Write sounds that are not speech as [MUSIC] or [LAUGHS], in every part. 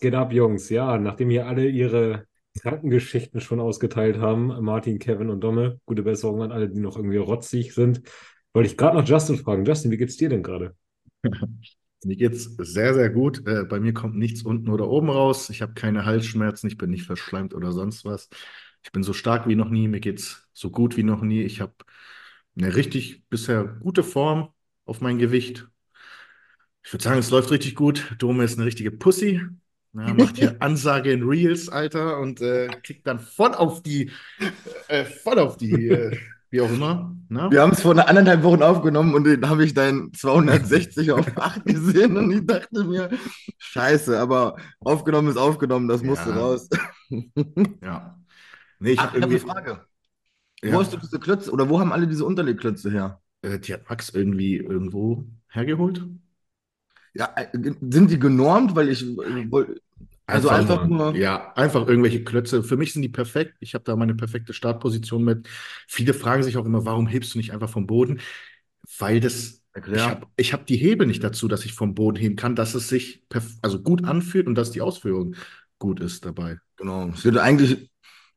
Geht ab, Jungs? Ja, nachdem hier alle ihre Krankengeschichten schon ausgeteilt haben, Martin, Kevin und Domme, gute Besserung an alle, die noch irgendwie rotzig sind, wollte ich gerade noch Justin fragen. Justin, wie geht's dir denn gerade? [LAUGHS] Mir geht's sehr, sehr gut. Äh, bei mir kommt nichts unten oder oben raus. Ich habe keine Halsschmerzen, ich bin nicht verschleimt oder sonst was. Ich bin so stark wie noch nie, mir geht's so gut wie noch nie. Ich habe eine richtig bisher gute Form auf mein Gewicht. Ich würde sagen, es läuft richtig gut. Dome ist eine richtige Pussy. Ja, macht hier Ansage in Reels, Alter, und äh, kriegt dann voll auf die, äh, voll auf die, äh, wie auch immer. Ne? Wir haben es vor einer anderthalb Wochen aufgenommen und dann habe ich dein 260 auf 8 gesehen und ich dachte mir, scheiße, aber aufgenommen ist aufgenommen, das musste Ja. raus. Ja. Nee, ich habe eine. Frage. Ja. Wo hast du diese Klötze oder wo haben alle diese Unterlegklötze her? Äh, die hat Max irgendwie irgendwo hergeholt. Ja, äh, sind die genormt, weil ich äh, also einfach nur Ja, einfach irgendwelche Klötze. Für mich sind die perfekt. Ich habe da meine perfekte Startposition mit. Viele fragen sich auch immer, warum hebst du nicht einfach vom Boden? Weil das, ich Erklär. habe ich hab die Hebel nicht dazu, dass ich vom Boden heben kann, dass es sich also gut anfühlt und dass die Ausführung gut ist dabei. Genau. Es wird eigentlich,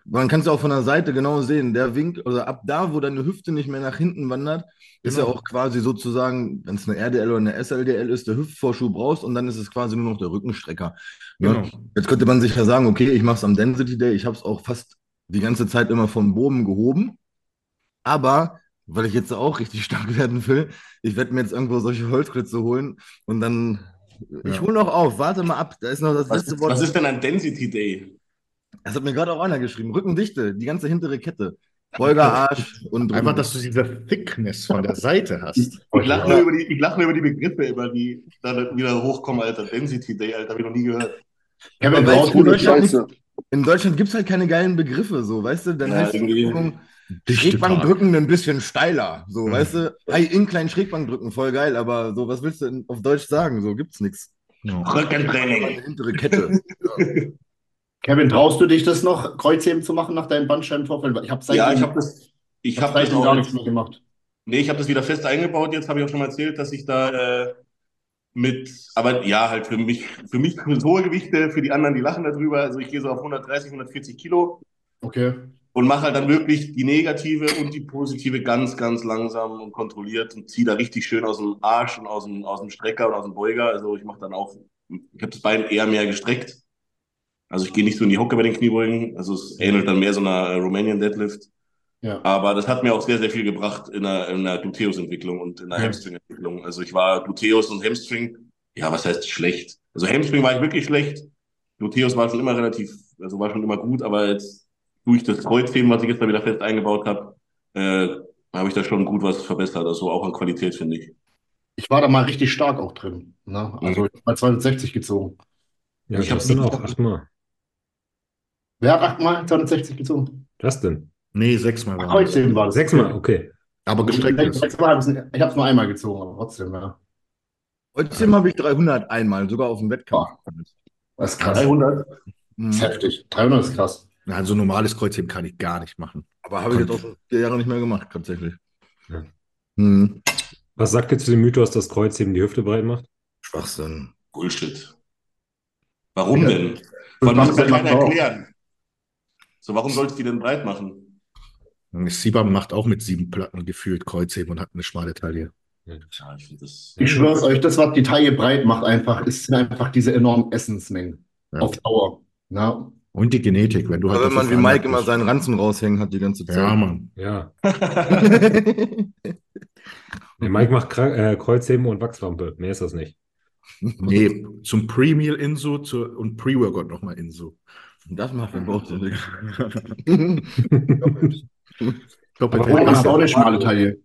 man kann es ja auch von der Seite genau sehen. Der Winkel, also ab da, wo deine Hüfte nicht mehr nach hinten wandert, ist ja Genau. auch quasi sozusagen, wenn es eine RDL oder eine SLDL ist, der Hüftvorschub brauchst und dann ist es quasi nur noch der Rückenstrecker. Ne? Genau. Jetzt könnte man sich ja sagen, okay, ich mache es am Density Day, ich habe es auch fast die ganze Zeit immer vom Boden gehoben. Aber, weil ich jetzt auch richtig [LAUGHS] stark werden will, ich werde mir jetzt irgendwo solche Holzklötze holen und dann, ich Ja. hole noch auf, warte mal ab, da ist noch das Was, letzte Wort. was ist denn ein Density Day? Das hat mir gerade auch einer geschrieben. Rückendichte, die ganze hintere Kette. Beugerarsch und Einfach, dass du diese Thickness von der Seite hast. Ich lache nur, über die- ich lach nur über die Begriffe, über die da wieder hochkommen, Alter. Density Day, Alter, hab ich noch nie gehört. Ja, Kevin, aber brauchst in Deutschland, in Deutschland gibt es halt keine geilen Begriffe, so, weißt du? Dann Ja, heißt irgendwie. Schrägbankdrücken ein bisschen steiler, so, Mhm. weißt du? High Incline Schrägbankdrücken, voll geil, aber so, was willst du in, auf Deutsch sagen? So, gibt's nichts. Ja. Rückentraining. [LAUGHS] Hintere Kette. [LAUGHS] Kevin, traust du dich das noch, Kreuzheben zu machen nach deinem Bandscheibenvorfall? Ich habe Ja, ich habe das, ich hab hab das gar nichts mehr gemacht. nee, ich habe das wieder fest eingebaut. Jetzt habe ich auch schon mal erzählt, dass ich da äh, mit, aber ja, halt für mich, für mich für hohe Gewichte, für die anderen, die lachen darüber. Also ich gehe so auf 130, 140 Kilo Okay. und mache halt dann wirklich die negative und die positive ganz, ganz langsam und kontrolliert und ziehe da richtig schön aus dem Arsch und aus dem, aus dem Strecker und aus dem Beuger. Also ich mache dann auch, ich habe das Bein eher mehr gestreckt. Also ich gehe nicht so in die Hocke bei den Kniebeugen. Also es ähnelt dann mehr so einer äh, Romanian Deadlift. Ja. Aber das hat mir auch sehr, sehr viel gebracht in der, in der Gluteus-Entwicklung und in der Ja. Hamstring-Entwicklung. Also ich war Gluteus und Hamstring, ja, was heißt schlecht? Also Hamstring war ich wirklich schlecht. Gluteus war schon immer relativ, also war schon immer gut, aber jetzt durch das Kreuzheben, was ich jetzt da wieder fest eingebaut habe, äh, habe ich da schon gut was verbessert. Also auch an Qualität, finde ich. Ich war da mal richtig stark auch drin. Ne? Also ich hab mal 260 gezogen. Ja, Ich hab's Justin nicht- auch achtmal. Wer hat achtmal 260 gezogen? Justin. Nee, sechsmal war das. War das. Sechsmal, okay. Aber gestreckt Sechs- ist. Sechsmal ich ich habe es nur einmal gezogen, aber trotzdem, ja. Trotzdem habe ich 300 einmal, sogar auf dem Wettkampf. Das ist krass. 300? Das Mhm. ist heftig. 300 ist krass. Also normales Kreuzheben kann ich gar nicht machen. Aber habe ich jetzt auch vier Jahre nicht mehr gemacht, tatsächlich. Ja. Mhm. Was sagt ihr zu dem Mythos, dass Kreuzheben die Hüfte breit macht? Schwachsinn. Bullshit. Warum Ja. denn? Man muss ja macht keiner auch. erklären. So, warum sollst du die denn breit machen? Sibam macht auch mit sieben Platten gefühlt Kreuzheben und hat eine schmale Taille. Ja, ich das. Ich schwör's euch, das, was die Taille breit macht, einfach, ist einfach diese enormen Essensmengen. Ja. Auf Dauer. Na, Und die Genetik, wenn du halt Aber wenn man wie Mike immer seinen Ranzen raushängen hat die ganze Zeit. Ja, Mann. Ja. [LAUGHS] Der Mike macht Kra äh, Kreuzheben und Wachslampe. Mehr ist das nicht. Nee, zum Pre-Meal Inso und Pre-Workout nochmal Inso. Das macht den Bauch [LAUGHS] Aber Roman Ja. hat auch eine schmale Taille.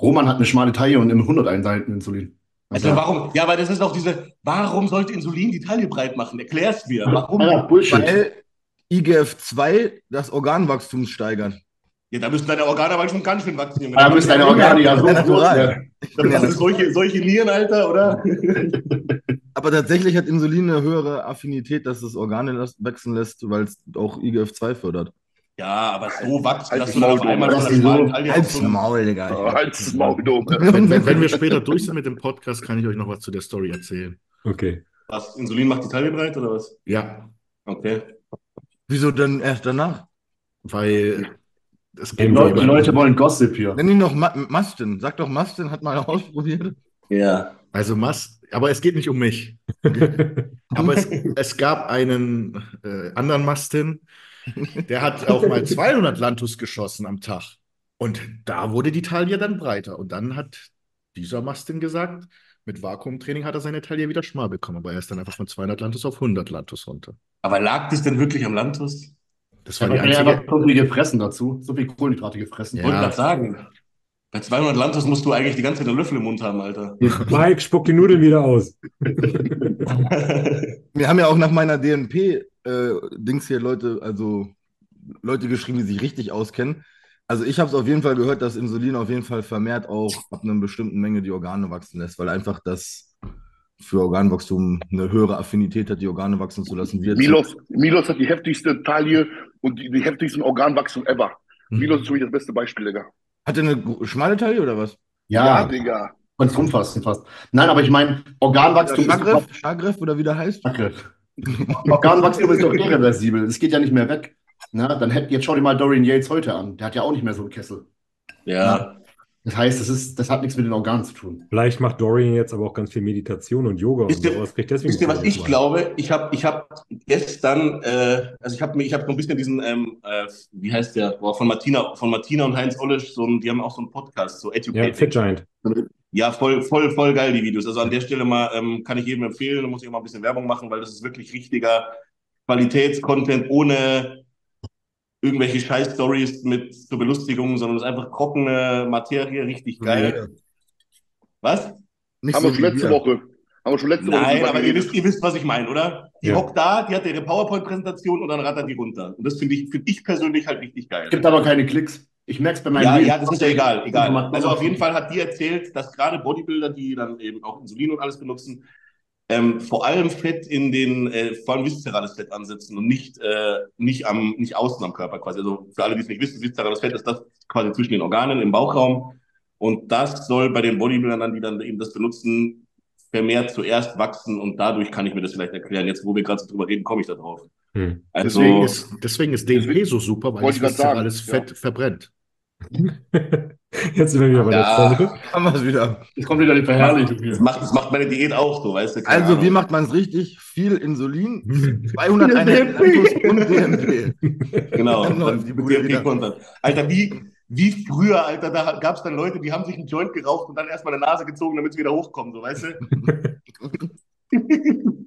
Roman hat eine schmale Taille und nimmt 100 Einheiten Insulin. Also warum? Ja, weil das ist auch diese, warum sollte Insulin die Taille breit machen? Erklär's mir. Warum? Ja, Bullshit. Weil IGF-2 das Organwachstum steigert. Ja, da müssen deine Organe aber schon ganz schön wachsen. Junge. Da müssen deine Organe ja so Ja, groß werden. Das sind solche, solche Nieren, Alter, oder? [LAUGHS] Aber tatsächlich hat Insulin eine höhere Affinität, dass es Organe wachsen lässt, weil es auch IGF-2 fördert. Ja, aber so wachsen, Halt dass du dann auf Maul, einmal. Taille auf Halt's Maul, Digga. Halt's Halt Maul, du. Wenn, wenn, wenn wir später durch sind mit dem Podcast, kann ich euch noch was zu der Story erzählen. Okay. Was? Insulin macht die Taille breit oder was? Ja, Okay. Wieso denn erst danach? weil es Die geht Leute, die über- Leute wollen Gossip hier. Nenn ihn noch Ma Mastin. Sag doch, Mastin hat mal [LAUGHS] ausprobiert. Ja. Also Mas, aber es geht nicht um mich. [LAUGHS] Aber es, es gab einen äh, anderen Mastin, der hat auch mal 200 Lantus geschossen am Tag. Und da wurde die Taille dann breiter. Und dann hat dieser Mastin gesagt, mit Vakuumtraining hat er seine Taille wieder schmal bekommen. Aber er ist dann einfach von 200 Lantus auf 100 Lantus runter. Aber lag das denn wirklich am Landtus? Das Ja, war die aber er hat einzige. so viel gefressen dazu. So viel Kohlenhydrate gefressen. Ich Ja. wollte gerade sagen. Bei 200 Lantus musst du eigentlich die ganze Zeit einen Löffel im Mund haben, Alter. [LAUGHS] Mike, spuck die Nudeln wieder aus. [LAUGHS] Wir haben ja auch nach meiner DNP-Dings hier Leute, also Leute geschrieben, die sich richtig auskennen. Also ich habe es auf jeden Fall gehört, dass Insulin auf jeden Fall vermehrt auch ab einer bestimmten Menge die Organe wachsen lässt, weil einfach das für Organwachstum eine höhere Affinität hat, die Organe wachsen zu lassen. Wir Milos, Milos hat die heftigste Taille und die, die heftigsten Organwachstum ever. Mhm. Milos ist für mich das beste Beispiel, Digga. Hat er eine schmale Taille oder was? Ja, Digga. und umfassen fast. Nein, aber ich meine, Organwachstum ist Schagreff, Schagreff oder wie der heißt? Danke. [LAUGHS] Organwachstum ist doch irreversibel. Das geht ja nicht mehr weg. Na, dann hätten jetzt schau dir mal Dorian Yates heute an. Der hat ja auch nicht mehr so einen Kessel. ja. Das heißt, das, ist, das hat nichts mit den Organen zu tun. Vielleicht macht Dorian jetzt aber auch ganz viel Meditation und Yoga und Wisst ihr- sowas. Kriegt deswegen Wisst ihr, was ich glaube? Ich habe ich hab gestern, äh, also ich habe ich habe so ein bisschen diesen, ähm, äh, wie heißt der, Boah, von Martina, von Martina und Heinz Ollisch, so ein, die haben auch so einen Podcast, so Ja, Educate. Fit Giant. Ja, voll, voll, voll geil, die Videos. Also an der Stelle mal, ähm, kann ich jedem empfehlen, da muss ich auch mal ein bisschen Werbung machen, weil das ist wirklich richtiger Qualitätscontent ohne irgendwelche Scheiß-Stories mit zur Belustigung, sondern es ist einfach trockene Materie, richtig geil. Was? Nicht Haben wir so schon wie letzte wir. Woche. Haben wir schon letzte Woche Nein, aber ihr wisst, ihr wisst, was ich meine, oder? Die Ja. hockt da, die hat ihre PowerPoint-Präsentation und dann rattert die runter. Und das finde ich, finde ich persönlich halt richtig geil. Es gibt aber keine Klicks. Ich merke es bei meinen Ja, Reels. ja, das ist ja egal, egal. Also auf jeden Fall hat die erzählt, dass gerade Bodybuilder, die dann eben auch Insulin und alles benutzen, ähm, vor allem Fett in den, äh, vor allem viszerales Fett ansetzen und nicht, äh, nicht am, nicht außen am Körper quasi. Also für alle, die es nicht wissen, viszerales Fett ist das quasi zwischen den Organen im Bauchraum. Und das soll bei den Bodybuildern dann, die dann eben das benutzen, vermehrt zuerst wachsen und dadurch kann ich mir das vielleicht erklären. Jetzt, wo wir gerade so drüber reden, komme ich da drauf. Hm. Also, Deswegen ist, deswegen ist DNP so super, weil das sagen, alles ja. Fett verbrennt. [LAUGHS] [LAUGHS] Jetzt sind wir wieder bei der Ja. Formel. Haben wir es wieder. Jetzt kommt wieder die Verherrlichung das hier. macht, das macht meine Diät auch so, weißt du? Keine Also, Ahnung. wie macht man es richtig? Viel Insulin, [LAUGHS] 200 Einheiten und DMP. Genau, Dann läuft dann die mit Bude DMP wieder. kontern. Alter, wie, wie früher, Alter, da gab es dann Leute, die haben sich einen Joint geraucht und dann erstmal eine Nase gezogen, damit sie wieder hochkommen, so weißt du? [LAUGHS]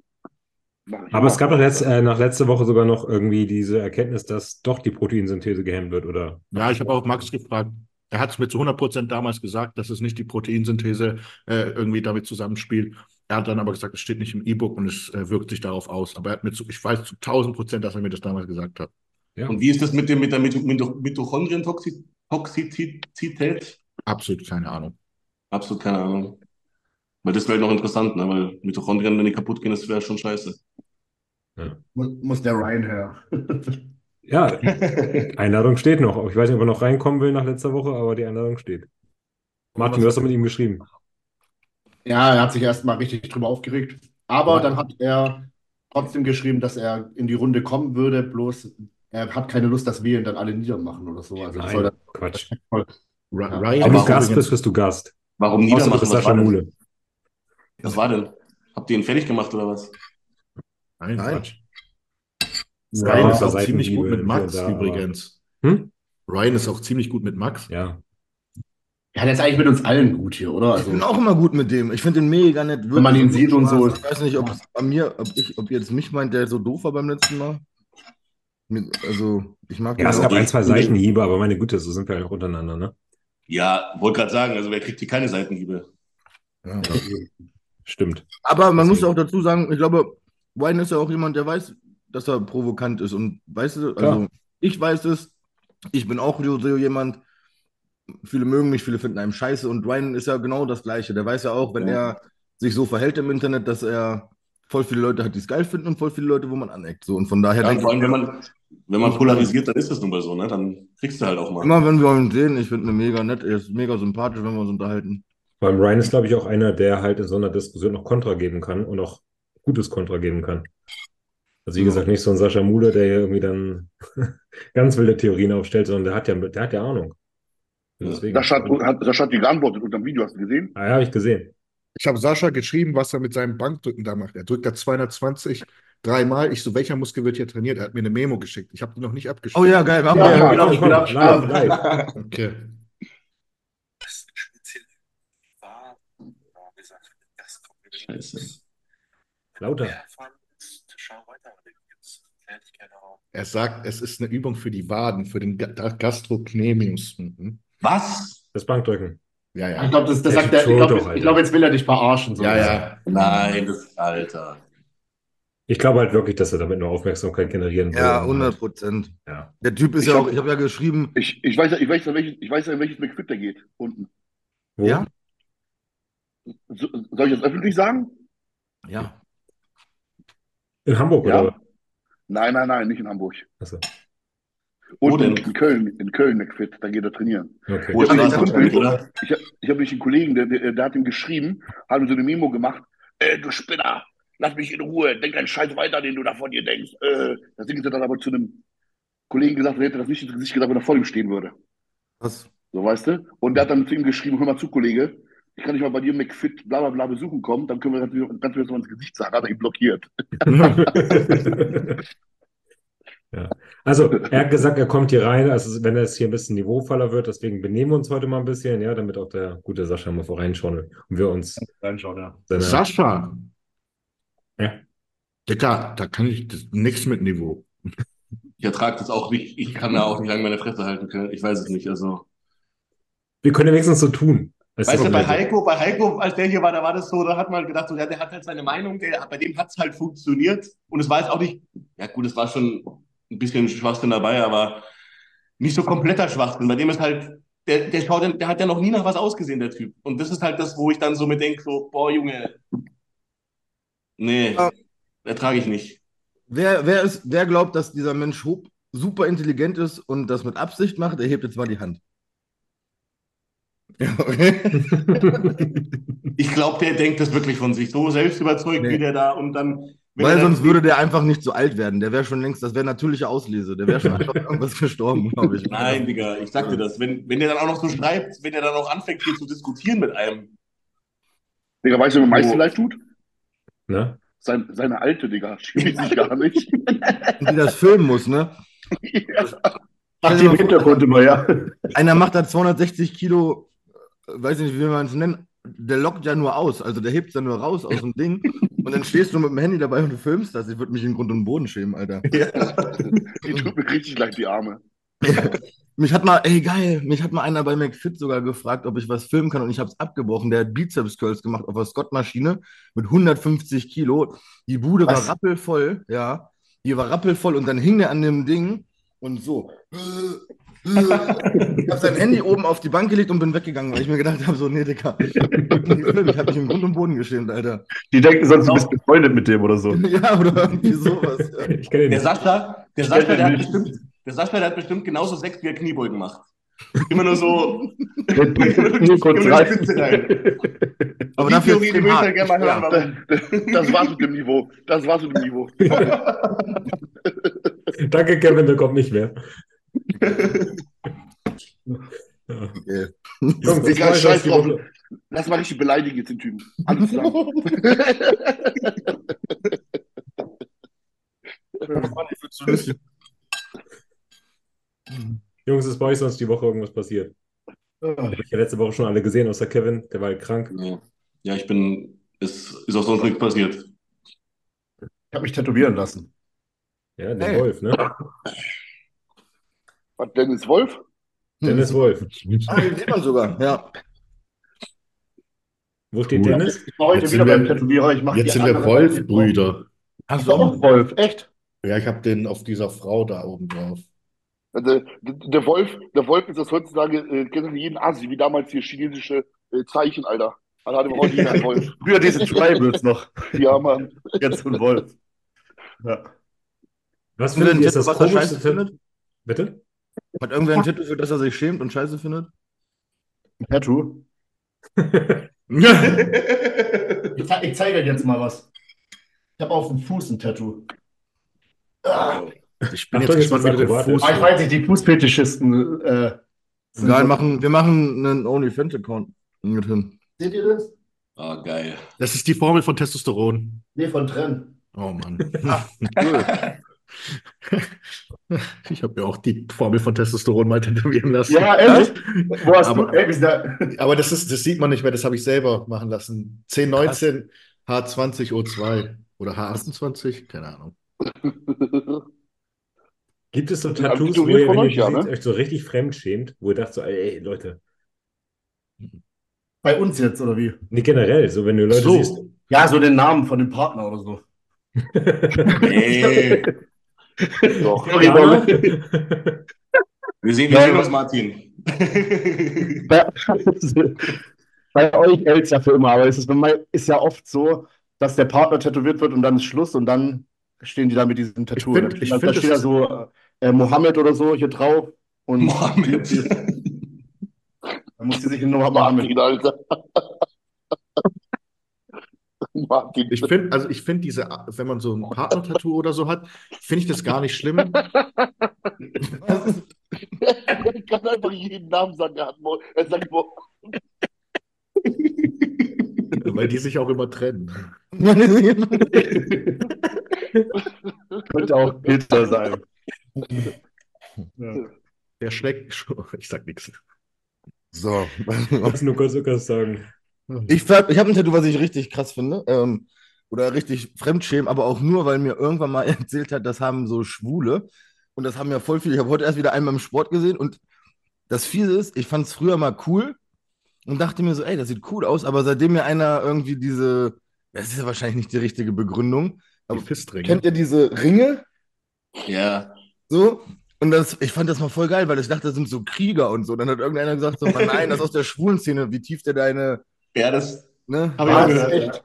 Aber es gab doch jetzt äh, nach letzter Woche sogar noch irgendwie diese Erkenntnis, dass doch die Proteinsynthese gehemmt wird, oder? Ja, ich habe auch Max gefragt. Er hat es mir zu 100% damals gesagt, dass es nicht die Proteinsynthese äh, irgendwie damit zusammenspielt. Er hat dann aber gesagt, es steht nicht im E-Book und es äh, wirkt sich darauf aus. Aber er hat mir zu, ich weiß zu 1000%, dass er mir das damals gesagt hat. Ja. Und wie ist das mit, dem, mit der Mito- Mito- Mitochondrientoxizität? Absolut keine Ahnung. Absolut keine Ahnung. Weil das wäre halt noch interessant, ne? Weil Mitochondrien, wenn die kaputt gehen, das wäre schon scheiße. Muss, muss der Ryan her. [LAUGHS] Ja, [LAUGHS] Einladung steht noch. Ich weiß nicht, ob er noch reinkommen will nach letzter Woche, aber die Einladung steht. Martin, du hast doch mit ihm geschrieben. Ja, er hat sich erstmal richtig drüber aufgeregt. Aber dann hat er trotzdem geschrieben, dass er in die Runde kommen würde, bloß er hat keine Lust, dass wir ihn dann alle niedermachen oder so. Also das soll Nein, dann Quatsch. Ra Wenn Ryan du ist Gast bist, bist du Gast. Warum niedermachen? Was Sascha war denn? Mule. Was war denn? Habt ihr ihn fertig gemacht oder was? Nein, Nein. Quatsch. Ja, Ryan ist auch ziemlich gut mit Max da, übrigens. Hm? Ryan ist auch ziemlich gut mit Max. Ja. Ja, der ist eigentlich mit uns allen gut hier, oder? Ich Also, bin auch immer gut mit dem. Ich finde den mega nett. Wenn man ihn sieht und so. Ich weiß nicht, ob es bei mir, ob ich, ob ihr jetzt mich meint, der so doof war beim letzten Mal. Mit, also, ich mag Ja, es gab ein, zwei Seitenhiebe, aber meine Güte, so sind wir ja auch untereinander, ne? Ja, wollte gerade sagen, also wer kriegt hier keine Seitenhiebe? Ja. Stimmt. Aber man muss Deswegen. auch dazu sagen, ich glaube, Wayne ist ja auch jemand, der weiß, dass er provokant ist. Und weißt du, also Klar. ich weiß es, ich bin auch so so jemand, viele mögen mich, viele finden einem scheiße. Und Ryan ist ja genau das Gleiche. Der weiß ja auch, wenn Ja. er sich so verhält im Internet, dass er voll viele Leute hat, die es geil finden und voll viele Leute, wo man aneckt. So, und von daher Ja, denke vor allem, ich, wenn man, wenn man polarisiert, dann ist das nun mal so, ne? Dann kriegst du halt auch mal. immer wenn wir uns sehen, ich finde ihn mega nett, er ist mega sympathisch, wenn wir uns unterhalten. Beim Ryan ist, glaube ich, auch einer, der halt in so einer Diskussion noch Kontra geben kann und auch gutes Kontra geben kann. Also wie gesagt, nicht so ein Sascha Mule, der hier irgendwie dann [LAUGHS] ganz wilde Theorien aufstellt, sondern der hat ja, der hat ja Ahnung. Deswegen. Sascha hat, hat, Sascha hat dir geantwortet unter dem Video, hast du gesehen? Ah, ja, habe ich gesehen. Ich habe Sascha geschrieben, was er mit seinem Bankdrücken da macht. Er drückt da 220 dreimal. Ich so, welcher Muskel wird hier trainiert? Er hat mir eine Memo geschickt. Ich habe die noch nicht abgeschickt. Oh ja, geil. Machen Ja, wir. ja, genau, live, Start. live. Okay. Scheiße. Lauter. Er sagt, es ist eine Übung für die Waden, für den Ga- Gastrocnemius. Mhm. Was? Das Bankdrücken. Ja, Ich ja. glaube, das, das Der sagt er. Ich glaube, ich glaub, jetzt will er dich verarschen. So. Ja, ja. Nein, das Alter. Ich glaube halt wirklich, dass er damit nur Aufmerksamkeit generieren will. Ja, Und 100 halt- Prozent. Ja. Der Typ ist Ich ja auch, ich habe ja geschrieben, Ich, ich weiß ja, ich weiß ja, welches, ich weiß in welches McFit der geht. Unten. Wo? Ja? So, soll ich das öffentlich sagen? ja, In Hamburg Ja. oder? Nein, nein, nein, nicht in Hamburg. Achso. Wo Und in, denn? in Köln, in Köln McFit, da geht er trainieren. Okay. Wo das ich- hab- habe nämlich einen Kollegen, der, der, der hat ihm geschrieben, hat ihm so eine Memo gemacht, äh, du Spinner, lass mich in Ruhe, denk deinen Scheiß weiter, den du da von dir denkst. Äh, da sind sie dann aber zu einem Kollegen gesagt, er hätte das nicht ins Gesicht gesagt, wenn er vor ihm stehen würde. was? So, weißt du? Und der hat dann zu ihm geschrieben, hör mal zu, Kollege, ich kann nicht mal bei dir McFit bla bla bla besuchen kommen, dann können wir das, kannst du das mal ins Gesicht sagen, hat er ihn blockiert. [LAUGHS] ja. Also, er hat gesagt, er kommt hier rein, also wenn es hier ein bisschen niveauvoller wird, deswegen benehmen wir uns heute mal ein bisschen, ja, damit auch der gute Sascha mal voreinschauen und wir uns Reinschauen, ja. Sascha. Ja. Dicker, da kann ich das, nichts mit Niveau. Ich ertrage das auch nicht. Ich kann da auch nicht lange meine Fresse halten können. Ich weiß es nicht. Also. wir können ja wenigstens so tun. Als Weißt du, bei. Heiko, bei Heiko, als der hier war, da war das so, da hat man gedacht, so, ja, der hat halt seine Meinung, der, bei dem hat es halt funktioniert. Und es war jetzt auch nicht, ja gut, es war schon ein bisschen Schwachsinn dabei, aber nicht so kompletter Schwachsinn. Bei dem ist halt, der, der schaut, der hat ja noch nie nach was ausgesehen, der Typ. Und das ist halt das, wo ich dann so mir denke, so, boah, Junge, nee, Ja. ertrage ich nicht. Wer, wer, ist, wer glaubt, dass dieser Mensch super intelligent ist und das mit Absicht macht, der hebt jetzt mal die Hand. Ja, okay. Ich glaube, der denkt das wirklich von sich, so selbst überzeugt Nee. wie der da und dann. Weil dann- sonst würde der einfach nicht so alt werden. Der wäre schon längst, das wäre natürliche Auslese. Der wäre schon einfach [LAUGHS] irgendwas gestorben, glaube ich. Nein, Digga, ich sag dir das. Wenn, wenn der dann auch noch so schreibt, wenn der dann auch anfängt, hier zu diskutieren mit einem. Digga, weißt du, meisten Oh. leid tut? Ne? Sein, seine alte, Digga, [LAUGHS] schämt sich gar nicht. Die das filmen muss, ne? [LAUGHS] ja. Ach, die im Hintergrund immer, ja. Einer macht da 260 Kilo, weiß ich nicht, wie man es nennt, der lockt ja nur aus. Also der hebt es ja nur raus aus dem Ding. Und dann stehst du mit dem Handy dabei und du filmst das. Ich würde mich in Grund und Boden schämen, Alter. [LAUGHS] Die tut mir richtig leid, die Arme. [LAUGHS] Mich hat mal, ey geil, mich hat mal einer bei McFit sogar gefragt, ob ich was filmen kann und ich habe es abgebrochen. Der hat Bizeps Curls gemacht auf der Scott-Maschine mit 150 Kilo. Die Bude Was? war rappelvoll, ja. Die war rappelvoll und dann hing er an dem Ding und so. Ich habe sein Handy oben auf die Bank gelegt und bin weggegangen, weil ich mir gedacht habe, so, nee, Digga. Ich habe mich im Grund und Boden geschämt, Alter. Die denken sonst, du bist befreundet mit dem oder so. [LAUGHS] Ja, oder irgendwie sowas. Ja. [LAUGHS] Ich kenne den Der. Sascha, der Sascha, der hat bestimmt, der Sascha, der hat bestimmt genauso Sex, wie er Kniebeugen macht. Immer nur so. [LAUGHS] Nur kurz immer rein. die Spitze rein. Aber Die dafür Theorie, die ich dann gerne mal hören, Ja. warum. Das war's mit dem Niveau. Das war's mit dem Niveau. Danke, Kevin, der kommt nicht mehr. Ja. Okay. [LAUGHS] Jungs, Egal, das scheiß drauf. Lass mal richtig beleidigen jetzt den Typen. Alles klar. [LAUGHS] Jungs, ist bei euch sonst die Woche irgendwas passiert? Hab ich ja letzte Woche schon alle gesehen, außer Kevin, der war halt krank. Ja. ja, ich bin. Es ist auch sonst nichts passiert. Ich habe mich tätowieren lassen. Ja, den Hey. Wolf, ne? [LAUGHS] Was, Dennis Wolf? Dennis Wolf. Ah, den sieht man sogar, ja. Wo steht Cool. Dennis? Ich war heute Jetzt wieder wir- beim Tätowierer. Jetzt sind wir Wolf-Brüder. Hast Doch, auch Wolf, echt? Ja, ich habe den auf dieser Frau da oben drauf. Der, der, der Wolf, der Wolf ist das heutzutage, äh, kennt ihr jeden Asi, wie damals hier chinesische äh, Zeichen, Alter. Also hat immer heute jeder einen Wolf. [LAUGHS] Früher diese Tribals noch. Ja, Mann. Jetzt so ein Wolf. Ja. Was Hast du denn findet ein ihr das was scheiße komischste? findet? Bitte? Hat irgendwer ein Tattoo, für das er sich schämt und scheiße findet? Ein Tattoo. [LAUGHS] Ich, ze- ich zeige dir jetzt mal was. Ich habe auf dem Fuß ein Tattoo. Ah, Ich bin Achtung, jetzt gespannt, wie jetzt du den wird's Fuß. ah, ich weiß nicht, die Fußfetischisten. Äh, Egal, so- machen, wir machen einen OnlyFans-Account mit hin. Seht ihr das? Ah, geil. Das ist die Formel von Testosteron. Nee, von Trenn. Oh Mann. [LAUGHS] Cool. [LAUGHS] Ich habe mir auch die Formel von Testosteron mal tätowieren lassen. Ja, ehrlich? Wo hast Aber- du? Sind da, [LAUGHS] Aber das ist, das sieht man nicht mehr, das habe ich selber machen lassen. 1019 H20 O2 oder H28, keine Ahnung. Gibt es so Ja, Tattoos, wo ihr, wenn euch, die ja, ne? euch so richtig fremd schämt, wo ihr dacht so, ey, Leute, bei uns jetzt, oder wie? nicht generell, so wenn du Leute So. siehst. Ja, so den Namen von dem Partner oder so. [LAUGHS] Ey, Doch. Ja. wir sehen ja. aus, Martin. Bei, bei euch hält es ja für immer, aber es ist, ist ja oft so, dass der Partner tätowiert wird und dann ist Schluss und dann stehen die da mit diesem Tattoo. Ich find- Da- ich da find, steht das da so äh, Mohammed oder so hier drauf und Mohammed. dann muss sie sich nur Mohammed. Alter. Martin. Ich finde, also ich finde diese, wenn man so ein Partner-Tattoo oder so hat, finde ich das gar nicht schlimm. Er kann einfach jeden Namen sagen. Er, hat er sagt Mo Weil die sich auch immer trennen. Könnte auch Peter sein. Der schlägt schon. Ich sag nichts. So. Kannst nur kurz sagen. Ich, ver- ich habe ein Tattoo, was ich richtig krass finde. Ähm, oder richtig fremdschämen, aber auch nur, weil mir irgendwann mal [LAUGHS] erzählt hat, das haben so Schwule. Und das haben ja voll viele. Ich habe heute erst wieder einmal im Sport gesehen und das Fiese ist, ich fand es früher mal cool und dachte mir so, ey, das sieht cool aus, aber seitdem mir einer irgendwie diese, das ist ja wahrscheinlich nicht die richtige Begründung, aber kennt ihr diese Ringe? Ja. So? Und das, ich fand das mal voll geil, weil ich dachte, das sind so Krieger und so. Dann hat irgendeiner gesagt, so, "Mann, nein, das ist aus der schwulen Szene, wie tief der deine, Ja, das ne? habe ich auch gehört. Echt?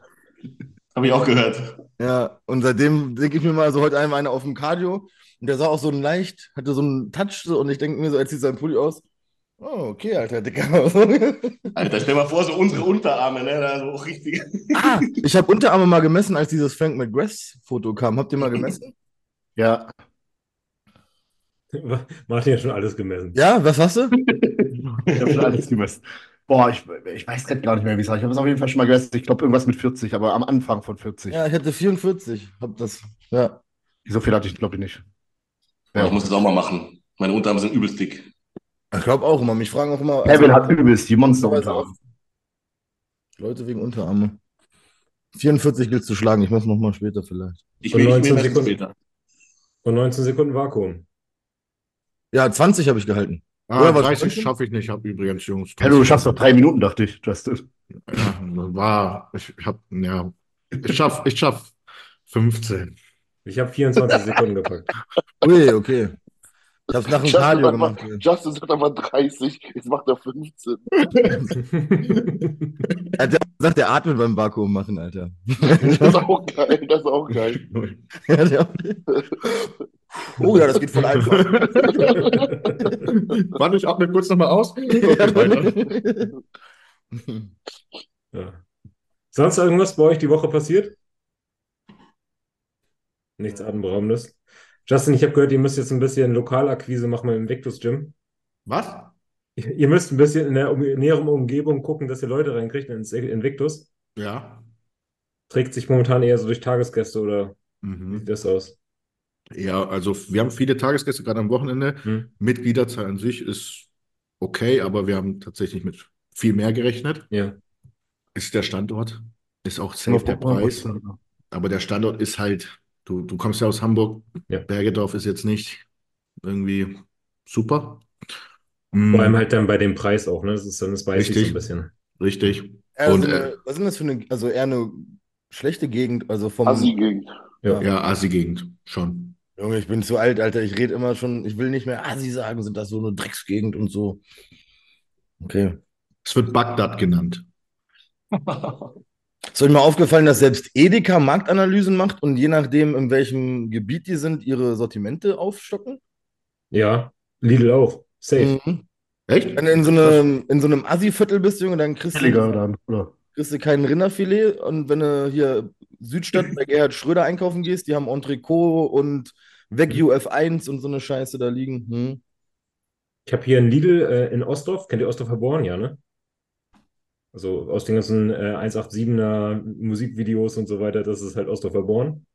Habe ich auch gehört. Ja, und seitdem denke ich mir mal so heute einmal einer auf dem Cardio und der sah auch so ein leicht, hatte so einen Touch so, und ich denke mir so, er zieht seinen Pulli aus. Oh, okay, Alter, Dicker. [LAUGHS] Alter, stell mal vor, so unsere Unterarme, ne? Da so richtig. ah, [LAUGHS] ich habe Unterarme mal gemessen, als dieses Frank McGrath-Foto kam. Habt ihr mal gemessen? Ja. [LAUGHS] Martin hat schon alles gemessen. Ja, was hast du? Ich habe schon alles gemessen. Boah, ich, ich weiß grad gar nicht mehr, wie es war. Ich habe es auf jeden Fall schon mal gegessen. Ich glaube, irgendwas mit 40, aber am Anfang von 40. Ja, ich hatte 44. Hab das, ja. So viel hatte ich, glaube ich, nicht. Ja, ich muss das auch mal machen. Meine Unterarme sind übelst dick. Ich glaube auch immer. Mich fragen auch immer Kevin also, hat übelst die Monster Weiß unter. auch. Leute wegen Unterarme. 44 gilt zu schlagen. Ich muss noch mal später vielleicht. Ich will, ich 19 will messen Sekunden. später. Und 19 Sekunden Vakuum. Ja, 20 habe ich gehalten. Ah, Oder was 30 meinst du? schaffe ich nicht, hab übrigens, Jungs. Ja, du schaffst doch drei Minuten, dachte ich, Justin. Ja, war, ich hab, ja, ich schaff, ich schaff 15. Ich habe 24 Sekunden gepackt. [LAUGHS] Ui, okay. Ich habe es nach dem Justin Cardio sagt mal- gemacht. Justin sagt aber 30, jetzt macht er 15. Er hat gesagt, der atmet beim Vakuum machen, Alter. Das ist auch geil, das ist auch geil. [LAUGHS] Oh ja, das geht voll einfach. Warte, ich atme kurz nochmal aus. Okay. Ja. Sonst irgendwas bei euch die Woche passiert? Nichts Atemberaubendes. Justin, ich habe gehört, ihr müsst jetzt ein bisschen Lokalakquise machen im Invictus Gym. Was? Ihr müsst ein bisschen in der um näheren Umgebung gucken, dass ihr Leute reinkriegt ins Invictus. Ja. Trägt sich momentan eher so durch Tagesgäste oder wie Mhm. sieht das aus? Ja, also wir haben viele Tagesgäste, gerade am Wochenende. Hm. Mitgliederzahl an sich ist okay, aber wir haben tatsächlich mit viel mehr gerechnet. Ja. Ist der Standort, ist auch safe der Preis. Aber der Standort ist halt, du, du kommst ja aus Hamburg, Ja. Bergedorf ist jetzt nicht irgendwie super. Vor Mm, allem halt dann bei dem Preis auch, ne? Das ist dann das weiß ich so ein bisschen. Richtig. Also, Und, eine- was ist denn das für eine, also eher eine schlechte Gegend, also vom, Assi-Gegend. Ja. Ja, Assi-Gegend, schon. Junge, ich bin zu alt, Alter, ich rede immer schon, ich will nicht mehr Assi sagen, sind das so eine Drecksgegend und so. Okay. Es wird Bagdad genannt. [LAUGHS] Ist euch mal aufgefallen, dass selbst Edeka Marktanalysen macht und je nachdem, in welchem Gebiet die sind, ihre Sortimente aufstocken? Ja, Lidl auch. Safe. Mhm. Echt? Wenn du in so einem, in so einem Assi-Viertel bist, Junge, dann kriegst Billiger du. dann, oder? kriegst du kein Rinderfilet. Und wenn du hier Südstadt [LAUGHS] bei Gerhard Schröder einkaufen gehst, die haben Entrecot und Wagyu F1 und so eine Scheiße da liegen. Hm. Ich habe hier einen Lidl äh, in Ostdorf. Kennt ihr Ostdorfer Born? Ja, ne? Also aus den ganzen äh, 187er Musikvideos und so weiter, das ist halt Ostdorfer Born.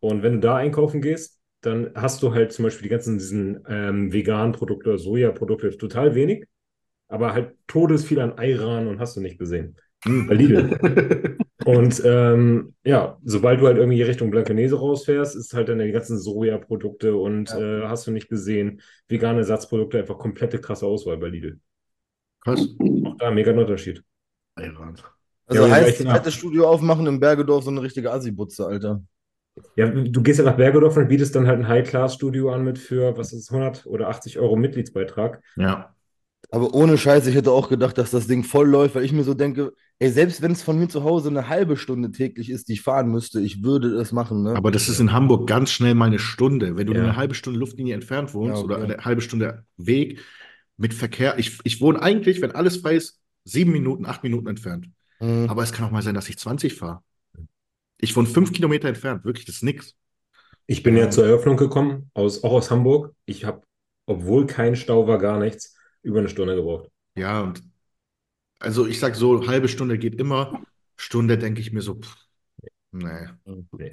Und wenn du da einkaufen gehst, dann hast du halt zum Beispiel die ganzen diesen ähm, veganen Produkte, Sojaprodukte, total wenig, aber halt todesviel an Ayran und hast du nicht gesehen. Bei Lidl. [LAUGHS] Und ähm, ja, sobald du halt irgendwie Richtung Blankenese rausfährst, ist halt dann die ganzen Sojaprodukte und Ja. äh, hast du nicht gesehen, vegane Ersatzprodukte, einfach komplette krasse Auswahl bei Lidl. Krass. Auch da mega ein Unterschied. Heirat. Also Ja, heißt, ich- zweites Studio aufmachen im Bergedorf, so eine richtige Assi-Butze, Alter. Ja, du gehst ja nach Bergedorf und bietest dann halt ein High-Class-Studio an mit für, was ist es, 100 oder 80 Euro Mitgliedsbeitrag. Ja. Aber ohne Scheiß, ich hätte auch gedacht, dass das Ding voll läuft, weil ich mir so denke, ey, selbst wenn es von mir zu Hause eine halbe Stunde täglich ist, die ich fahren müsste, ich würde das machen, ne? Aber das ist in Hamburg ganz schnell mal eine Stunde. Wenn du Ja. eine halbe Stunde Luftlinie entfernt wohnst Ja, okay. oder eine halbe Stunde Weg mit Verkehr. Ich, ich wohne eigentlich, wenn alles frei ist, sieben Minuten, acht Minuten entfernt. Mhm. Aber es kann auch mal sein, dass ich 20 fahre. Ich wohne fünf Kilometer entfernt. Wirklich, das ist nix. Ich bin ja zur Eröffnung gekommen, aus, auch aus Hamburg. Ich habe, obwohl kein Stau war, gar nichts, über eine Stunde gebraucht. Ja, und also ich sag so, halbe Stunde geht immer. Stunde denke ich mir so, pff, nee.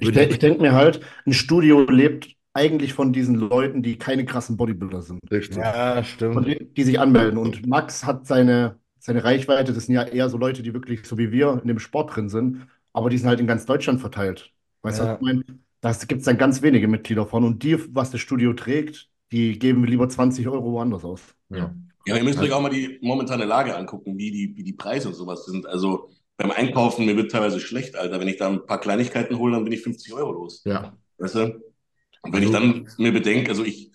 Ich, de ich denke mir halt, ein Studio lebt eigentlich von diesen Leuten, die keine krassen Bodybuilder sind. Richtig. Ja, Von stimmt. denen, die sich anmelden. Und Max hat seine, seine Reichweite, das sind ja eher so Leute, die wirklich so wie wir in dem Sport drin sind, aber die sind halt in ganz Deutschland verteilt. Weißt du, Ja. was ich meine? Da gibt es dann ganz wenige Mitglieder von. Und die, was das Studio trägt, die geben lieber 20 Euro woanders aus. Ja. Ja, ihr müsst euch auch mal die momentane Lage angucken, wie die, wie die Preise und sowas sind. Also beim Einkaufen, mir wird teilweise schlecht, Alter. Wenn ich da ein paar Kleinigkeiten hole, dann bin ich 50 Euro los. Ja. Weißt du? Und wenn ich dann mir bedenke, also ich,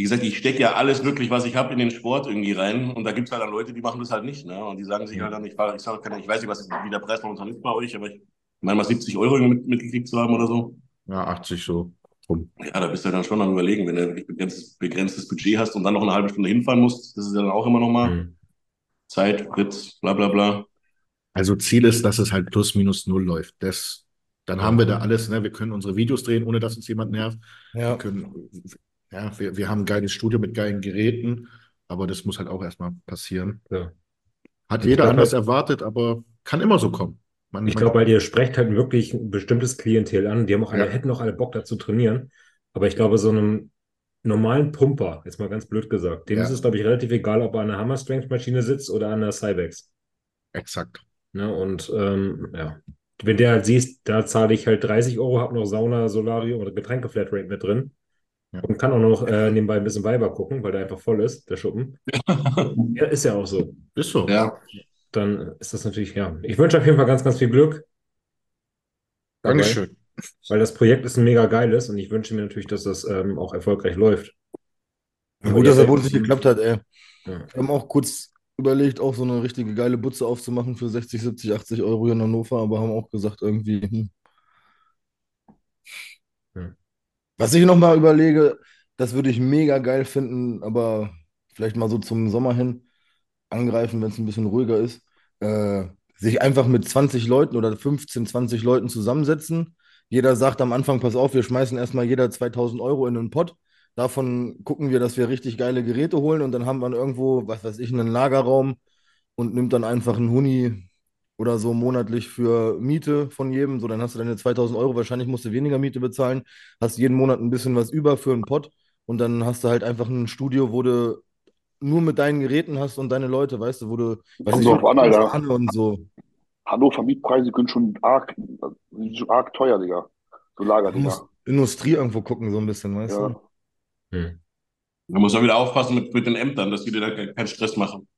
wie gesagt, ich stecke ja alles wirklich, was ich habe, in den Sport irgendwie rein. Und da gibt es halt dann Leute, die machen das halt nicht. Ne? Und die sagen sich halt dann, ich, fahr- ich, sag, ich weiß nicht, was wie der Preis momentan ist bei euch, aber ich meine mal 70 Euro mit, mitgekriegt zu haben oder so. Ja, 80 so. Rum. Ja, da bist du dann schon am überlegen, wenn du wirklich begrenztes, begrenztes Budget hast und dann noch eine halbe Stunde hinfahren musst, das ist ja dann auch immer noch mal Mhm. Zeit, Sprit, bla bla bla. Also Ziel ist, dass es halt plus minus null läuft. Das, dann haben wir da alles, ne? Wir können unsere Videos drehen, ohne dass uns jemand nervt. Wir Ja. können, ja, wir, wir haben ein geiles Studio mit geilen Geräten, aber das muss halt auch erstmal passieren. Ja. Hat Ich jeder glaub, anders erwartet, aber kann immer so kommen. Man, Ich glaube, weil ihr sprecht halt wirklich ein bestimmtes Klientel an. Die haben auch alle, Ja. hätten auch alle Bock dazu trainieren. Aber ich glaube, so einem normalen Pumper, jetzt mal ganz blöd gesagt, dem Ja. ist es, glaube ich, relativ egal, ob er an einer Hammer Strength Maschine sitzt oder an einer Cybex. exakt. Ne? Und ähm, ja, wenn der halt siehst, da zahle ich halt 30 Euro, habe noch Sauna, Solarium oder Getränke-Flatrate mit drin Ja. und kann auch noch äh, nebenbei ein bisschen Weiber gucken, weil der einfach voll ist, der Schuppen. [LAUGHS] Ja, ist ja auch so. Ist so. Ja, Dann ist das natürlich, ja. Ich wünsche auf jeden Fall ganz, ganz viel Glück. dabei, Dankeschön. Weil das Projekt ist ein mega geiles und ich wünsche mir natürlich, dass das ähm, auch erfolgreich läuft. Ja, gut, dass ihr er wohl nicht geklappt hat, ey. Ja. Wir haben auch kurz überlegt, auch so eine richtige geile Butze aufzumachen für 60, 70, 80 Euro hier in Hannover, aber haben auch gesagt, irgendwie. Hm. Ja. Was ich nochmal überlege, das würde ich mega geil finden, aber vielleicht mal so zum Sommer hin angreifen, wenn es ein bisschen ruhiger ist. Äh, sich einfach mit 20 Leuten oder 15, 20 Leuten zusammensetzen. Jeder sagt am Anfang, pass auf, wir schmeißen erstmal jeder 2000 Euro in den Pott. Davon gucken wir, dass wir richtig geile Geräte holen und dann haben wir irgendwo, was weiß ich, einen Lagerraum und nimmt dann einfach einen Huni oder so monatlich für Miete von jedem. So, dann hast du deine 2000 Euro. Wahrscheinlich musst du weniger Miete bezahlen, hast jeden Monat ein bisschen was über für einen Pott und dann hast du halt einfach ein Studio, wo du nur mit deinen Geräten hast und deine Leute, weißt du, wo du, weiß Kommt ich, drauf an, Alter. Anne und so. Hannover Mietpreise können schon arg, schon arg teuer, Digga. So Lager, Du musst Digga. Industrie irgendwo gucken, so ein bisschen, weißt Ja. du? Hm. man muss auch wieder aufpassen mit, mit den Ämtern, dass die dir da ke- keinen Stress machen.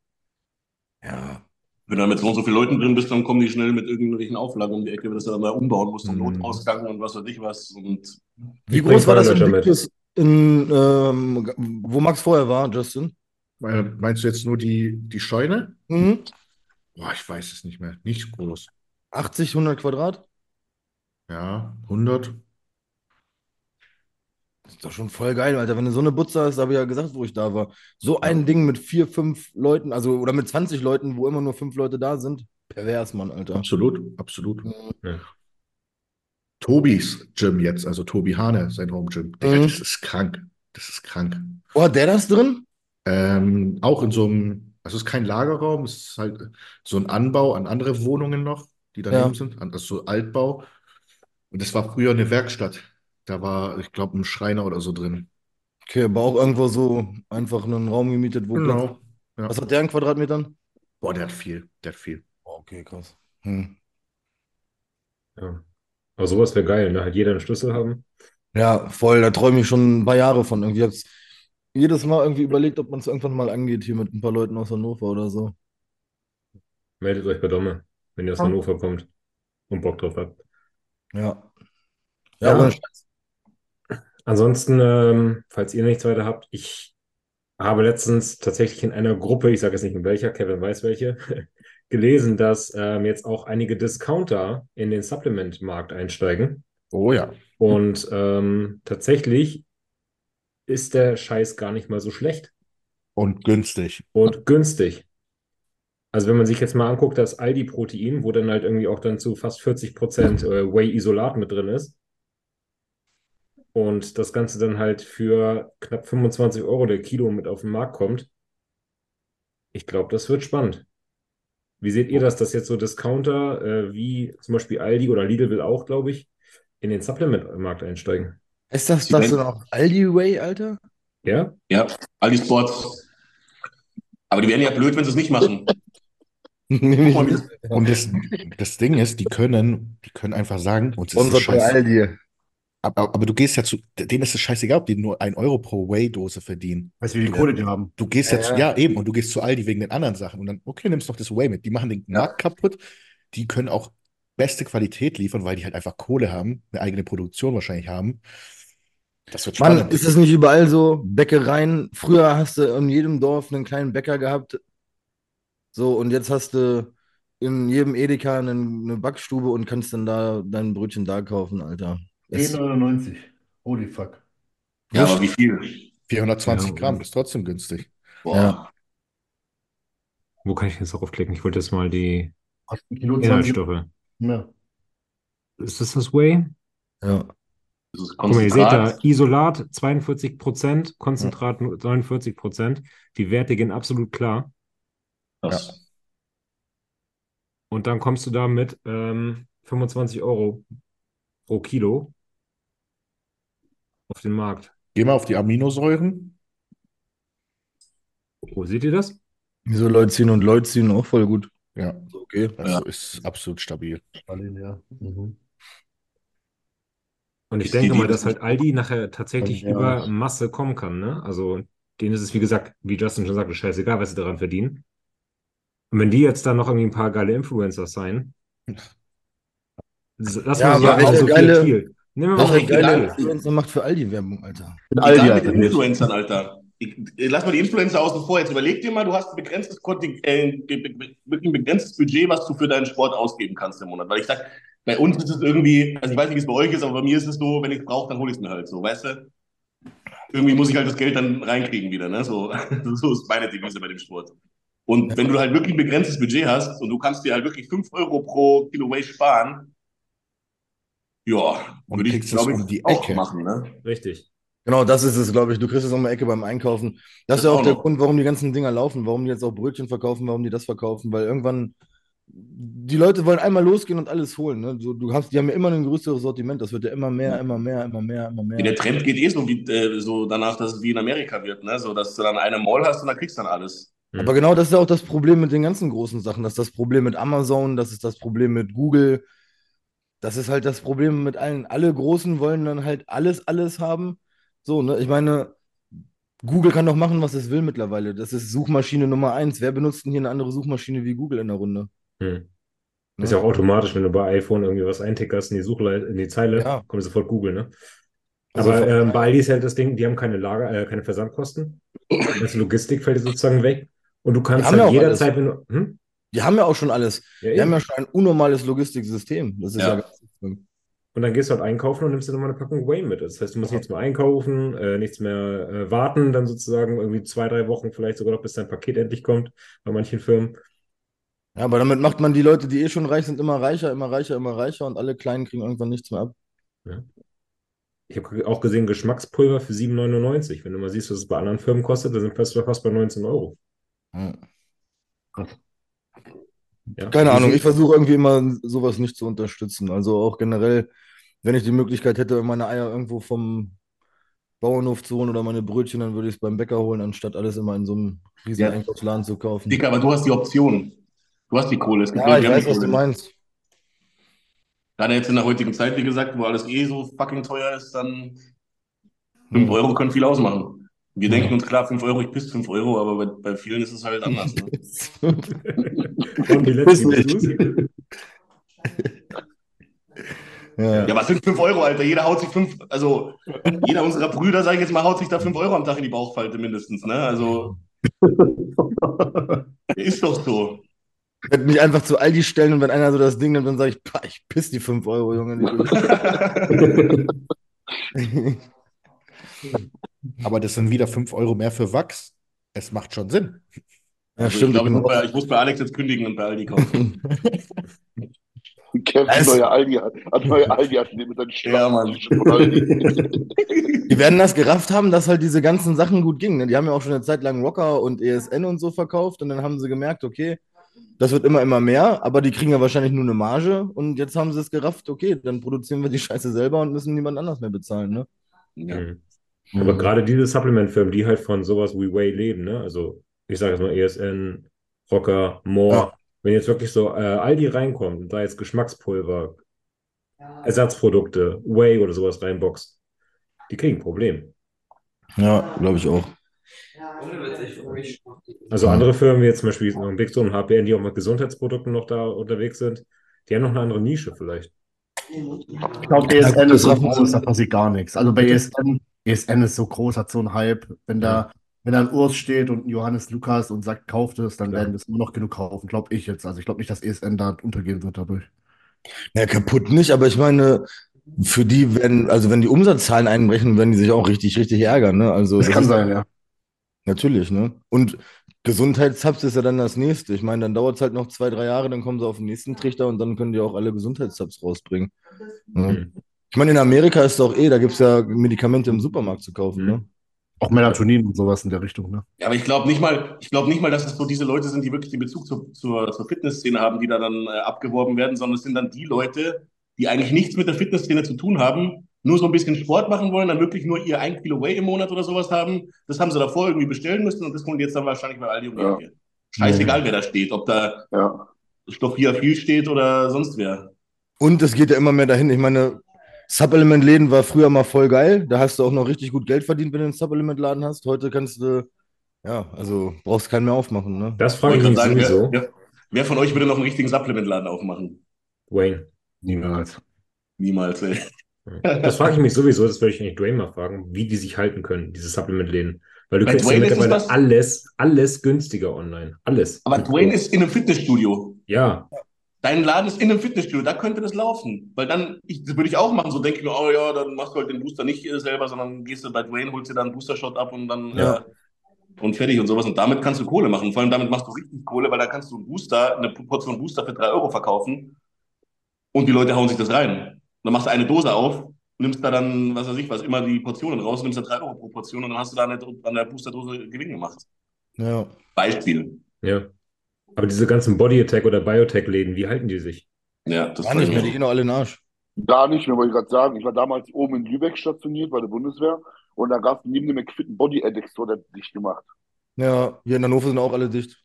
Wenn du da mit so und so vielen Leuten drin bist, dann kommen die schnell mit irgendwelchen Auflagen um die Ecke, wenn du das dann mal umbauen musst, und Mhm. Notausgang und was weiß ich was. Und Wie groß war das in Feuerlöscher mit. Dictus in, ähm, wo Max vorher war, Justin? Meinst du jetzt nur die, die Scheune? Mhm. Boah, ich weiß es nicht mehr. Nicht groß. 80, 100 Quadrat? Ja, 100. Das ist doch schon voll geil, Alter. Wenn du so eine Butze hast, habe ich ja gesagt, wo ich da war. So ein Ding mit vier, fünf Leuten, also oder mit 20 Leuten, wo immer nur fünf Leute da sind. Pervers, Mann, Alter. Absolut, absolut. Ja. Tobis Gym jetzt, also Tobi Hane, sein Home Gym. Digga, Mhm. das ist krank. Das ist krank. Oh, hat der das drin? Ähm, auch in so einem, also es ist kein Lagerraum, es ist halt so ein Anbau an andere Wohnungen noch, die daneben Ja. sind, also so Altbau. Und das war früher eine Werkstatt. Da war, ich glaube, ein Schreiner oder so drin. Okay, aber auch irgendwo so einfach einen Raum gemietet, wo. Genau. Ja. Was hat der in Quadratmetern? Boah, der hat viel, der hat viel. Oh, okay, krass. Hm. Ja. Aber sowas wäre geil, ne? Halt jeder einen Schlüssel haben. Ja, voll, da träume ich schon ein paar Jahre von. Irgendwie hab's jedes Mal irgendwie überlegt, ob man es irgendwann mal angeht hier mit ein paar Leuten aus Hannover oder so. Meldet euch bei Domme, wenn ihr aus. Hannover kommt und Bock drauf habt. Ja. Ja, Ja. Ansonsten, ähm, falls ihr nichts weiter habt, ich habe letztens tatsächlich in einer Gruppe, ich sage jetzt nicht in welcher, Kevin weiß welche, [LAUGHS] gelesen, dass ähm, jetzt auch einige Discounter in den Supplement-Markt einsteigen. Oh ja. Und ähm, tatsächlich ist der Scheiß gar nicht mal so schlecht Und günstig. und günstig. Also wenn man sich jetzt mal anguckt, das Aldi-Protein, wo dann halt irgendwie auch dann zu fast 40% äh, Whey-Isolat mit drin ist. Und das Ganze dann halt für knapp 25 Euro der Kilo mit auf den Markt kommt. Ich glaube, das wird spannend. Wie seht ihr das, dass jetzt so Discounter äh, wie zum Beispiel Aldi oder Lidl will auch, glaube ich, in den Supplement-Markt einsteigen? Ist das Sie das werden- denn auch Aldi Way, Alter? Ja? Ja, Aldi Sports. Aber die wären ja blöd, wenn sie es nicht machen. [LAUGHS] Und, das, das Ding ist, die können, die können einfach sagen, uns ist es Sponsert bei scheiße. Aber, aber du gehst ja zu, denen ist es scheißegal, ob die nur ein Euro pro Whey-Dose verdienen. Weißt du, wie viel Kohle die haben? Du gehst ja, Ja, zu, ja eben, und du gehst zu Aldi wegen den anderen Sachen und dann, okay, nimmst doch das Whey mit. Die machen den Ja. Markt kaputt. Die können auch beste Qualität liefern, weil die halt einfach Kohle haben, eine eigene Produktion wahrscheinlich haben. Das wird Mann, spannend. ist es nicht überall so? Bäckereien. Früher hast du in jedem Dorf einen kleinen Bäcker gehabt. So, und jetzt hast du in jedem Edeka eine, eine Backstube und kannst dann da dein Brötchen da kaufen, Alter. Es, 10,99. Holy fuck. Ja, aber wie viel? 420 Ja, Gramm ist trotzdem günstig. Boah. Ja. Wo kann ich jetzt darauf klicken? Ich wollte jetzt mal die Kostet ein Kilo 20 Inhaltsstoffe. mehr. Ist das das Whey? ja. Das ist Guck mal, ihr seht da Konzentrat. Isolat 42%, Konzentrat nur 49%. Die Werte gehen absolut klar. Das. Und dann kommst du da mit ähm, 25 Euro pro Kilo auf den Markt. Geh mal auf die Aminosäuren. Wo seht ihr das? Wieso Leucin und Leucin auch voll gut. Ja, Okay. also Ja. ist absolut stabil. Berlin, ja. Mhm. Und ich Ist denke die- mal, dass halt Aldi nachher tatsächlich Ja. über Masse kommen kann. Ne? Also denen ist es, wie gesagt, wie Justin schon sagte, scheißegal, was sie daran verdienen. Und wenn die jetzt dann noch irgendwie ein paar geile Influencer sein, lass Ja, mal so aber Sophia geile-. Nehmen wir mal für geile. Influencer macht für Aldi Werbung, Alter. Aldi, Egal Alter. mit den Influencern, Alter. Ich, lass mal die Influencer außen vor. Jetzt überleg dir mal, du hast ein begrenztes, äh, ein begrenztes Budget, was du für deinen Sport ausgeben kannst im Monat. Weil ich sag, bei uns ist es irgendwie, also ich weiß nicht, wie es bei euch ist, aber bei mir ist es so, wenn ich es brauche, dann hole ich es mir halt so, weißt du? Irgendwie muss ich halt das Geld dann reinkriegen wieder, ne? So, [LAUGHS] so ist meine Devise bei dem Sport. Und wenn du halt wirklich ein begrenztes Budget hast und du kannst dir halt wirklich 5 Euro pro Kilo Whey sparen, ja, Und würde ich, glaube ich, um die auch Ecke. machen, ne? Richtig. Genau, das ist es, glaube ich. Du kriegst es um die Ecke beim Einkaufen. Das ist Das ja auch auch der noch. Grund, warum die ganzen Dinger laufen, warum die jetzt auch Brötchen verkaufen, warum die das verkaufen, weil irgendwann die Leute wollen einmal losgehen und alles holen. Ne? So, du hast, die haben ja immer ein größeres Sortiment. Das wird ja immer mehr, immer mehr, immer mehr, immer mehr. Der Trend geht eh so, wie, äh, so danach, dass es wie in Amerika wird, ne? So, dass du dann eine Mall hast und dann kriegst du dann alles. Aber genau das ist ja auch das Problem mit den ganzen großen Sachen. Das ist das Problem mit Amazon, das ist das Problem mit Google. Das ist halt das Problem mit allen. Alle Großen wollen dann halt alles, alles haben. So, ne? Ich meine, Google kann doch machen, was es will mittlerweile. Das ist Suchmaschine Nummer eins. Wer benutzt denn hier eine andere Suchmaschine wie Google in der Runde? Hm. Ne? Ist ja auch automatisch, wenn du bei iPhone irgendwie was eintickerst in die Suchleiste, in die Zeile, Ja. kommt sofort Google, ne? Also Aber von- ähm, bei Aldi ist halt das Ding, die haben keine Lager, äh, keine Versandkosten. Die ganze Logistik fällt sozusagen weg. Und du kannst halt jederzeit, wenn du. Hm? Die haben ja auch schon alles. Ja, Die haben eben. ja schon ein unnormales Logistiksystem. Das ist ja, Ja. ganz schlimm. Und dann gehst du halt einkaufen und nimmst dir nochmal eine Packung Whey mit. Das heißt, du musst nichts mehr einkaufen, äh, nichts mehr äh, warten, dann sozusagen irgendwie zwei, drei Wochen vielleicht sogar noch, bis dein Paket endlich kommt, bei manchen Firmen. Ja, aber damit macht man die Leute, die eh schon reich sind, immer reicher, immer reicher, immer reicher und alle Kleinen kriegen irgendwann nichts mehr ab. Ich habe auch gesehen, Geschmackspulver für 7,99. Wenn du mal siehst, was es bei anderen Firmen kostet, dann sind wir fast bei 19 Euro. Ja. Ja. Keine Wie Ahnung, ich versuche irgendwie immer sowas nicht zu unterstützen. Also auch generell, wenn ich die Möglichkeit hätte, meine Eier irgendwo vom Bauernhof zu holen oder meine Brötchen, dann würde ich es beim Bäcker holen, anstatt alles immer in so einem riesen Ja. Einkaufsladen zu kaufen. Dicker, aber du hast die Option. Du hast die Kohle. Es gibt Ja, ich weiß, was du meinst. Gerade jetzt in der heutigen Zeit, wie gesagt, wo alles eh so fucking teuer ist, dann 5 Euro können viel ausmachen. Wir Ja. denken uns klar, 5 Euro, ich pisst 5 Euro, aber bei, bei vielen ist es halt anders. Ne? [LAUGHS] Und die letzten. [LAUGHS] Ja. Ja, was sind 5 Euro, Alter? Jeder haut sich 5, also jeder unserer Brüder, sag ich jetzt mal, haut sich da 5 Euro am Tag in die Bauchfalte mindestens, ne? Also [LAUGHS] ist doch so. Ich werde mich einfach zu Aldi stellen und wenn einer so das Ding nimmt, dann sage ich, "Pah, ich piss die 5 Euro, Junge. Aber das sind wieder 5 Euro mehr für Wachs. Es macht schon Sinn. Ja, Also ich stimmt. ich, ich muss bin bei- ich muss bei Alex jetzt kündigen und bei Aldi kaufen. [LAUGHS] Kevin, Es- neue Aldi hat, neue Aldi hat mit seinen Ja, Mann. [LAUGHS] Die werden das gerafft haben, dass halt diese ganzen Sachen gut gingen. ne? Die haben ja auch schon eine Zeit lang Rocker und ESN und so verkauft und dann haben sie gemerkt, okay, das wird immer, immer mehr, aber die kriegen ja wahrscheinlich nur eine Marge und jetzt haben sie es gerafft, okay, dann produzieren wir die Scheiße selber und müssen niemand anders mehr bezahlen, ne? Ja. Mhm. Aber gerade diese Supplement-Firmen, die halt von sowas wie Whey leben, ne? Also ich sage jetzt mal ESN, Rocker, More. Ja. Wenn jetzt wirklich so äh, Aldi reinkommt und da jetzt Geschmackspulver, Ersatzprodukte, Whey oder sowas reinboxt, die kriegen ein Problem. Ja, glaube ich auch. Also Ja. andere Firmen, wie jetzt zum Beispiel so ein Big Stone und HPN, die auch mit Gesundheitsprodukten noch da unterwegs sind, die haben noch eine andere Nische vielleicht. Ich glaube, das ist sie. groß, da passiert gar nichts. Also bei ESN, ESN ist so groß, hat so einen Hype. Wenn da, wenn da ein Urs steht und ein Johannes Lukas und sagt, kauft es, dann werden es immer noch genug kaufen, glaube ich jetzt. Also ich glaube nicht, dass ESN da untergehen wird dadurch. Ja, kaputt nicht, aber ich meine, für die werden, also wenn die Umsatzzahlen einbrechen, werden die sich auch richtig, richtig ärgern, ne? Also Das kann ist- sein, ja. Natürlich, ne? Und Gesundheitshubs ist ja dann das nächste. Ich meine, dann dauert es halt noch zwei, drei Jahre, dann kommen sie auf den nächsten Trichter und dann können die auch alle Gesundheitshubs rausbringen. Mhm. Ich meine, in Amerika ist doch eh, da gibt es ja Medikamente im Supermarkt zu kaufen, ne? Auch Melatonin und sowas in der Richtung, ne? Ja, aber ich glaube nicht mal, ich glaube nicht mal, dass es so diese Leute sind, die wirklich den Bezug zur, zur, zur Fitnessszene haben, die da dann äh, abgeworben werden, sondern es sind dann die Leute, die eigentlich nichts mit der Fitnessszene zu tun haben, nur so ein bisschen Sport machen wollen, dann wirklich nur ihr ein Kilo Whey im Monat oder sowas haben. Das haben sie davor irgendwie bestellen müssen und das kommt jetzt dann wahrscheinlich bei Aldi um die Ja. Ecke. Scheißegal, wer da steht, ob da Ja. Stoffia viel steht oder sonst wer. Und es geht ja immer mehr dahin. Ich meine, Supplement-Läden war früher mal voll geil. Da hast du auch noch richtig gut Geld verdient, wenn du einen Supplement-Laden hast. Heute kannst du, ja, also brauchst keinen mehr aufmachen, ne? Das frage ich mich sagen, sowieso. wer, wer, wer von euch würde noch einen richtigen Supplementladen aufmachen? Wayne. Niemals. Niemals, ey. Das frage ich mich sowieso, das würde ich eigentlich Dwayne mal fragen, wie die sich halten können, diese Supplement-Läden. Weil du Bei kriegst ja Dwayne es mittlerweile das- alles, alles günstiger online. Alles. Aber Dwayne ist in einem Fitnessstudio. Ja, Dein Laden ist in einem Fitnessstudio, da könnte das laufen. Weil dann, ich, das würde ich auch machen, so denke ich mir, oh ja, dann machst du halt den Booster nicht selber, sondern gehst du bei Dwayne, holst dir dann einen Booster-Shot ab und dann Ja. äh, und fertig und sowas. Und damit kannst du Kohle machen. Vor allem damit machst du richtig Kohle, weil da kannst du einen Booster, eine Portion Booster für drei Euro verkaufen und die Leute hauen sich das rein. Dann machst du eine Dose auf, nimmst da dann, was weiß ich was, immer die Portionen raus, nimmst da drei Euro pro Portion und dann hast du da eine, an der Boosterdose Gewinn gemacht. Ja. Beispiel. ja. Aber diese ganzen Body Attack oder Biotech-Läden, wie halten die sich? Ja, das Gar nicht mehr, die ich gehen alle in den Arsch. Gar nicht mehr, wollte ich gerade sagen. Ich war damals oben in Lübeck stationiert bei der Bundeswehr und da gab es neben dem McFit einen Body Addict Store, der dicht gemacht. Ja, hier in Hannover sind auch alle dicht.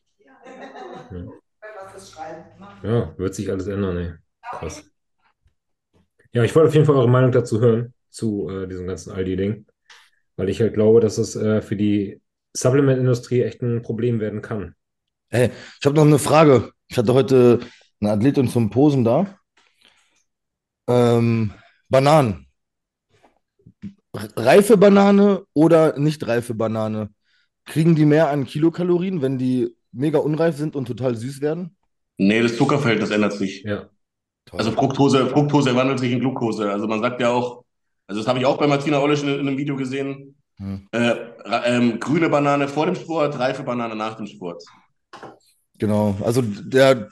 Ja, wird sich alles ändern, ey. Krass. Ja, ich wollte auf jeden Fall eure Meinung dazu hören, zu äh, diesem ganzen Aldi-Ding. Weil ich halt glaube, dass es äh, für die Supplement-Industrie echt ein Problem werden kann. Hey, ich habe noch eine Frage. Ich hatte heute eine Athletin zum Posen da. Ähm, Bananen. Reife Banane oder nicht reife Banane? Kriegen die mehr an Kilokalorien, wenn die mega unreif sind und total süß werden? Nee, das Zuckerverhältnis ändert sich. Ja. Toll. Also Fructose, Fructose wandelt sich in Glucose. Also man sagt ja auch, also das habe ich auch bei Martina Ollisch in, in einem Video gesehen, Hm. äh, ähm, grüne Banane vor dem Sport, reife Banane nach dem Sport. Genau. Also der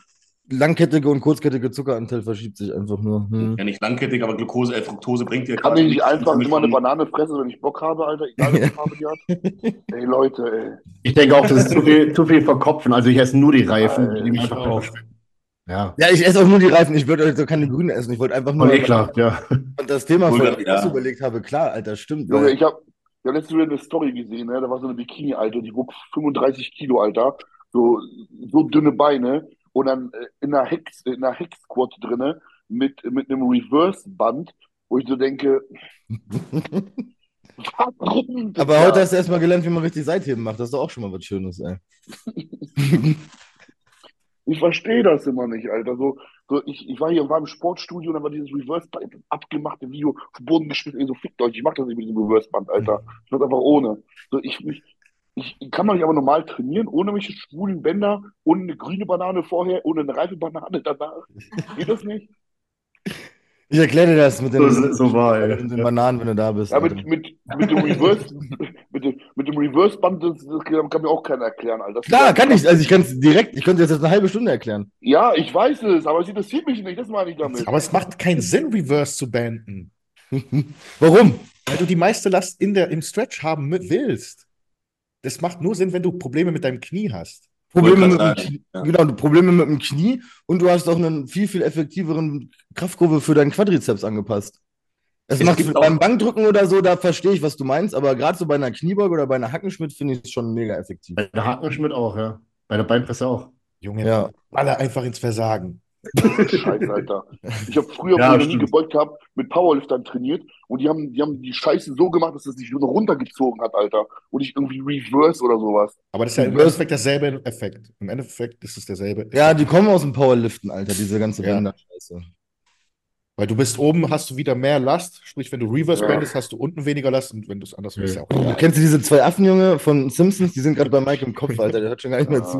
langkettige und kurzkettige Zuckeranteil verschiebt sich einfach nur. Hm. Ja, nicht langkettig, aber Glucose, äh, Fructose bringt dir Kann ich nicht einfach immer eine Banane fressen, wenn ich Bock habe, Alter? Egal, welche [LAUGHS] Farbe die hat. Ey, Leute, ey. Ich denke auch, das ist zu viel, zu viel verkopfen. Also ich esse nur die Reifen. Alter, die mich ich einfach auch. Ja. Ja, ich esse auch nur die Reifen. Ich würde also keine Grünen essen. Ich wollte einfach nur. Voll ekelhaft, ja. Und das Thema, von dem ich ja. überlegt habe, klar, Alter, stimmt. Junge, ich habe ja letztens wieder eine Story gesehen, ne? Da war so eine Bikini, Alter, die wog 35 Kilo, Alter. So, so dünne Beine. Und dann äh, in einer Hex, in einer Hex-Squat drinne mit, mit einem Reverse-Band, wo ich so denke, [LAUGHS] warum? aber heute hast du erstmal gelernt, wie man richtig Seitheben macht. Das ist doch auch schon mal was Schönes, ey. [LAUGHS] Ich verstehe das immer nicht, Alter. So, so ich, ich war hier war im Sportstudio und dann war dieses Reverse-Band abgemachte Video auf den Boden geschmissen. Ey, so fickt euch, ich mach das nicht mit diesem Reverse-Band, Alter. Ich mach einfach ohne. So, ich, ich, ich, ich kann man nicht aber normal trainieren, ohne welche schwulen Bänder, ohne eine grüne Banane vorher, ohne eine reife Banane danach. Geht das nicht? Ich erkläre dir das mit den, So, so war, mit den Bananen, wenn du da bist. Ja, mit, mit, mit dem Reverse, [LAUGHS] mit dem, mit dem Reverse-Band, das, das kann mir auch keiner erklären, Alter. Das Klar, kann ich. Also ich kann es direkt, ich könnte jetzt eine halbe Stunde erklären. Ja, ich weiß es, aber es interessiert mich nicht, das meine ich damit. Aber es macht keinen Sinn, Reverse zu beenden. [LAUGHS] Warum? Weil du die meiste Last in der, im Stretch haben mit- willst. Das macht nur Sinn, wenn du Probleme mit deinem Knie hast. Probleme mit dem Knie, ja. genau, Probleme mit dem Knie und du hast auch einen viel, viel effektiveren Kraftkurve für deinen Quadrizeps angepasst. Es Es macht gibt beim Bankdrücken oder so, da verstehe ich, was du meinst, aber gerade so bei einer Kniebeuge oder bei einer Hackenschmidt finde ich es schon mega effektiv. Bei der Hakenschmidt auch, ja. Bei der Beinpresse auch. Junge, Ja. alle einfach ins Versagen. Scheiße, Alter. Ich habe früher, [LAUGHS] Ja, wo ich noch nie gebeugt habe, mit Powerliftern trainiert und die haben, die haben die Scheiße so gemacht, dass das sich nur noch runtergezogen hat, Alter. Und ich irgendwie reverse oder sowas. Aber das ist ja im Endeffekt derselbe Effekt. Im Endeffekt ist es derselbe Effekt. Ja, die kommen aus dem Powerliften, Alter, diese ganze Ja. Bänder-Scheiße. Weil du bist oben, hast du wieder mehr Last. Sprich, wenn du Reverse Ja. bendest, hast du unten weniger Last. Und wenn du es anders machst, Ja. ja auch. Kennst du diese zwei Affen, Junge, von Simpsons? Die sind gerade bei Mike im Kopf, [LAUGHS] Alter. Der hört schon gar nicht mehr zu.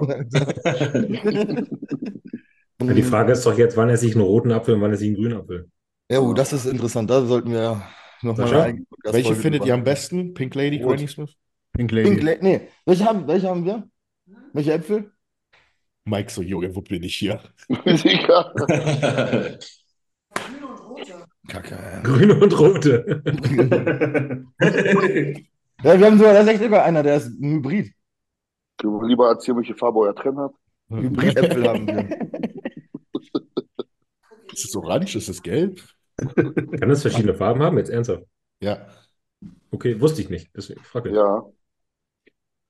Die Frage ist doch jetzt, wann esse ich einen roten Apfel und wann esse ich einen grünen Apfel? Ja, oh, das ist interessant. Da sollten wir noch mal Sascha? eine eigene Podcast-Folge Welche findet drüber ihr am besten? Pink Lady, Rot. Granny Smith? Pink Lady. Pink La- nee, welche haben, welche haben wir? Welche Äpfel? Mike so, Junge, wo bin ich hier? [LAUGHS] [LAUGHS] Kacke. Grüne und rote. Ja, wir haben sogar, da ist echt sogar einer, der ist ein Hybrid. Du lieber erzählen, welche Farbe euer Trend hat. Hybrid-Äpfel haben wir. [LAUGHS] Ist es orange? Ist es gelb? Kann das verschiedene Farben haben? Jetzt ernsthaft. Ja. Okay, wusste ich nicht. Deswegen frage ich. Ja.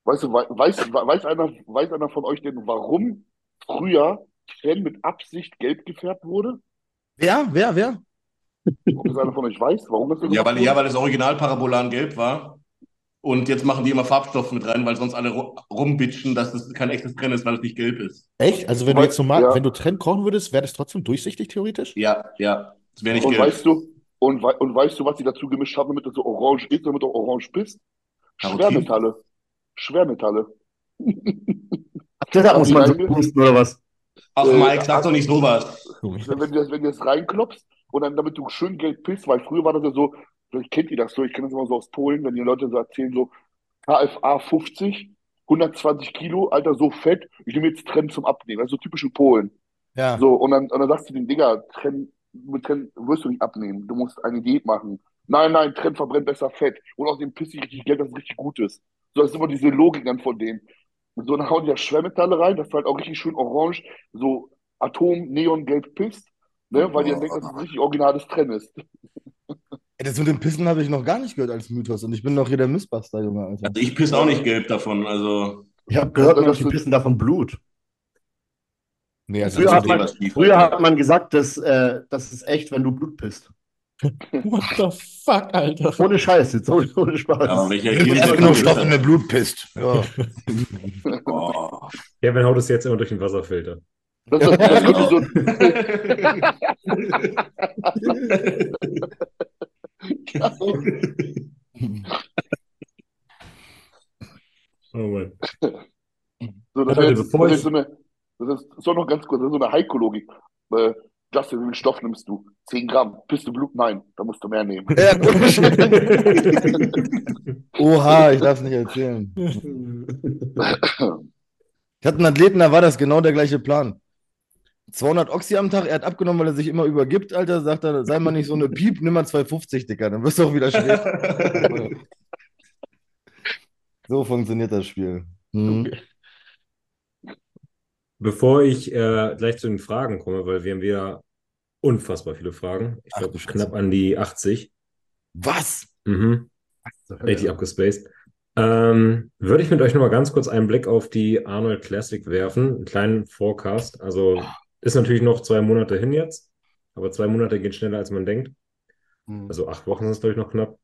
Weißt du, wei- weiß, weiß einer, weiß einer von euch denn, warum früher Trend mit Absicht gelb gefärbt wurde? Wer? Wer? Wer? Ob das einer von euch weiß, warum das so Ja, weil, ja, weil das Original Parabolan gelb war. Und jetzt machen die immer Farbstoff mit rein, weil sonst alle ru- rumbitchen, dass es kein echtes Trend ist, weil es nicht gelb ist. Echt? Also wenn du Weil- jetzt normal, ja. wenn du Trend kochen würdest, wäre das trotzdem durchsichtig theoretisch? Ja, ja. Es wäre nicht Und gelb. weißt du, und, wei- und weißt du, was sie dazu gemischt haben, damit das so orange ist, damit du orange bist? Carotin? Schwermetalle. Schwermetalle. Deshalb muss man so pusten oder was? Ach, Äh, Mike, sag doch nicht sowas. Wenn, wenn, du das, wenn du das reinklopfst und dann damit du schön gelb pisst, weil früher war das ja so, vielleicht kennt ihr das so, ich kenne das immer so aus Polen, wenn die Leute so erzählen, so KFA 50, 120 Kilo, Alter, so fett, ich nehme jetzt Trend zum Abnehmen, das ist so typisch in Polen. Ja. So, und dann, und dann sagst du den Digga, Trend, mit Trend wirst du nicht abnehmen, du musst eine Diät machen. Nein, nein, Trend verbrennt besser Fett. Und außerdem pisse ich richtig Geld, dass es richtig gut ist. So, das ist immer diese Logik dann von denen. So, dann hauen die ja Schwermetalle rein, dass du halt auch richtig schön orange, so Atom, Neon, Gelb pisst, ne, weil die dann denken, dass es richtig originales Trend ist. Das mit dem Pissen habe ich noch gar nicht gehört als Mythos und ich bin doch hier der Missbuster, Junge, Alter. Also ich pisse auch nicht gelb davon. Also Ich habe gehört, Ja, dass das die pissen davon Blut. Nee, also Früher hat man, früher hat man gesagt, dass, äh, das ist echt, wenn du Blut pisst. What the fuck, Alter? Ohne Scheiß jetzt, ohne, ohne Spaß. gibt Hirn- einfach genug Stoff in der Blut pisst. Ja. [LAUGHS] Oh. Kevin haut es jetzt immer durch den Wasserfilter. Das, ist, das könnte so, Oh Mann. so, das, jetzt, bevor das, ist so eine, das ist so noch ganz kurz, das ist so eine Heiko-Logik. Äh, Justin, wie viel Stoff nimmst du? 10 Gramm. Bist du Blut? Nein, da musst du mehr nehmen. Ja, [LAUGHS] Oha, ich darf es nicht erzählen. [LAUGHS] Ich hatte einen Athleten, da war das genau der gleiche Plan. 200 Oxy am Tag, er hat abgenommen, weil er sich immer übergibt, Alter. Sagt er, sei mal nicht so eine Piep, nimm mal 250, Dicker, dann wirst du auch wieder schwer. [LAUGHS] so funktioniert das Spiel. Mhm. Bevor ich äh, gleich zu den Fragen komme, weil wir haben wieder unfassbar viele Fragen. Ich glaube, knapp an die 80. Was? Mhm. Richtig abgespaced. Ähm, würde ich mit euch nochmal ganz kurz einen Blick auf die Arnold Classic werfen, einen kleinen Forecast. Also ist natürlich noch zwei Monate hin jetzt, aber zwei Monate gehen schneller, als man denkt. Hm. Also acht Wochen sind es, glaube ich, noch knapp.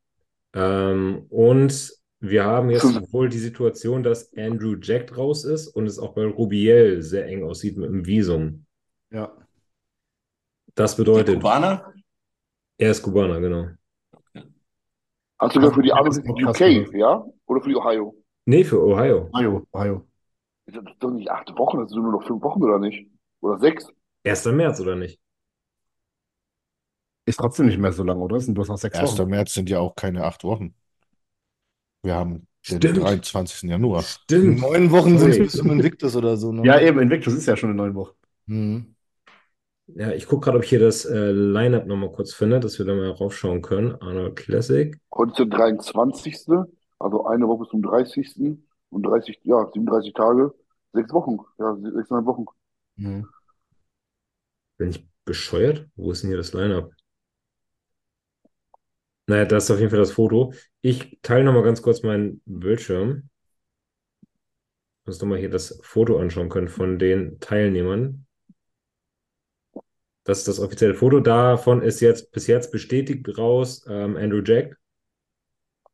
Ähm, und wir haben jetzt Fünf. wohl die Situation, dass Andrew Jack raus ist und es auch bei Rubiel sehr eng aussieht mit dem Visum. Ja. Das Der bedeutet, Kubaner? er ist Kubaner, genau. Hast du sogar für die Arme ist noch krass, UK, ja? Oder für die Ohio? Nee, für Ohio. Ohio, Ohio. Das ist doch nicht acht Wochen, das sind nur noch fünf Wochen, oder nicht? Oder sechs? 1. März, oder nicht? Ist trotzdem nicht mehr so lang, oder? Das sind bloß noch sechs 1. Wochen. März sind ja auch keine acht Wochen. Wir haben den Stimmt. 23. Januar. Stimmt. Neun Wochen sind es Sorry. bis zum Invictus oder so. Ne? Ja, eben, Invictus ist ja schon in neun Wochen. Mhm. Ja, ich gucke gerade, ob ich hier das äh, Line-Up nochmal kurz finde, dass wir da mal raufschauen können. Arnold Classic. Heute ist der 23. Also eine Woche zum 30. Und 30, ja, 37 Tage. Sechs Wochen. Ja, sechseinhalb Wochen. Mhm. Bin ich bescheuert? Wo ist denn hier das Line-Up? Naja, das ist auf jeden Fall das Foto. Ich teile nochmal ganz kurz meinen Bildschirm. Dass wir mal hier das Foto anschauen können von den Teilnehmern. Das ist das offizielle Foto. Davon ist jetzt bis jetzt bestätigt raus ähm, Andrew Jack.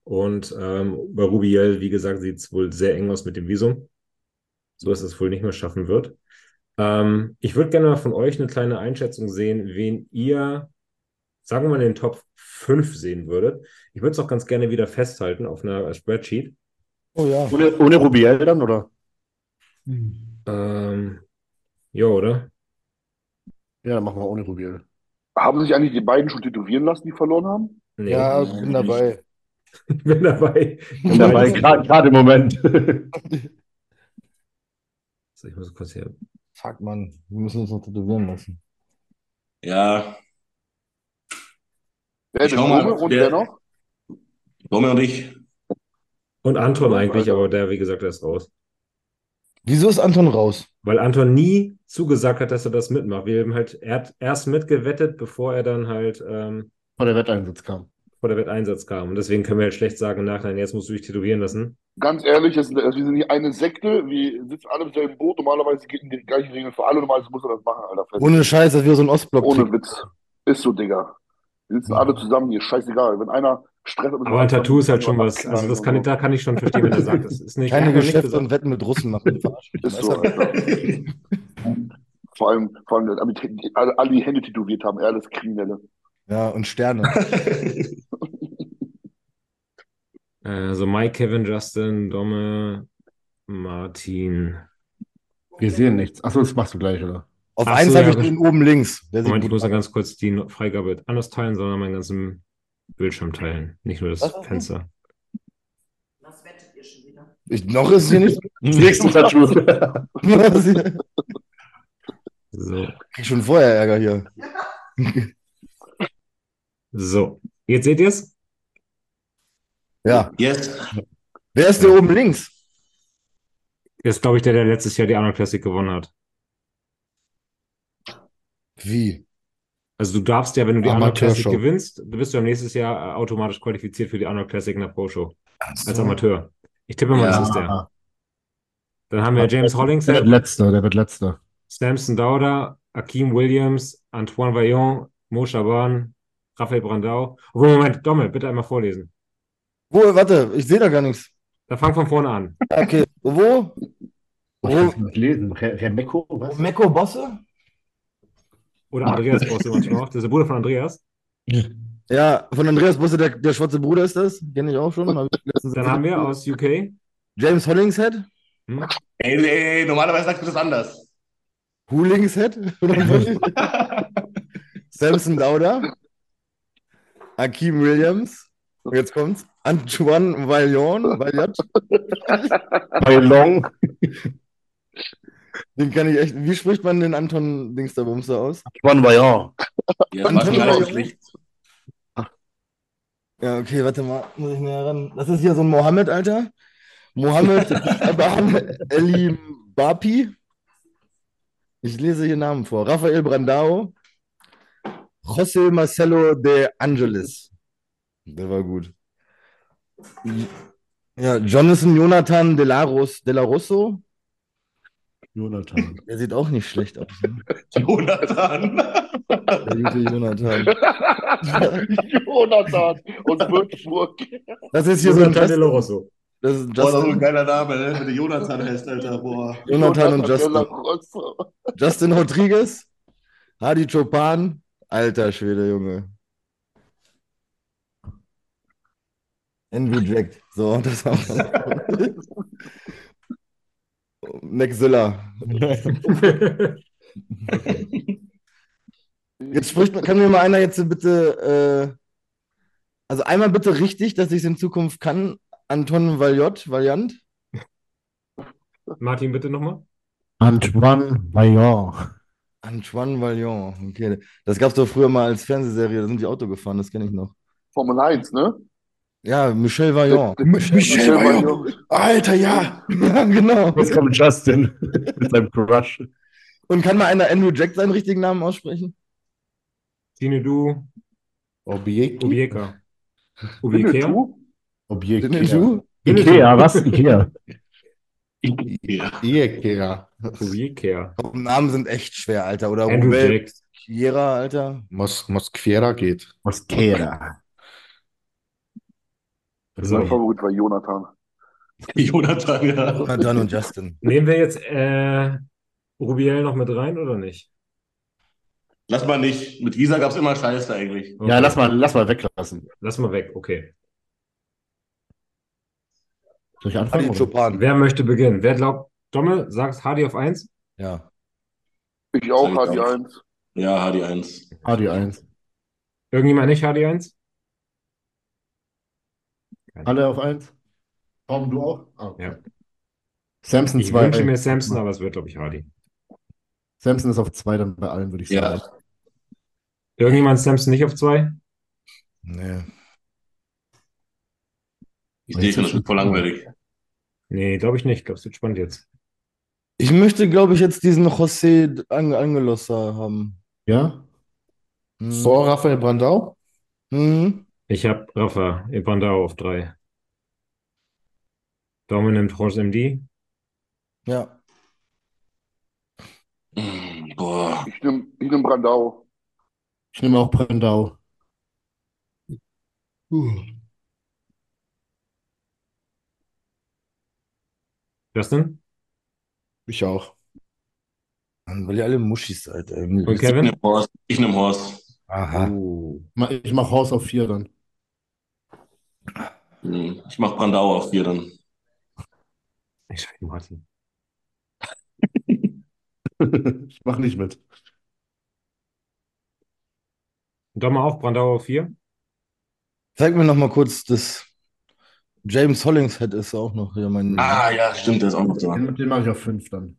Und ähm, bei Rubiel, wie gesagt, sieht es wohl sehr eng aus mit dem Visum. So dass es wohl nicht mehr schaffen wird. Ähm, ich würde gerne mal von euch eine kleine Einschätzung sehen, wen ihr, sagen wir mal, in den Top 5 sehen würdet. Ich würde es auch ganz gerne wieder festhalten auf einer Spreadsheet. Oh ja. Ohne, ohne Rubiel dann, oder? Ähm, ja, oder? Ja, dann machen wir ohne Rubiel. Haben sich eigentlich die beiden schon tätowieren lassen, die verloren haben? Nee, Ja, Nee, bin dabei. ich [LAUGHS] bin dabei. Bin dabei, gerade gerade im Moment. [LAUGHS] So, ich muss kurz hier. Fuck, Mann. Wir müssen uns noch tätowieren lassen. Ja, Wer mal, Rome und der- wer noch? Romy und ich. Und Anton eigentlich, aber der, wie gesagt, der ist raus. Wieso ist Anton raus? Weil Anton nie zugesagt hat, dass er das mitmacht. Wir haben halt, er hat erst mitgewettet, bevor er dann halt ähm, Vor der Wetteinsatz kam. Vor der Wetteinsatz kam. Und deswegen können wir halt schlecht sagen, im Nachhinein, jetzt musst du dich tätowieren lassen. Ganz ehrlich, es, wir sind nicht eine Sekte, wir sitzen alle im selben Boot. Normalerweise gelten die gleichen Regeln für alle, normalerweise muss er das machen, Alter. Fest. Ohne Scheiß, das wäre so ein Ostblock. Ohne Witz. Ist so, Digga. Wir sitzen alle zusammen hier, scheißegal. Wenn einer Stress hat, Aber ein Tattoo ist halt schon was, also das kann ich, da kann ich schon verstehen, wenn er sagt, das ist nicht, Keine Geschäfte und Wetten mit Russen machen. Ist so? Alter. Vor allem, vor allem alle, die- alle, alle die Hände tätowiert haben, er alles Kriminelle. Ja, und Sterne. [LAUGHS] Also Mike, Kevin, Justin, Domme, Martin. Wir sehen nichts. Achso, das machst du gleich, oder? Auf Ach eins so, habe ja. ich den oben links. Der Moment, ich muss da aus. ganz kurz die Freigabe anders teilen, sondern meinen ganzen Bildschirm teilen. Nicht nur das Was? Fenster. Was wettet ihr schon wieder? Ich, noch ist es hier nicht. [LAUGHS] Nächsten Tattoo. [LAUGHS] ich So. krieg schon vorher Ärger hier. So. Jetzt seht ihr es? Ja. Yes. Wer ist der oben links? Ist, glaube ich, der, der letztes Jahr die Arnold Classic gewonnen hat. Wie? Also du darfst ja, wenn du die Arnold Classic gewinnst, du bist du am nächstes Jahr äh, automatisch qualifiziert für die Arnold Classic in der Pro Show. Als so. Amateur. Ich tippe mal, das ist der. Dann haben wir James Der wird letzter, der wird letzter. Samson Dauda, Akeem Williams, Antoine Vaillant, Mo Shaban, Raphael Brandau. Oh, Moment, Domme, bitte einmal vorlesen. Wo, warte, ich sehe da gar nichts. Dann fang von vorne an. Okay, wo? Ich kann es nicht lesen. Re Remeko, was? Meko Bosse? Oder Andreas du [LAUGHS] manchmal auch. Das ist der Bruder von Andreas. Ja, von Andreas Bosse, der, der schwarze Bruder ist das. Kenne ich auch schon. Hab ich Dann haben wir aus UK. James Hollingshead? Hm? Ey, ey, ey, normalerweise sagst du das anders. Hoolingshead? [LAUGHS] Samson Dauder, Akeem Williams, und jetzt kommt's, Antoine Vaillant, Vaillant, den kann ich echt, wie spricht man den Anton Dings da Bumster aus? Juan Vaillant. Ja, relativ Vaillant? Ja, okay, warte mal, muss ich näher ran. Das ist hier so ein Mohammed, Alter. Mohammed [LAUGHS] Abraham Eli Bapi. Ich lese hier Namen vor. Rafael Brandao. José Marcelo de Angelis. Der war gut. Ja, Jonathan Jonathan de la, Ros, de la Rosso. Jonathan. Der sieht auch nicht schlecht aus. Ne? Jonathan. Der gute Jonathan. Jonathan aus Würzburg. Das ist hier so ein Jonathan de la Rosso. das ist Boah, das ist so ein Justin, geiler Name, ne? Wenn du Jonathan heißt, Alter. Boah. Jonathan und de la Justin. Justin Rodriguez, Hadi Chopan, alter Schwede, Junge. Envy Jack. So, [LAUGHS] das haben wir. Nexilla. Jetzt spricht, man- kann mir mal einer jetzt bitte, äh, also einmal bitte richtig, dass ich es in Zukunft kann. Anton Valiot, Valiant. Martin, bitte nochmal. Antoine Vaillant. Antoine Valiant. Okay, das gab es doch früher mal als Fernsehserie, da sind die Auto gefahren, das kenne ich noch. Formel 1, ne? Ja, Michel Vaillant. Michel Vaillant. Alter, ja. [LAUGHS] Ja, genau. Jetzt kommt Justin [LAUGHS] mit seinem Crush. Und kann mal einer Andrew Jack seinen richtigen Namen aussprechen? Tine, du. Objekt. Du? Objekt. Dinneju? Ikea, was? Ikea. Ja. Ikea. Ubieka. Namen sind echt schwer, Alter. Oder Andrew Rubel Alter. Mos Mosquera geht. Mosquera. Mein So, Favorit war Jonathan. [LAUGHS] Jonathan, ja. Jonathan und Justin. nehmen wir jetzt äh, Rubiel noch mit rein oder nicht? Lass mal nicht. Mit Visa gab es immer Scheiße eigentlich. Okay. Ja, lass mal, lass mal weglassen. Lass mal weg, okay. Soll ich anfangen? Hadi? Chopin. Wer möchte beginnen? Wer glaubt, Domme, sagst Hardy auf 1? Ja. Ich auch, Sag ich auch. 1. Ja, HD1. Adi 1. Irgendjemand nicht Hardy 1? Alle auf 1? Tom, du auch? Ah, okay. Ja. Samson Ich 2. wünsche mir Samson, aber es wird, glaube ich, Hardy. Samson ist auf 2 dann bei allen, würde ich Ja. sagen. Irgendjemand Samson nicht auf 2? Nee. Ich sehe schon, das wird voll langweilig. Nee, glaube ich nicht. Ich glaube, es wird spannend jetzt. Ich möchte, glaube ich, jetzt diesen José Ang Angelosa haben. Ja? Hm. Vor Raphael Brandau? Mhm. Ich habe Rafa Ebandao auf 3. Daumen nimmt Horst MD. Ja. Boah. Ich nehme ich nehm Brandau. Ich nehme auch Brandau. Justin? Ich auch. Mann, weil ihr alle Muschis seid. Ey. Und Ich Kevin? nehme Horst. Ich nehme Horst. Aha. Ma- Ich mache Haus auf 4 dann. Hm, Ich mache Brandau auf 4 dann. ich sag Martin. [LAUGHS] Ich mache nicht mit. Domme auch Brandau auf 4? Zeig mir noch mal kurz das. James Hollingshead ist auch noch hier mein. Ah, ja, stimmt, der ist auch noch da. Den, den mache ich auf 5 dann.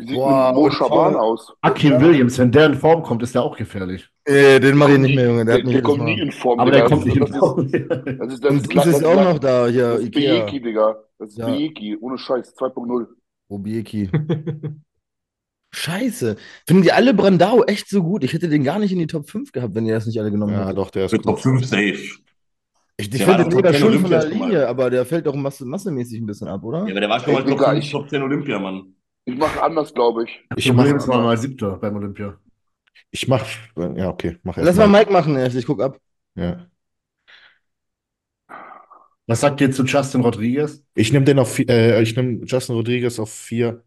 Sieht Boah, mit Mo Schaban aus? Akim Williams, wenn der in Form kommt, ist der auch gefährlich. Äh, den mache ich nicht mehr, Junge. Der Der, hat mich der kommt Mal. nie in Form, Aber der kommt nicht in das, Form. ist, das ist, das ist, Dings ist das auch noch da, hier, das ist. Bejeki, Digga. Das ist Ja. Bejeki, ohne Scheiß, 2.0. Obieki. [LAUGHS] Scheiße. Finden die alle Brandao echt so gut? Ich hätte den gar nicht in die Top 5 gehabt, wenn ihr das nicht alle genommen Ja, hättet. doch, der ist Top gut. 5 safe. Ich, ich Der finde doch Top 10 schön von der schon mal. Linie, aber der fällt auch masse, massemäßig ein bisschen ab, oder? Ja, aber der war schon mal Ey, Top Digga, 5, ich- Top 10 Olympia, Mann. Ich mache anders, glaube ich. Ich Problem mach, ist, war mal Siebter beim Olympia. ich mach, ja, okay, mach Lass erst mal mal. Mike machen erst, ich guck ab. Ja. Was sagt ihr zu Justin Rodriguez? Ich nehme den auf, äh, ich nehme Justin Rodriguez auf vier.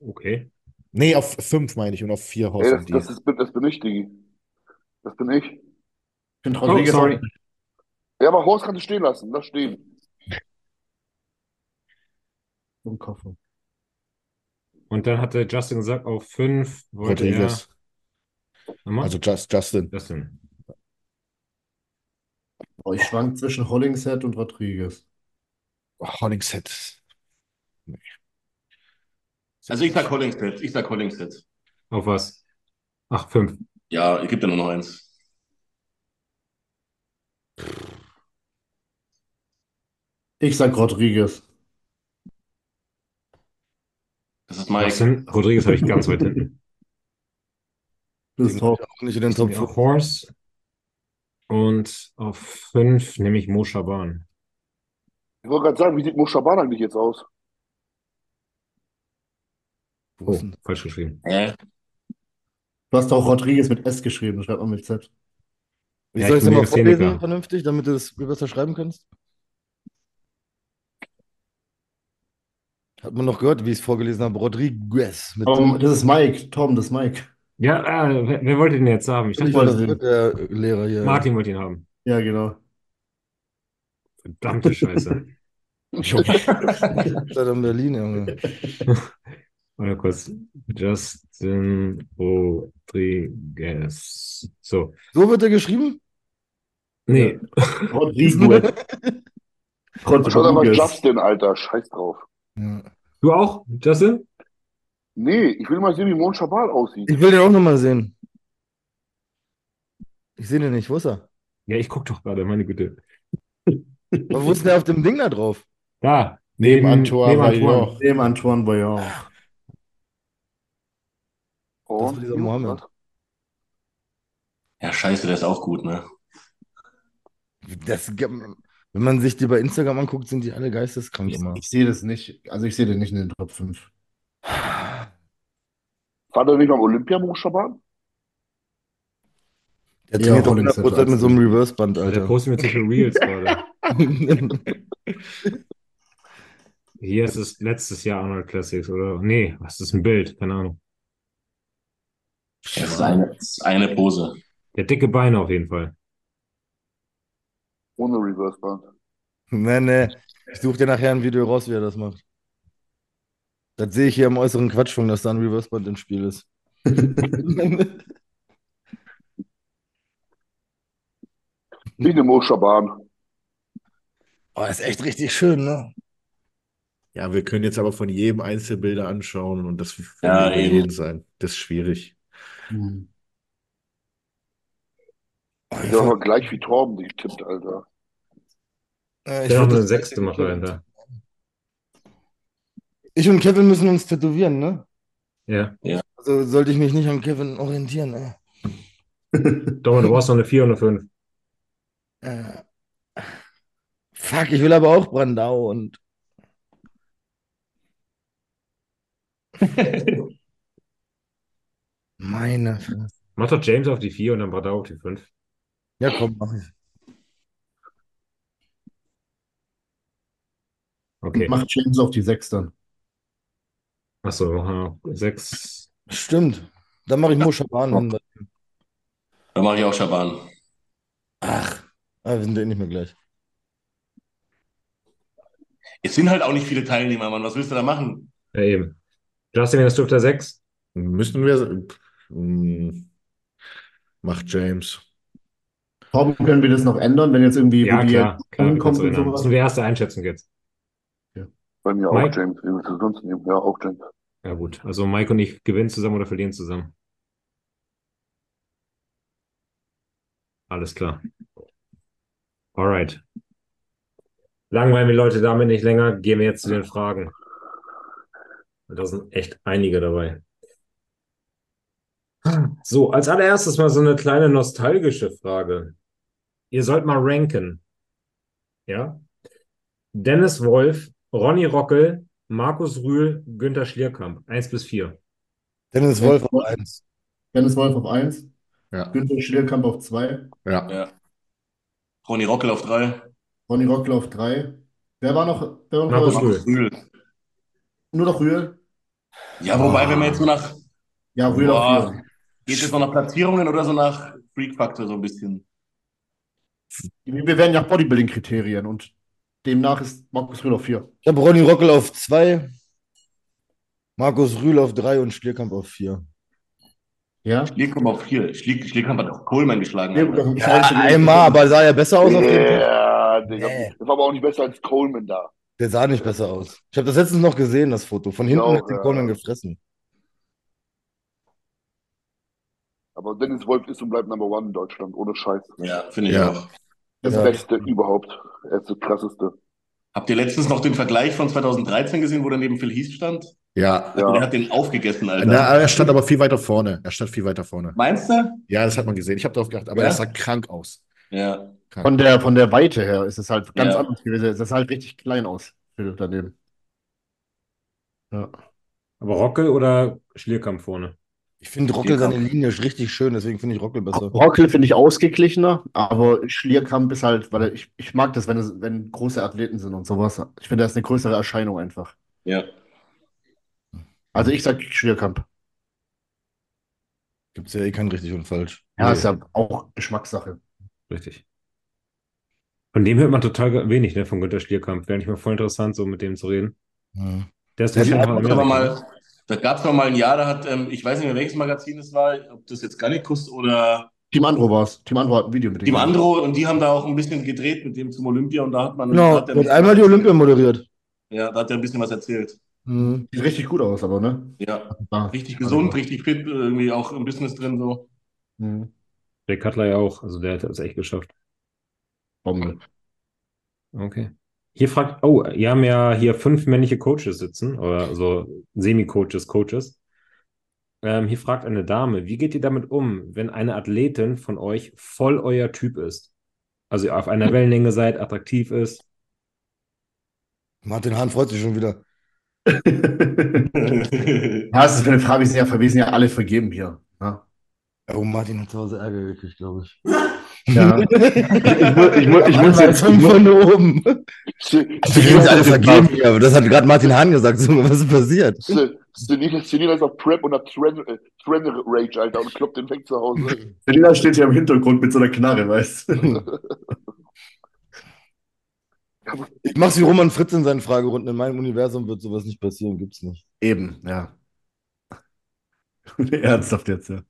Okay. Nee, auf fünf meine ich und auf vier Ey, Horst das, MD. das, ist, das bin ich, Digi. Das bin ich. Ich finde Oh, Rodriguez sorry. Ja, aber Horst kannst du stehen lassen. Lass stehen. im Koffer. Und dann hatte Justin gesagt, auf 5 wollte er Rodriguez. Nochmal? Also Just, Justin. Justin. Oh, ich schwank zwischen Hollingshead und Rodriguez. Hollingshead. Also ich sag Hollingshead. Ich sag Hollingshead. Auf was? Ach, fünf. Ja, ich gebe dir nur noch eins. Ich sag Rodriguez. Das ist Mike. Justin. Rodriguez habe ich ganz weit hinten. Das ist top. Auch nicht in den Top Ja, 5. Horse. Und auf fünf nehme ich Mo Shaban. Ich wollte gerade sagen, wie sieht Moschaban eigentlich jetzt aus? Oh, falsch geschrieben. Hä? Du hast auch Rodriguez mit S geschrieben, schreibt man mit Z. Ich Ja, soll ich es Legastheniker. vorlesen, vernünftig, damit du es besser schreiben kannst? Hat man noch gehört, wie ich es vorgelesen habe? Rodriguez. Mit Tom, das ist Mike. Tom, das ist Mike. Ja, ah, wer, wer wollte den jetzt haben? Ich dachte, ich wollte sehen. wird der Lehrer hier. Martin wollte ihn haben. Ja, genau. Verdammte Scheiße. [LAUGHS] Seid in Berlin, Junge. [LAUGHS] Warte kurz. Justin Rodriguez. So. So wird er geschrieben? Nee. [LAUGHS] Rodriguez. Schaut einfach Rodriguez. Justin, Alter. Scheiß drauf. Ja. Du auch, Justin? Nee, ich will mal sehen, wie Mon Chabal aussieht. Ich will den auch nochmal sehen. Ich sehe den nicht. Wo ist er? Ja, ich guck doch gerade, meine Güte. Aber wo ist der auf dem Ding da drauf? Da. Neben Antoine neben Vaillant. Neben Antoine Vaillant. Oh, Das war dieser Mohammed. Ja, scheiße, der ist auch gut, ne? Das, wenn man sich die bei Instagram anguckt, sind die alle geisteskrank Ich, immer. ich sehe das nicht. Also ich sehe den nicht in den Top 5. War der nicht beim Olympia, Mon Chabal? Der Ja, trainiert Hollings 100% mit so einem Reverse-Band, Der Alter. postet mir zu viele Reels [LAUGHS] gerade. Hier ist es letztes Jahr Arnold Classics, oder? Nee, was ist ein Bild? Keine Ahnung. Das ist eine, das ist eine Pose. Der dicke Beine auf jeden Fall. Ohne Reverse Band. nee, nee. Ich suche dir nachher ein Video raus, wie er das macht. Das sehe ich hier im äußeren Quatschfunk, dass da ein Reverse-Band im Spiel ist. Wie eine Mo Chabal. Oh, ist echt richtig schön, ne? Ja, wir können jetzt aber von jedem Einzelbilder anschauen und das wird Ja, eben. jeden sein. Das ist schwierig. Oh, ich Der war fand- gleich wie Torben sich tippt, Alter. Äh, ich find eine sechste schön. dahinter. Ich und Kevin müssen uns tätowieren, ne? Ja. Also sollte ich mich nicht an Kevin orientieren, ne? [LAUGHS] [LAUGHS] Dominik, du brauchst noch eine 4 und eine 5. Äh, fuck, ich will aber auch Brandau und [LAUGHS] meine Fresse. Mach doch James auf die 4 und dann Bradau auf die 5. Ja, komm, mach ich. Okay. Macht James auf die 6 dann. Achso, machen wir 6. Stimmt. Dann mache ich Mo Schaban hin. Da mache ich auch Schaban. Ach, ah, wir sind ja eh nicht mehr gleich. Es sind halt auch nicht viele Teilnehmer, Mann. Was willst du da machen? Ja, eben. Justin, wen hast du auf der 6? Müssen wir. Hm, macht James. Torben, können wir das noch ändern, wenn jetzt irgendwie Ja, klar. klar wir kommt und so Das ist sowas? nur die erste Einschätzung jetzt. Bei mir auch Mike? James. Willst du sonst nehmen? Ja, auch James. Ja, gut. Also Mike und ich gewinnen zusammen oder verlieren zusammen. Alles klar. Alright. Langweilen wir Leute damit nicht länger. Gehen wir jetzt zu den Fragen. Da sind echt einige dabei. So, als allererstes mal so eine kleine nostalgische Frage. Ihr sollt mal ranken. Ja? Dennis Wolf, Ronny Rockel, Markus Rühl, Günther Schlierkamp. 1 bis 4. Dennis Wolf auf 1. Dennis Wolf auf 1, Ja. Günther Schlierkamp auf 2, Ja. Ja. Ronny Rockel auf drei. Ronny Rockel auf 3. Wer war noch? Wer war noch Markus? Rühl. Rühl. Nur noch Rühl? Ja, wobei, wenn wir jetzt so nach. Ja, Rühl Boah, auf 4. geht es noch nach Platzierungen oder so nach Freak-Faktor so ein bisschen? Wir werden ja Bodybuilding-Kriterien und demnach ist Markus Rühl auf 4. Ich habe Ronny Rockel auf 2, Markus Rühl auf 3 und Schlierkamp auf 4. Ja? Schlierkamp auf vier. Schlier, Schlierkamp hat auch Coleman geschlagen. Ja, schon, einmal, aber sah ja besser aus auf dem Bild. Ja, Digga. Das war aber auch nicht besser als Coleman da. Der sah nicht besser aus. Ich habe das letztens noch gesehen, das Foto. Von hinten Ja, hat den ja. Coleman gefressen. Aber Dennis Wolf ist und bleibt Number One in Deutschland, ohne Scheiß. Ja, finde ich Ja. auch. Das Ja. Beste überhaupt. Er ist der krasseste. Habt ihr letztens noch den Vergleich von 2013 gesehen, wo der neben Phil Heath stand? Ja. Also Ja. Der hat den aufgegessen, Alter. Na, er stand aber viel weiter vorne. Er stand viel weiter vorne. Meinst du? Ja, das hat man gesehen. Ich habe darauf gedacht, aber Ja? er sah krank aus. Ja. Von der, von der Weite her ist es halt ganz Ja. anders gewesen. Es sah halt richtig klein aus, Phil daneben. Ja. Aber Rockel oder Schlierkamp vorne? Ich finde Rockel seine Linie ist richtig schön, deswegen finde ich Rockel besser. Rockel finde ich ausgeglichener, aber Schlierkamp ist halt, weil ich, ich mag das, wenn, es, wenn große Athleten sind und sowas. Ich finde, das ist eine größere Erscheinung einfach. Ja. Also ich sag Schlierkamp. Gibt es ja eh kein richtig und falsch. Ja, Nee. ist ja auch Geschmackssache. Richtig. Von dem hört man total wenig, ne, von Günter Schlierkamp. Wäre nicht mal voll interessant, so mit dem zu reden. Ja. Der ist gab's aber Amerika. mal, da gab es mal ein Jahr, da hat, ähm, ich weiß nicht mehr welches Magazin es war, ob das jetzt Gallikus oder Team Andro war es. Team Andro hat ein Video mit ihm Team. Andro und die haben da auch ein bisschen gedreht mit dem zum Olympia und da hat man Genau, hat ein einmal die Olympia moderiert. Ja, da hat er ein bisschen was erzählt. Mhm. Sieht richtig gut aus, aber, ne? Ja, Ah, richtig gesund, richtig fit, irgendwie auch im Business drin so. Mhm. Der Cutler ja auch. Also der hat es echt geschafft. Bombe. Okay. Hier fragt, oh, wir haben ja hier fünf männliche Coaches sitzen, oder so Semi-Coaches, Coaches. Ähm, hier fragt eine Dame, wie geht ihr damit um, wenn eine Athletin von euch voll euer Typ ist? Also ihr auf einer [LAUGHS] Wellenlänge seid, attraktiv ist. Martin Hahn freut sich schon wieder. [LAUGHS] Ja, es ist eine Frage, wir sind ja, wir sind ja alle vergeben hier. Ja. Oh, Martin hat zu Hause Ärger gekriegt, glaube ich. [LAUGHS] Ja. [LAUGHS] Ich, mu- ich, mu- ich muss jetzt, ich fünf muss, von oben. Wir sind alle vergeben hier, aber das hat gerade Martin Hahn gesagt. So, was ist passiert? Se- Selina Selina ist auf Prep und hat äh, Tren Rage, Alter, und kloppt den weg zu Hause. [LAUGHS] Selina steht hier im Hintergrund mit so einer Knarre, weißt du? [LAUGHS] Ich mach's wie Roman Fritz in seinen Fragerunden. In meinem Universum wird sowas nicht passieren, gibt's nicht. Eben, ja. Ernsthaft jetzt, ja.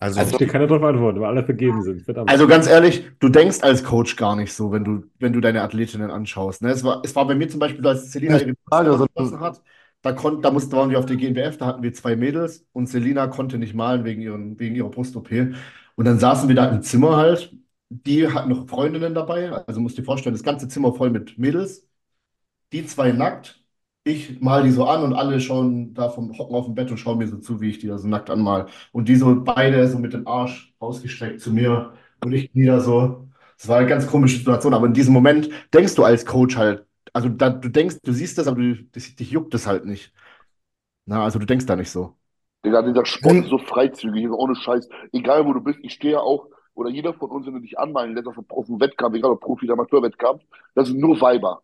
Also, Also dir keiner darauf antworten, weil alle vergeben sind. Verdammt. Also ganz ehrlich, du denkst als Coach gar nicht so, wenn du, wenn du deine Athletinnen anschaust. Ne? Es war, es war bei mir zum Beispiel, als Selina ihre Frage, gelassen hat, da, kon, da mussten, waren wir auf der GNBF, da hatten wir zwei Mädels und Selina konnte nicht malen wegen, ihren, wegen ihrer Brust-OP. Und dann saßen wir da im Zimmer halt. Die hatten noch Freundinnen dabei, also musst dir vorstellen, das ganze Zimmer voll mit Mädels. Die zwei nackt. Ich mal die so an und alle schauen da vom Hocken auf dem Bett und schauen mir so zu, wie ich die da so nackt anmal. Und die so beide so mit dem Arsch ausgestreckt zu mir und ich wieder so. Das war eine ganz komische Situation, aber in diesem Moment denkst du als Coach halt, also da, du denkst, du siehst das, aber du, das, dich juckt das halt nicht. Na, also du denkst da nicht so. Digga, dieser Sport ist so freizügig, ohne Scheiß. Egal wo du bist, ich stehe ja auch, oder jeder von uns, wenn du dich anmalen lässt auf einem Wettkampf, egal ob Profi- oder Amateurwettkampf, das sind nur Weiber.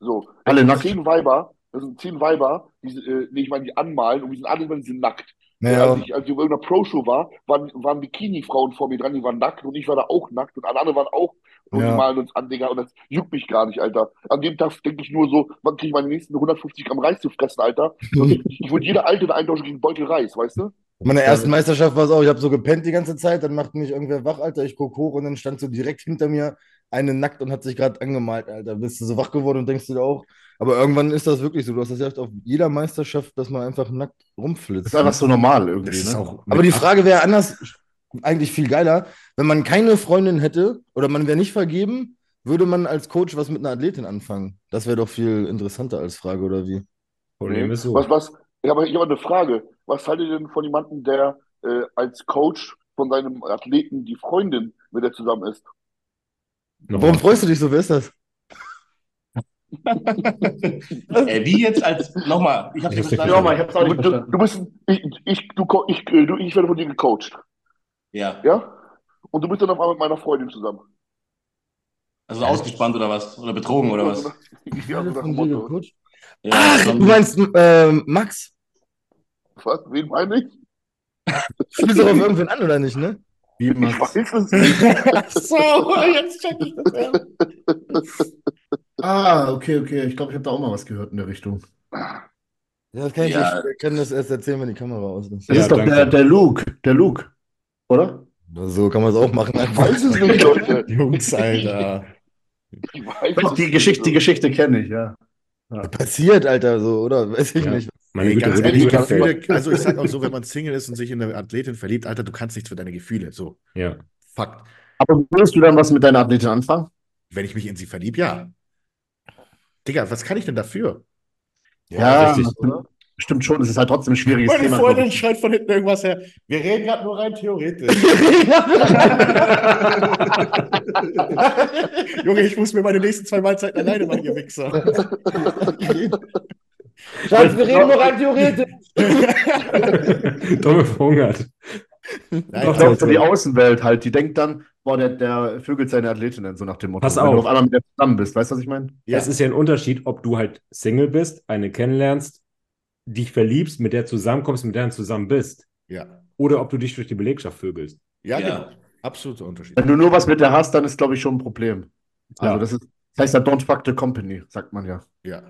So. Alle nackt. Zehn Weiber, das sind zehn Weiber, die, äh, nee, ich meine, die anmalen und wir sind alle, die sind nackt. Naja, Als ich, als ich auf irgendeiner Pro-Show war, waren, waren Bikini-Frauen vor mir dran, die waren nackt und ich war da auch nackt und alle anderen waren auch und Ja. die malen uns an, Digga, und das juckt mich gar nicht, Alter. An dem Tag denke ich nur so, wann kriege ich meine nächsten 150 Gramm Reis zu fressen, Alter? [LAUGHS] ich würde jede Alte eintauschen gegen Beutel Reis, weißt du? meine ersten Meisterschaft war es auch. Ich habe so gepennt die ganze Zeit, dann macht mich irgendwer wach, Alter. Ich guck hoch und dann stand so direkt hinter mir eine nackt und hat sich gerade angemalt, Alter. Bist du so wach geworden und denkst du dir auch. Aber irgendwann ist das wirklich so. Du hast das ja auf jeder Meisterschaft, dass man einfach nackt Das rumflitzt. ist einfach so normal das irgendwie, ne? Aber die Frage wäre anders, eigentlich viel geiler. Wenn man keine Freundin hätte oder man wäre nicht vergeben, würde man als Coach was mit einer Athletin anfangen? Das wäre doch viel interessanter als Frage, oder wie? Problem ist so. Was, was, ich habe eine Frage. Was haltet ihr denn von jemandem, der äh, als Coach von seinem Athleten die Freundin mit der zusammen ist? Warum freust du dich so? Wer ist das? Äh, wie jetzt als, nochmal, ich habe Ich nicht hab's verstanden. nicht Ja, mal, ich hab's auch nicht du, verstanden. du bist, ich, ich, du, ich, äh, du, ich werde von dir gecoacht, Ja, ja? Und du bist dann auf einmal mit meiner Freundin zusammen. also ausgespannt oder was? Oder betrogen oder was? Ja, so nach dem Von dir Motto. gecoacht? Ja, Ach, du meinst ähm, Max? Was? Wen meine ich? Spielst du auf irgendwen an, oder nicht, ne? Wie Ich Max? weiß es [LAUGHS] nicht. so, jetzt check ich das. Ja. Ah, okay, okay. Ich glaube, ich habe da auch mal was gehört in der Richtung. Ja, das kann ich Ja. nicht, wir können das erst erzählen, wenn die Kamera aus ist. Das Ja, ist doch der, der Luke, der Luke, oder? So kann man es auch machen. Ich weiß es nicht, [LAUGHS] Leute. Jungs, Alter. Ich weiß Doch, es die nicht. Geschichte, die Geschichte kenne ich, ja. Passiert, Alter, so, oder? Weiß ich Ja. nicht. Meine Ey, Güte, ganz ehrlich, Gefühle, also ich sag auch so, wenn man Single ist und sich in eine Athletin verliebt, Alter, du kannst nichts für deine Gefühle. So, Ja. Fakt. Aber würdest du dann was mit deiner Athletin anfangen? Wenn ich mich in sie verlieb, ja. Digga, was kann ich denn dafür? Ja, richtig. stimmt, schon. Es ist halt trotzdem ein schwieriges Meine Thema. Freundin schreit von hinten irgendwas her. Wir reden gerade nur rein theoretisch. [LAUGHS] Junge, ich muss mir meine nächsten zwei Mahlzeiten alleine machen, ihr Wichser. [LAUGHS] Schatz, wir reden noch rein [LAUGHS] theoretisch. [LAUGHS] Domme verhungert. Nein, Ich glaube, so die Außenwelt halt, die denkt dann, boah, der, der vögelt seine Athletin, so nach dem Motto. Pass Wenn du auf. auf einmal mit der zusammen bist, weißt du, was ich meine? Ja. Es ist ja ein Unterschied, ob du halt Single bist, eine kennenlernst, dich verliebst, mit der zusammenkommst, mit der du zusammen bist. ja. Oder ob du dich durch die Belegschaft vögelst. Ja, Ja. genau. Absoluter Unterschied. Wenn du nur was mit der hast, dann ist, glaube ich, schon ein Problem. Also Ja. das ist, das heißt ja don't fuck the company, sagt man ja. Ja.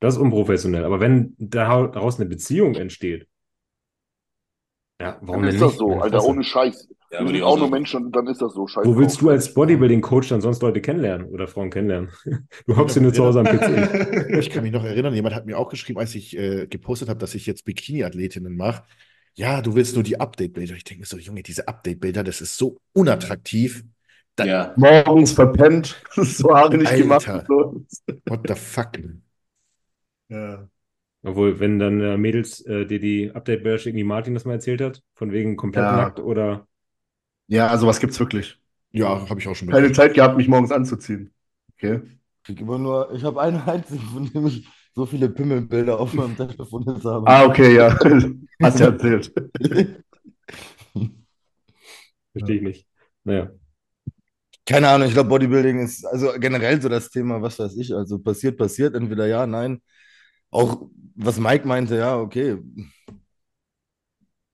Das ist unprofessionell. Aber wenn da- daraus eine Beziehung entsteht, ja, warum Dann denn ist das nicht? so, Alter, ohne Scheiß. Ja, Wir würde sind ich auch nur. Menschen und dann ist das so. Scheiß Wo willst du als Bodybuilding-Coach dann sonst Leute kennenlernen oder Frauen kennenlernen? [LAUGHS] Du hockst dir nur zu Hause am PC. [LAUGHS] Ich kann mich noch erinnern, jemand hat mir auch geschrieben, als ich äh, gepostet habe, dass ich jetzt Bikini-Athletinnen mache. Ja, du willst nur die Update-Bilder. Ich denke mir so, Junge, diese Update-Bilder, das ist so unattraktiv. Da- Ja. Morgens verpennt, [LAUGHS] so Haare nicht Alter. gemacht. What the fuck? Ja. Obwohl, wenn dann äh, Mädels äh, dir die Update-Bilder schicken, wie Martin das mal erzählt hat, von wegen komplett Ja. nackt oder ja, sowas gibt's wirklich. Ja, habe ich auch schon Keine. Zeit gehabt, mich morgens anzuziehen. Okay. Ich immer nur, ich habe eine einzige, von dem ich so viele Pimmelbilder auf meinem Telefon jetzt habe. Ah, okay, ja. [LAUGHS] Hast du ja erzählt. [LAUGHS] verstehe ich nicht. Naja. Keine Ahnung, ich glaube, Bodybuilding ist also generell so das Thema, was weiß ich. Also passiert, passiert, entweder ja, nein. Auch was Mike meinte, ja, okay.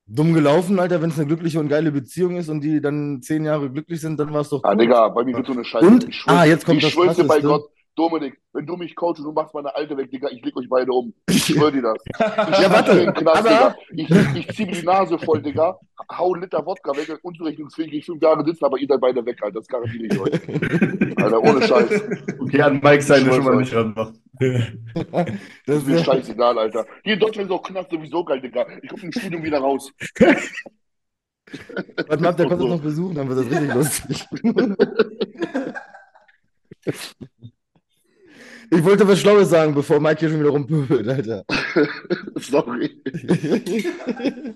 Dumm gelaufen, Alter, wenn es eine glückliche und geile Beziehung ist und die dann zehn Jahre glücklich sind, dann war es doch Ah, gut. Digga, bei mir wird so eine Scheiße. Und? Ah, jetzt kommt ich das dir bei. Gott, Dominik, wenn du mich coachst und du machst meine Alte weg, Digga, ich leg euch beide um. [LAUGHS] Ich schwöre dir das. Ich Ja, warte, Knast, aber-. Ich, ich zieh mir die Nase voll, Digga. Hau einen Liter Wodka weg, unzurechnungsfähig, ich fünf Jahre sitzen, aber ihr seid beide weg, Alter. Das garantiere ich euch. [LAUGHS] Alter, ohne Scheiß. Okay, an Mike seine Ich schon mal nicht ranmacht. [LAUGHS] Das Ist mir scheißegal, Alter. Hier in Deutschland ist auch Knast sowieso geil, Digga. Ich komm im Studium wieder raus. warte mal, ab, der kommt uns noch besuchen, dann wird das richtig lustig. Ich wollte was Schlaues sagen, bevor Mike hier schon wieder rumpöbelt, Alter. [LAUGHS] Sorry. [LAUGHS]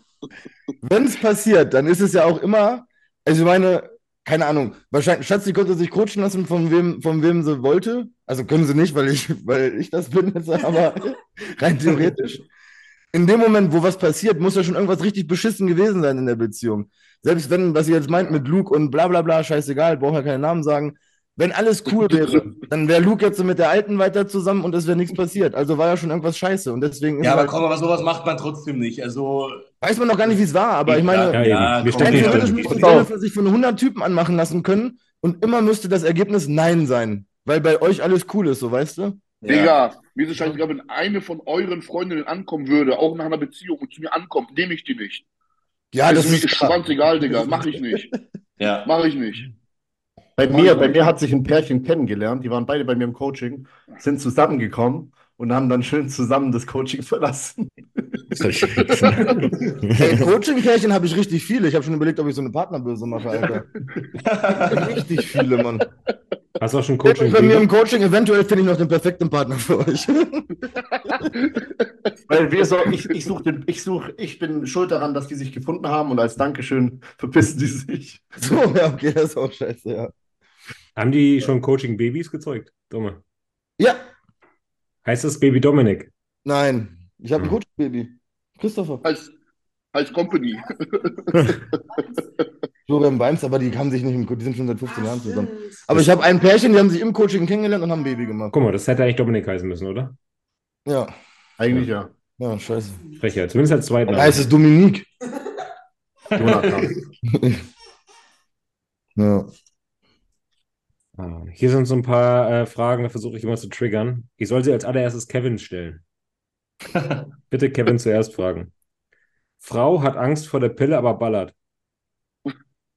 Wenn es passiert, dann ist es ja auch immer, also ich meine, keine Ahnung, wahrscheinlich, Schatzi konnte sich coachen lassen, von wem, von wem sie wollte. Also können sie nicht, weil ich, weil ich das bin jetzt, aber [LAUGHS] rein theoretisch. In dem Moment, wo was passiert, muss ja schon irgendwas richtig beschissen gewesen sein in der Beziehung. Selbst wenn, was ihr jetzt meint mit Luke und bla bla bla, scheißegal, braucht ja keinen Namen sagen. Wenn alles cool wäre, dann wäre Luke jetzt so mit der Alten weiter zusammen und es wäre nichts passiert. Also war ja schon irgendwas scheiße. Und deswegen ist Ja, aber halt, komm, aber sowas macht man trotzdem nicht. Also, weiß man noch gar nicht, wie es war, aber ich meine, Ja, ja. Wir komm, theoretisch müsste. Jennifer sich von 100 Typen anmachen lassen können und immer müsste das Ergebnis Nein sein, weil bei euch alles cool ist, so weißt du? ja. Digga, mir ist es scheißegal, wenn eine von euren Freundinnen ankommen würde, auch nach einer Beziehung und zu mir ankommt, nehme ich die nicht. Ja, das das ist mir schwanzegal, Digga. Mach ich nicht. Ja. Mach ich nicht. Bei mir, bei mir hat sich ein Pärchen kennengelernt, die waren beide bei mir im Coaching, sind zusammengekommen und haben dann schön zusammen das Coaching [LAUGHS] verlassen. [LAUGHS] Ey, Coaching-Pärchen habe ich richtig viele. Ich habe schon überlegt, ob ich so eine Partnerbörse mache, Alter. [LAUGHS] richtig viele, Mann. Hast du auch schon Coaching bei mir im Coaching, eventuell finde ich noch den perfekten Partner für euch. Weil wir so, ich, ich such den, ich such, ich bin schuld daran, dass die sich gefunden haben und als Dankeschön verpissen die sich. so, ja, okay, das ist auch scheiße, ja. Haben die schon Coaching-Babys gezeugt? Dumme. Ja, Heißt das Baby Dominik? nein. Ich habe ein Hm. Coaching-Baby. Christopher. Als, als Company. [LAUGHS] Florian Weims, aber die haben sich nicht im Co- die sind schon seit 15 Jahren zusammen. Aber ich habe ein Pärchen, die haben sich im Coaching kennengelernt und haben ein Baby gemacht. Guck mal, das hätte eigentlich Dominik heißen müssen, oder? Ja, Eigentlich ja. ja, scheiße. Frechheit. Zumindest als Dann Zweitname. heißt es Dominique. Jonathan. [LAUGHS] Ja. Ah, Hier sind so ein paar äh, Fragen, da versuche ich immer zu triggern. Ich soll sie als allererstes Kevin stellen. [LAUGHS] Bitte Kevin zuerst fragen. Frau hat Angst vor der Pille, aber ballert.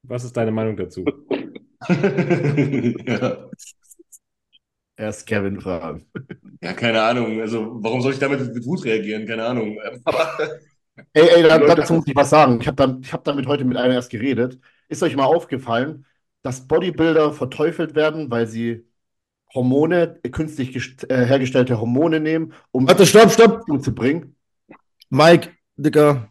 Was ist deine Meinung dazu? [LAUGHS] ja. Erst Kevin fragen. ja, keine Ahnung. Also, warum soll ich damit mit Wut reagieren? Keine Ahnung. [LAUGHS] Aber Ey, ey, da, dazu muss ich was sagen. Ich habe dann, ich hab damit heute mit einer erst geredet. Ist euch mal aufgefallen, dass Bodybuilder verteufelt werden, weil sie Hormone, äh, künstlich äh, hergestellte Hormone nehmen, um Warte, stopp, stopp. zu bringen? Mike, Dicker.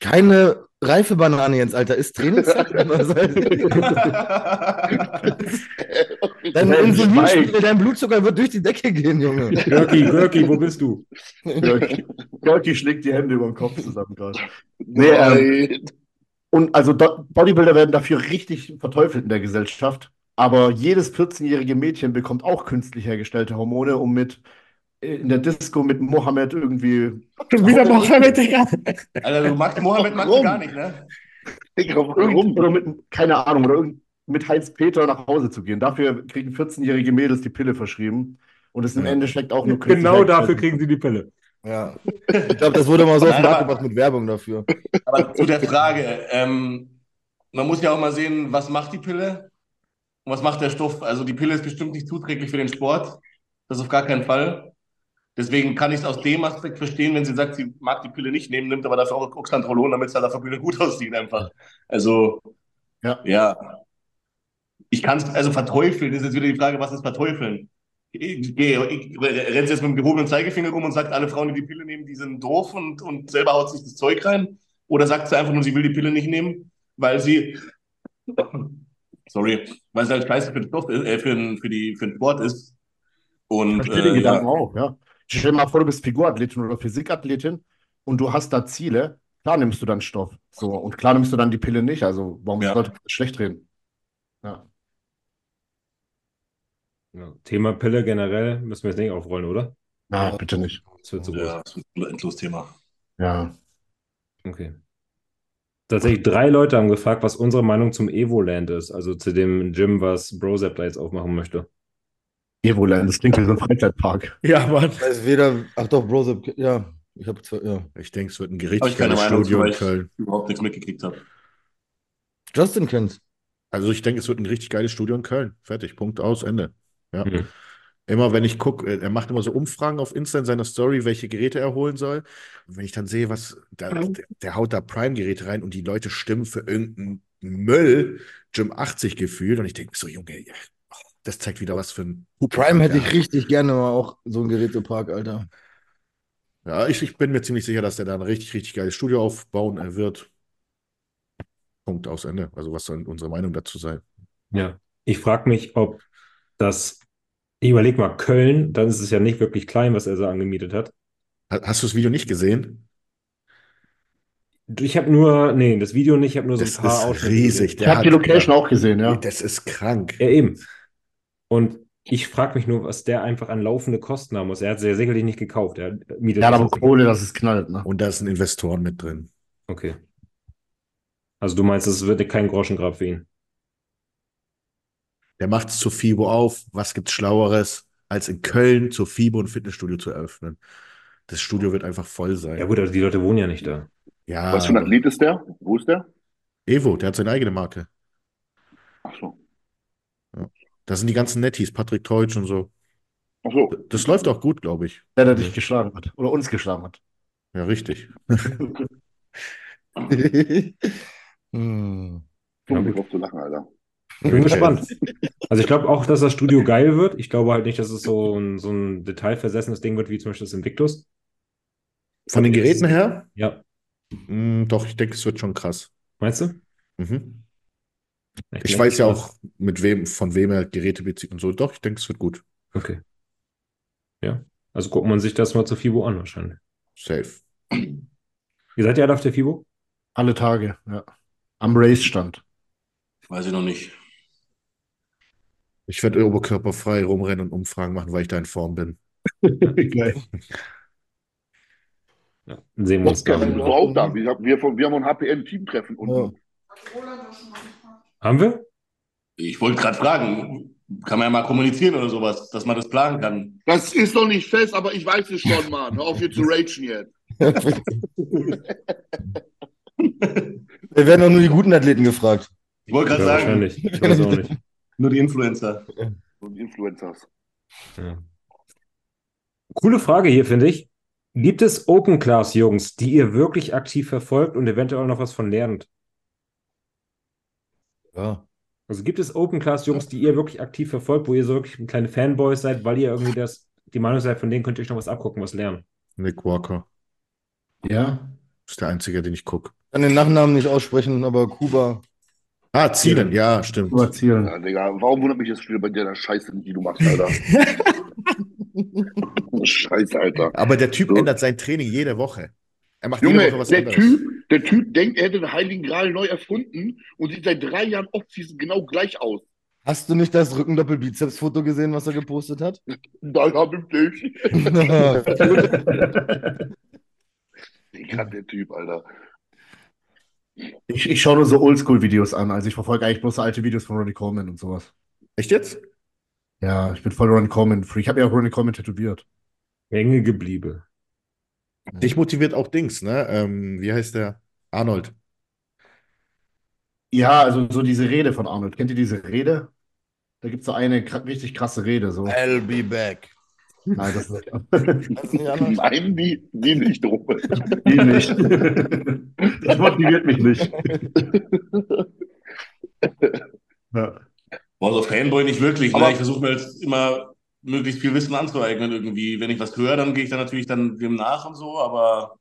Keine reife Banane jetzt, Alter. Ist Trainingszeit. [LAUGHS] [LAUGHS] Dein Insulinspiegel, dein Blutzucker wird durch die Decke gehen, Junge. Görki, Görki, wo bist du? Görki Görki schlägt die Hände über den Kopf zusammen gerade. [LAUGHS] Nee, ähm. Und also Bodybuilder werden dafür richtig verteufelt in der Gesellschaft. Aber jedes 14-jährige Mädchen bekommt auch künstlich hergestellte Hormone, um mit äh, in der Disco mit Mohammed irgendwie. Schon wieder Mohammed, Digga. Alter, du magst Mohammed magst du gar nicht, ne? Digga, warum? oder mit, keine Ahnung, oder mit Heinz-Peter nach Hause zu gehen. Dafür kriegen 14-jährige Mädels die Pille verschrieben. Und es im. Endeffekt auch nur künstlich Genau dafür kriegen sie die Pille. Ja. Ich glaube, das wurde mal so auf den Markt gebracht mit Werbung dafür. Aber zu der Frage, ähm, man muss ja auch mal sehen, was macht die Pille und was macht der Stoff. Also die Pille ist bestimmt nicht zuträglich für den Sport. Das auf gar keinen Fall. Deswegen kann ich es aus dem Aspekt verstehen, wenn sie sagt, sie mag die Pille nicht nehmen, nimmt aber dafür auch Oxandrolon, damit es halt auf der Bühne gut aussieht einfach. Also, Ja. ja. Ich kann es, also verteufeln, ist jetzt wieder die Frage, was ist verteufeln? Ich, gehe- ich, rennt jetzt mit dem gehobenen Zeigefinger rum und sagt, alle Frauen, die die Pille nehmen, die sind doof und, und selber haut sich das Zeug rein? Oder sagt sie einfach nur, sie will die Pille nicht nehmen, weil sie, sorry, weil sie halt scheiße für den, Stoff, ist- äh, für für die, für den Sport ist. Ich Und verstehe den äh, Gedanken ja, auch, ja. Stell dir mal vor, du bist Figurathletin oder Physikathletin und du hast da Ziele. Klar nimmst du dann Stoff. So, und klar nimmst du dann die Pille nicht. Also, warum Ja. sollte das schlecht reden? Ja. Ja. Thema Pille generell müssen wir jetzt nicht aufrollen, oder? Na, bitte nicht. Das wird zu groß. ja, das ist ein endlos Thema. Ja. Okay. Tatsächlich drei Leute haben gefragt, was unsere Meinung zum Evoland ist, also zu dem Gym, was Brozap da jetzt aufmachen möchte. Evoland, das klingt wie so ein Freizeitpark. Ja, Mann. Ich weiß weder, ach doch, Bro, ja. Ich habe ja. Ich denke, es wird ein ich keine Meinung zu, Studio weil in ich Köln. überhaupt nichts mitgekriegt habe. Justin kennt's. Also ich denke, es wird ein richtig geiles Studio in Köln. Fertig, Punkt, aus, Ende. Ja. Mhm. Immer wenn ich gucke, er macht immer so Umfragen auf Insta in seiner Story, welche Geräte er holen soll. Und wenn ich dann sehe, was, da, der, der haut da Prime-Geräte rein und die Leute stimmen für irgendeinen Müll, Gym 80 gefühlt. Und ich denke so, Junge, das zeigt wieder was für ein Prime hätte ich richtig gerne mal auch so ein Gerätepark, Alter. Ja, ich, ich bin mir ziemlich sicher, dass der da ein richtig, richtig geiles Studio aufbauen äh, wird. Punkt, aus, Ende. Also was soll unsere Meinung dazu sein? Ja. Ich frage mich, ob das, ich überlege mal, Köln, dann ist es ja nicht wirklich klein, was er so angemietet hat. Ha- Hast du das Video nicht gesehen? Ich habe nur, nee, das Video nicht, ich habe nur so ein Das paar ist riesig. gesehen. Ich habe die Location auch gesehen, ja. Das ist krank. Ja, eben. Und ich frage mich nur, was der einfach an laufende Kosten haben muss. Er hat sie ja sicherlich nicht gekauft. Er mietet Ja, das aber Kohle, dass es knallt, ne? Und da sind Investoren mit drin. Okay. Also du meinst, es wird kein Groschengrab für ihn. Der macht es zur FIBO auf. Was gibt's Schlaueres, als in Köln zur FIBO ein Fitnessstudio zu eröffnen? Das Studio wird einfach voll sein. Ja gut, also die Leute wohnen ja nicht da. Ja, Was für ein Athlet ist der? Wo ist der? Evo, der hat seine eigene Marke. Ach so. Da sind die ganzen Netties, Patrick Teutsch und so. Ach so. Das läuft auch gut, glaube ich. Der, der dich geschlagen hat. Oder uns geschlagen hat. Ja, richtig. [LAUGHS] hm. Mich auf zu lachen, Alter. Ich bin gespannt. Also ich glaube auch, dass das Studio geil wird. Ich glaube halt nicht, dass es so ein, so ein detailversessenes Ding wird, wie zum Beispiel das Invictus. Von den Geräten her? Ja. Mm, doch, ich denke, es wird schon krass. Meinst du? Mhm. Ich echt weiß ja auch, mit wem, von wem er Geräte bezieht und so. Doch, ich denke, es wird gut. Okay. Ja. Also guckt man sich das mal zur FIBO an wahrscheinlich. Safe. Ihr seid ja alle auf der FIBO? Alle Tage, ja. Am Race-Stand. Weiß ich noch nicht. Ich werde oberkörperfrei rumrennen und Umfragen machen, weil ich da in Form bin. [LAUGHS] Geil. Ja. Sehen wir uns da. Auch da. Wir, haben- wir, wir haben ein HPN-Teamtreffen unten. Ja. Haben wir? Ich wollte gerade fragen, kann man ja mal kommunizieren oder sowas, dass man das planen kann. Das ist doch nicht fest, aber ich weiß es schon, Mann. Hör auf hier zu ragen jetzt. [LAUGHS] Wir werden doch nur die guten Athleten gefragt. Ich wollte gerade Ja, sagen, wahrscheinlich. Ich weiß auch nicht. Nur die Influencer. Und Influencers. Ja. Coole Frage hier, finde ich. Gibt es Open Class Jungs, die ihr wirklich aktiv verfolgt und eventuell noch was von lernt? Ja. Also gibt es Open Class Jungs, die ihr wirklich aktiv verfolgt, wo ihr so wirklich kleine Fanboys seid, weil ihr irgendwie das, die Meinung seid, von denen könnt ihr euch noch was abgucken, was lernen? Nick Walker. Ja. Ist der einzige, den ich gucke. Kann den Nachnamen nicht aussprechen, aber Kuba. Ah, Zielen, ja, stimmt. Überzielen. Ja, Digga, warum wundert mich das wieder bei der Scheiße, die du machst, Alter? [LAUGHS] Scheiße, Alter. Aber der Typ So. ändert sein Training jede Woche. Er macht jede Junge, Woche was der anderes. Typ, der Typ denkt, er hätte den Heiligen Gral neu erfunden und sieht seit drei Jahren Offseason genau gleich aus. Hast du nicht das Rückendoppel-Bizeps-Foto gesehen, was er gepostet hat? [LAUGHS] Da hab ich dich. [LAUGHS] Digga, der Typ, Alter. Ich, ich schaue nur so Oldschool-Videos an. Also ich verfolge eigentlich bloß so alte Videos von Ronnie Coleman und sowas. Echt jetzt? Ja, ich bin voll Ronnie Coleman-Freak. Ich habe ja auch Ronnie Coleman tätowiert. Hänge geblieben. Dich motiviert auch Dings, ne? Ähm, wie heißt der? Arnold. Ja, also so diese Rede von Arnold. Kennt ihr diese Rede? Da gibt es so eine richtig krasse Rede. So. I'll be back. Nein, das nicht anders? Nein, die, die nicht drum. Die nicht. Das motiviert mich nicht. Ja. Boah, so Fanboy nicht wirklich. Aber- ne? Ich versuche mir jetzt immer möglichst viel Wissen anzueignen irgendwie. Wenn ich was höre, dann gehe ich dann natürlich dann dem nach und so, aber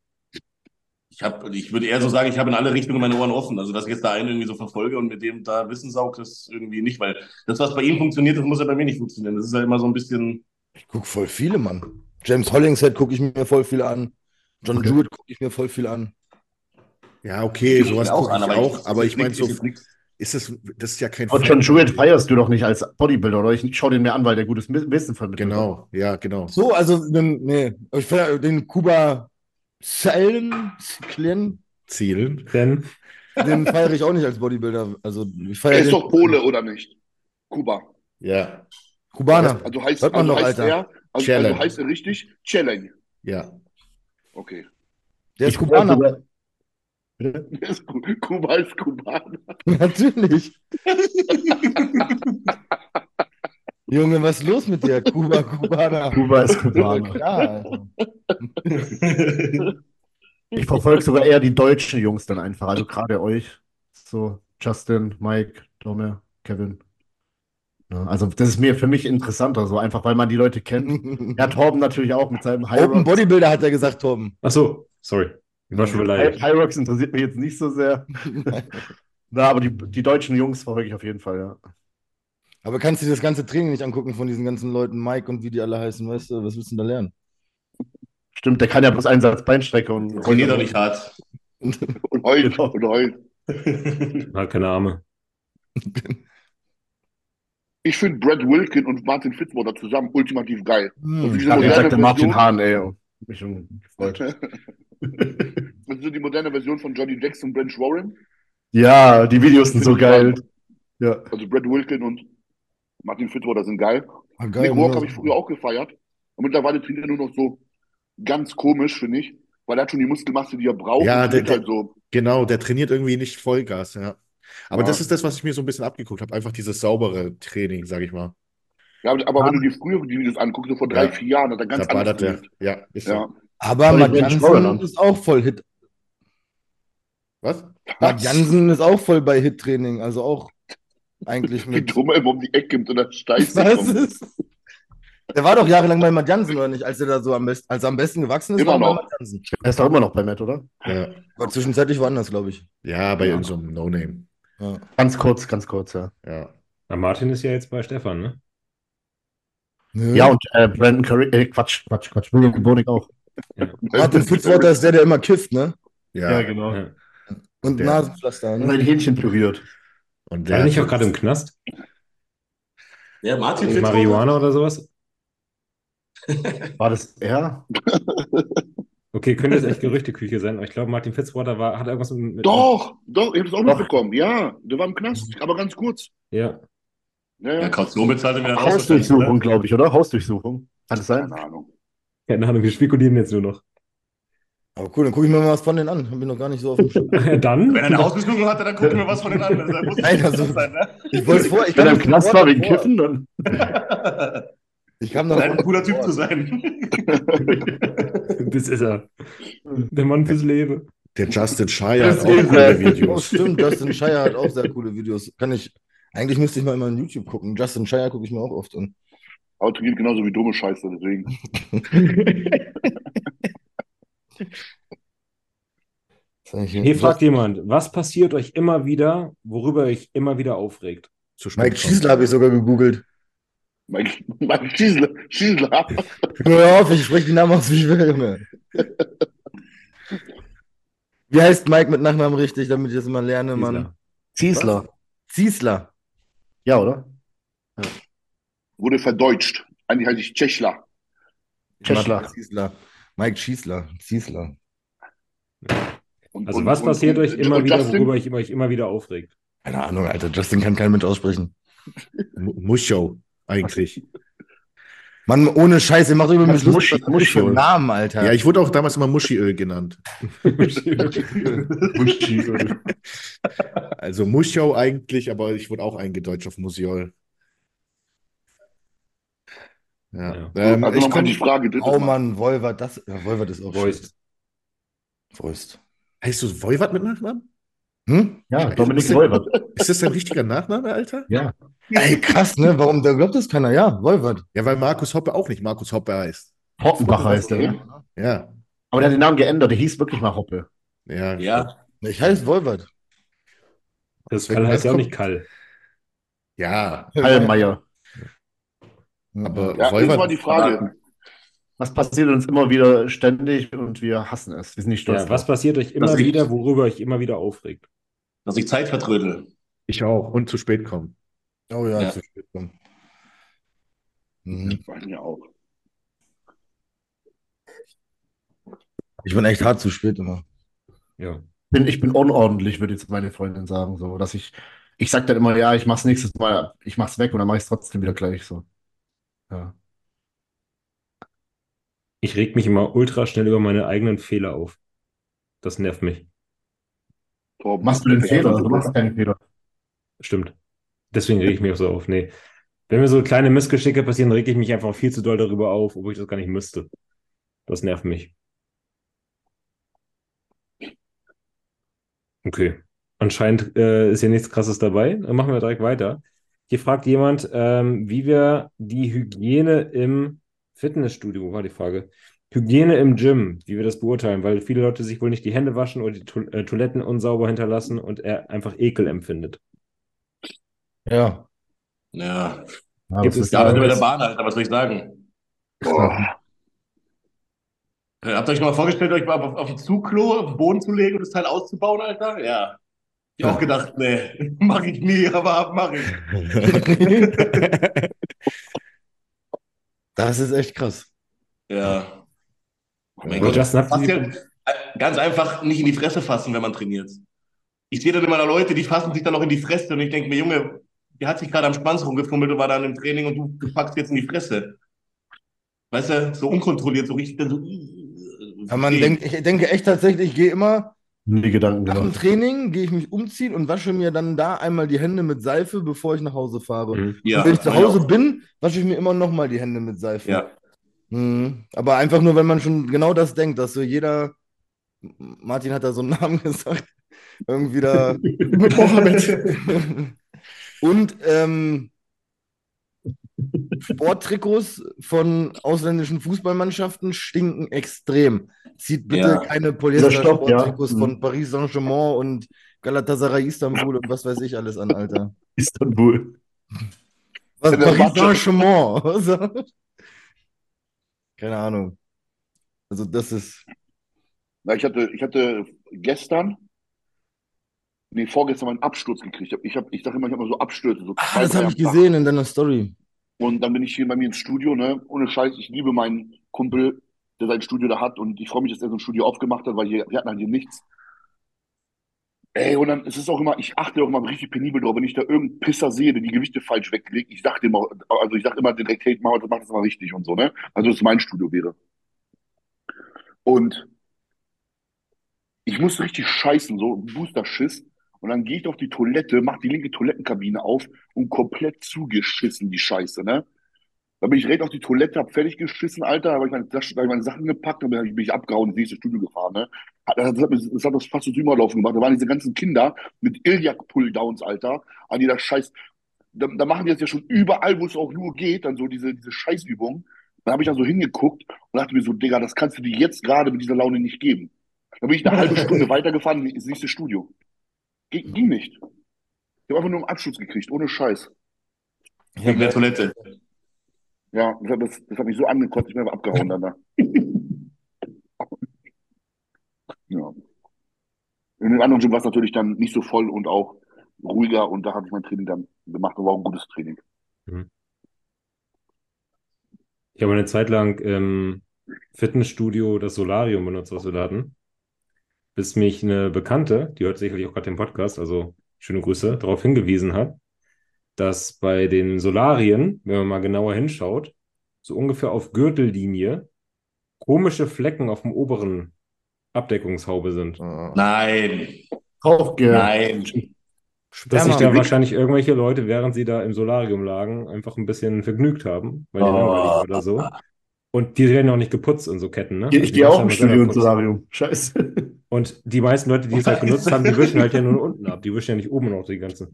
ich habe, ich würde eher so sagen, ich habe in alle Richtungen meine Ohren offen. Also, dass ich jetzt da einen irgendwie so verfolge und mit dem da Wissen saugt, das irgendwie nicht, weil das, was bei ihm funktioniert, das muss ja bei mir nicht funktionieren. Das ist ja immer so ein bisschen, Ich gucke voll viele, Mann. James Hollingshead gucke ich mir voll viel an. John Okay. Jewett gucke ich mir voll viel an. Ja, okay, ich sowas gucke ich aber auch. ich- Aber ich ich meine, so ist es, das ist ja kein Und John. Jewett feierst du doch nicht als Bodybuilder, oder? Ich schaue den mir an, weil der gutes Wissen vermittelt. Genau, ja, genau. So, also, den, nee, ich finde den Kuba Salen, Klin, Zielen. Denn den feiere ich auch nicht als Bodybuilder. Also, ich Er feiere ist den doch Pole, oder nicht? Kuba. Ja, Kubaner. Also heißt, Hört man also doch, heißt Alter. er, also, also Challenge. heißt er richtig Challenge. ja. Okay. Der ist Ich Kubaner. [LAUGHS] Der ist Ku- Kuba ist Kubaner. [LAUGHS] Natürlich. [LAUGHS] Junge, was ist los mit dir? Kuba, Kubaner. Kuba ist Kubaner. Ja. Ich verfolge sogar eher die deutschen Jungs dann einfach. Also gerade euch. So, Justin, Mike, Dome, Kevin. Ja, also das ist mir für mich interessanter, so einfach, weil man die Leute kennt. Ja, [LAUGHS] Torben natürlich auch mit seinem High Open. Bodybuilder hat er gesagt, Torben. Ach so, sorry. Ich war schon beleidigt. High Rocks interessiert mich jetzt nicht so sehr. [LAUGHS] Na, aber die, die deutschen Jungs verfolge ich auf jeden Fall, ja. Aber kannst du dir das ganze Training nicht angucken von diesen ganzen Leuten, Mike und wie die alle heißen, weißt du? Was willst du denn da lernen? Stimmt, der kann ja bloß einen Satz Beinstrecke und trainiert doch nicht hart. [LAUGHS] Und heult, Genau. und heult. Hat keine Arme. Ich finde Brad Wilkin und Martin Fitzwater zusammen ultimativ geil. Hm. Ich sagte Martin Version- Hahn, ey. Mich schon gefreut. [LAUGHS] Das ist so die moderne Version von Johnny Jackson und Branch Warren. Ja, die Videos sind so geil. Ja. Also Brad Wilkin und Martin Fitzwater sind geil. Ah, geil, Nick Walk habe ich früher auch gefeiert. Und mittlerweile trainiert er nur noch so ganz komisch, finde ich. Weil er hat schon die Muskelmasse, die er braucht. Ja, der- halt so. Genau, der trainiert irgendwie nicht Vollgas, ja. Aber Ja. das ist das, was ich mir so ein bisschen abgeguckt habe. Einfach dieses saubere Training, sag ich mal. Ja, aber wenn du die Videos anguckst, so vor drei, Ja. vier Jahren, hat er ganz Da anders der. Ja, ist so. Ja. Aber Jansen Schauern an? ist auch voll Hit. Was? Jansen ist auch voll bei Hit-Training, also auch eigentlich [LAUGHS] Wie mit. dumm er immer um die Ecke kommt und dann steigt Was ist? Der war doch jahrelang bei Mark Jansen, oder nicht? Als er da so am besten, als er am besten gewachsen ist, Immer war er bei noch. Er ist doch immer noch bei Matt, oder? Ja, War zwischenzeitlich woanders, glaube ich. ja bei irgendeinem No-Name. Ja. Ganz kurz, ganz kurz, ja. Ja. Na, Martin ist ja jetzt bei Stefan, ne? Nö. Ja, und äh, Brandon Curry, äh, Quatsch, Quatsch, Quatsch, William Bonig auch. Martin Fitzwater ist der, der immer kifft, ne? Ja. genau. Ja. Und Der- Nasenpflaster, Und ne? ein Hähnchen püriert. Und War der er nicht hat auch gerade im Knast? Ja, Martin Fitzwater. Marihuana oder sowas? War das er? [LAUGHS] Okay, könnte jetzt echt [LAUGHS] Gerüchteküche sein, aber ich glaube, Martin Fitzwater war, hat irgendwas mit. mit Doch, doch, ich habe das auch Doch. mitbekommen. Ja, der war im Knast, aber ganz kurz. Ja. Ja, Ja. Kaution bezahlt er wieder Hausdurchsuchung, glaube ich, oder? Hausdurchsuchung. Kann es sein? Keine Ahnung. Keine Ahnung, wir spekulieren jetzt nur noch. Aber cool, dann gucke ich mir mal was von denen an. Ich noch gar nicht so auf dem Schirm. [LAUGHS] Dann? Wenn er eine Hausdurchsuchung hatte, dann gucken wir was von den anderen. Das muss Nein, also- sein, ne? Ich wollte es vor. Ich Wenn er im Knast war wegen Kiffen, dann. [LAUGHS] Ich kam noch Scheint ein cooler Typ zu sein. [LAUGHS] Das ist er. Der Mann fürs Leben. Der Justin Shire hat auch coole er. Oh, Videos. stimmt, Justin [LAUGHS] Shire hat auch sehr coole Videos. Kann ich. Eigentlich müsste ich mal immer in YouTube gucken. Justin Shire gucke ich mir auch oft an. Auto geht genauso wie dumme Scheiße, deswegen. [LAUGHS] Hier fragt jemand, was passiert euch immer wieder, worüber ihr euch immer wieder aufregt? Mike kommen. Schießler habe ich sogar gegoogelt. Mike, Mike Schießler, Schießler. Hör auf, ich spreche die Namen aus, wie ich will, Junge. Wie heißt Mike mit Nachnamen richtig, damit ich das immer lerne, Mann? Ziesler. Ziesler. Ja, oder? Wurde verdeutscht. Eigentlich heiße ich Tschechler. Tschechler. Ziesler. Mike Schießler. Ziesler. Und, Also und- was und- passiert und- euch immer und wieder, Justin? worüber ich euch immer wieder aufregt? Keine Ahnung, Alter. Justin kann kein Mensch aussprechen. [LAUGHS] Mu- Muscho, eigentlich. Mann, ohne Scheiße, macht über mich. Muschi- ein Muschi. Namen, Alter? Ja, ich wurde auch damals immer Muschiöl genannt. Also Muscho eigentlich, aber ich wurde auch eingedeutscht auf Musiol. Ja. Ja. Ähm, also ich nochmal komm, die Frage. drittes oh Mal. Mann, Wolvert, das. Ja, Wolvert ist auch schön. Voiced. heißt du Voivod mit Nachnamen? Hm? Ja, Dominik Ist- Wolbert. Ist das dein richtiger Nachname, Alter? Ja. Ey, krass, ne? Warum, da glaubt das keiner? Ja, Wolvert. Ja, weil Markus Hoppe auch nicht Markus Hoppe heißt. Hoppenbach heißt er. ne? Ja. Aber der hat den Namen geändert. Der hieß wirklich mal Hoppe. Ja. Ja, Ich heiße Wolvert. Das Kall heißt ja auch nicht Kall. Ja, Hallmeier. aber Ja, jetzt Voivod- mal die Frage. Was passiert uns immer wieder ständig und wir hassen es. Wir sind nicht stolz Ja, was passiert euch immer Das wieder, worüber euch immer wieder aufregt? dass ich Zeit vertrödel. Ich auch. Und zu spät kommen. Oh ja, Ja. zu spät kommen. Mhm. Mir auch. Ich bin echt hart zu spät immer. Ja. bin, ich bin unordentlich, würde jetzt meine Freundin sagen, so, dass ich, ich sag dann immer, ja, ich mach's nächstes Mal, ich mach's weg und dann mach ich's trotzdem wieder gleich, so. Ja. Ich reg mich immer ultra schnell über meine eigenen Fehler auf. Das nervt mich. Torben. Machst du den Fehler? Du machst keinen Fehler. Stimmt. Deswegen reg ich mich auch so auf. Nee. Wenn mir so kleine Missgeschicke passieren, reg ich mich einfach viel zu doll darüber auf, obwohl ich das gar nicht müsste. Das nervt mich. Okay. Anscheinend äh, ist hier nichts Krasses dabei. Dann machen wir direkt weiter. Hier fragt jemand, ähm, wie wir die Hygiene im Fitnessstudio, war die Frage? Hygiene im Gym, wie wir das beurteilen, weil viele Leute sich wohl nicht die Hände waschen oder die äh, Toiletten unsauber hinterlassen und er einfach Ekel empfindet. Ja. Ja, Ja, Gibt was es ja, da? aber bei der Bahn, Alter, was soll ich sagen? Boah. Äh, Habt ihr euch mal vorgestellt, euch mal auf, auf ein Zugklo auf den Boden zu legen und das Teil auszubauen, Alter? Ja. Ich hab auch gedacht, nee, [LAUGHS] mach ich nie, aber mach ich. [LAUGHS] Das ist echt krass. Ja. Oh mein Gott. Justin, ja, äh, ganz einfach nicht in die Fresse fassen, wenn man trainiert. Ich sehe dann immer da Leute, die fassen sich dann noch in die Fresse und ich denke mir, Junge, der hat sich gerade am Schwanz rumgefummelt und war dann im Training und du, du packst jetzt in die Fresse. Weißt du, so unkontrolliert, so richtig dann so. Aber man denkt, ich denke echt tatsächlich, ich gehe immer Die Gedanken, nach dem genau. Training, gehe ich mich umziehen und wasche mir dann da einmal die Hände mit Seife, bevor ich nach Hause fahre. Mhm. Ja, Und wenn ich zu ja. Hause bin, wasche ich mir immer nochmal die Hände mit Seife. Ja. Mhm. Aber einfach nur, wenn man schon genau das denkt, dass so jeder, Martin hat da so einen Namen [LAUGHS] gesagt, irgendwie da. Mit Mohammed. [LAUGHS] Und ähm, Sporttrikots von ausländischen Fußballmannschaften stinken extrem. Zieht bitte Ja. keine ja. Polyester-Sporttrikots Mhm. von Paris Saint-Germain und Galatasaray Istanbul und was weiß ich alles an, Alter. Istanbul. Was, Ja, Paris. Saint-Germain. Keine Ahnung. Also das ist. Na, ich hatte, ich hatte gestern, nee, vorgestern mal einen Absturz gekriegt. Ich, hab, ich sage immer, ich habe immer so Abstürze. So zwei, das habe ich gesehen in deiner Story. Und dann bin ich hier bei mir ins Studio, ne? Ohne Scheiß, ich liebe meinen Kumpel, der sein Studio da hat. Und ich freue mich, dass er so ein Studio aufgemacht hat, weil hier, wir hatten halt hier nichts. Ey, und dann ist es auch immer, ich achte auch immer richtig penibel drauf, wenn ich da irgendeinen Pisser sehe, der die Gewichte falsch weglegt. Ich sag dem auch, also ich sag immer direkt, hey, mach, mach das mal richtig und so, ne? Also, dass mein Studio wäre. Und ich musste richtig scheißen, so Booster-Schiss. Und dann gehe ich auf die Toilette, mach die linke Toilettenkabine auf und komplett zugeschissen, die Scheiße, ne? Da bin ich direkt auf die Toilette, hab fertig geschissen, Alter, habe ich meine, hab ich meine Sachen gepackt und dann bin ich abgehauen ins nächste Studio gefahren, ne? Das hat, das hat das fast so Überlaufen gemacht. Da waren diese ganzen Kinder mit Iliak-Pulldowns, Alter, an jeder Scheiß. Da, da machen die das ja schon überall, wo es auch nur geht, dann so diese, diese Scheißübungen. Dann habe ich da so hingeguckt und dachte mir so, Digga, das kannst du dir jetzt gerade mit dieser Laune nicht geben. Dann bin ich eine halbe [LAUGHS] Stunde weitergefahren ins nächste Studio. Ging, ging nicht. Ich habe einfach nur einen Abschluss gekriegt, ohne Scheiß. Wegen der Toilette. Ja, das, hat- das, das hat mich so angekotzt, ich bin einfach abgehauen dann da. [LAUGHS] Ja. In dem anderen Gym war es natürlich dann nicht so voll und auch ruhiger und da habe ich mein Training dann gemacht und war auch ein gutes Training. Ich habe eine Zeit lang im Fitnessstudio das Solarium benutzt, was wir da hatten, bis mich eine Bekannte, die hört sicherlich auch gerade den Podcast, also schöne Grüße, darauf hingewiesen hat, dass bei den Solarien, wenn man mal genauer hinschaut, so ungefähr auf Gürtellinie komische Flecken auf dem oberen Abdeckungshaube sind. Nein. Aufge Nein. Dass sich da wahrscheinlich irgendwelche Leute, während sie da im Solarium lagen, einfach ein bisschen vergnügt haben, weil die Oh. langweilig oder so. Und die werden auch nicht geputzt in so Ketten, ne? Ich Also die gehe auch im Studio putzen. Solarium. Scheiße. Und die meisten Leute, die es halt genutzt haben, die [LAUGHS] wischen halt ja nur unten ab. Die wischen ja nicht oben noch die ganze.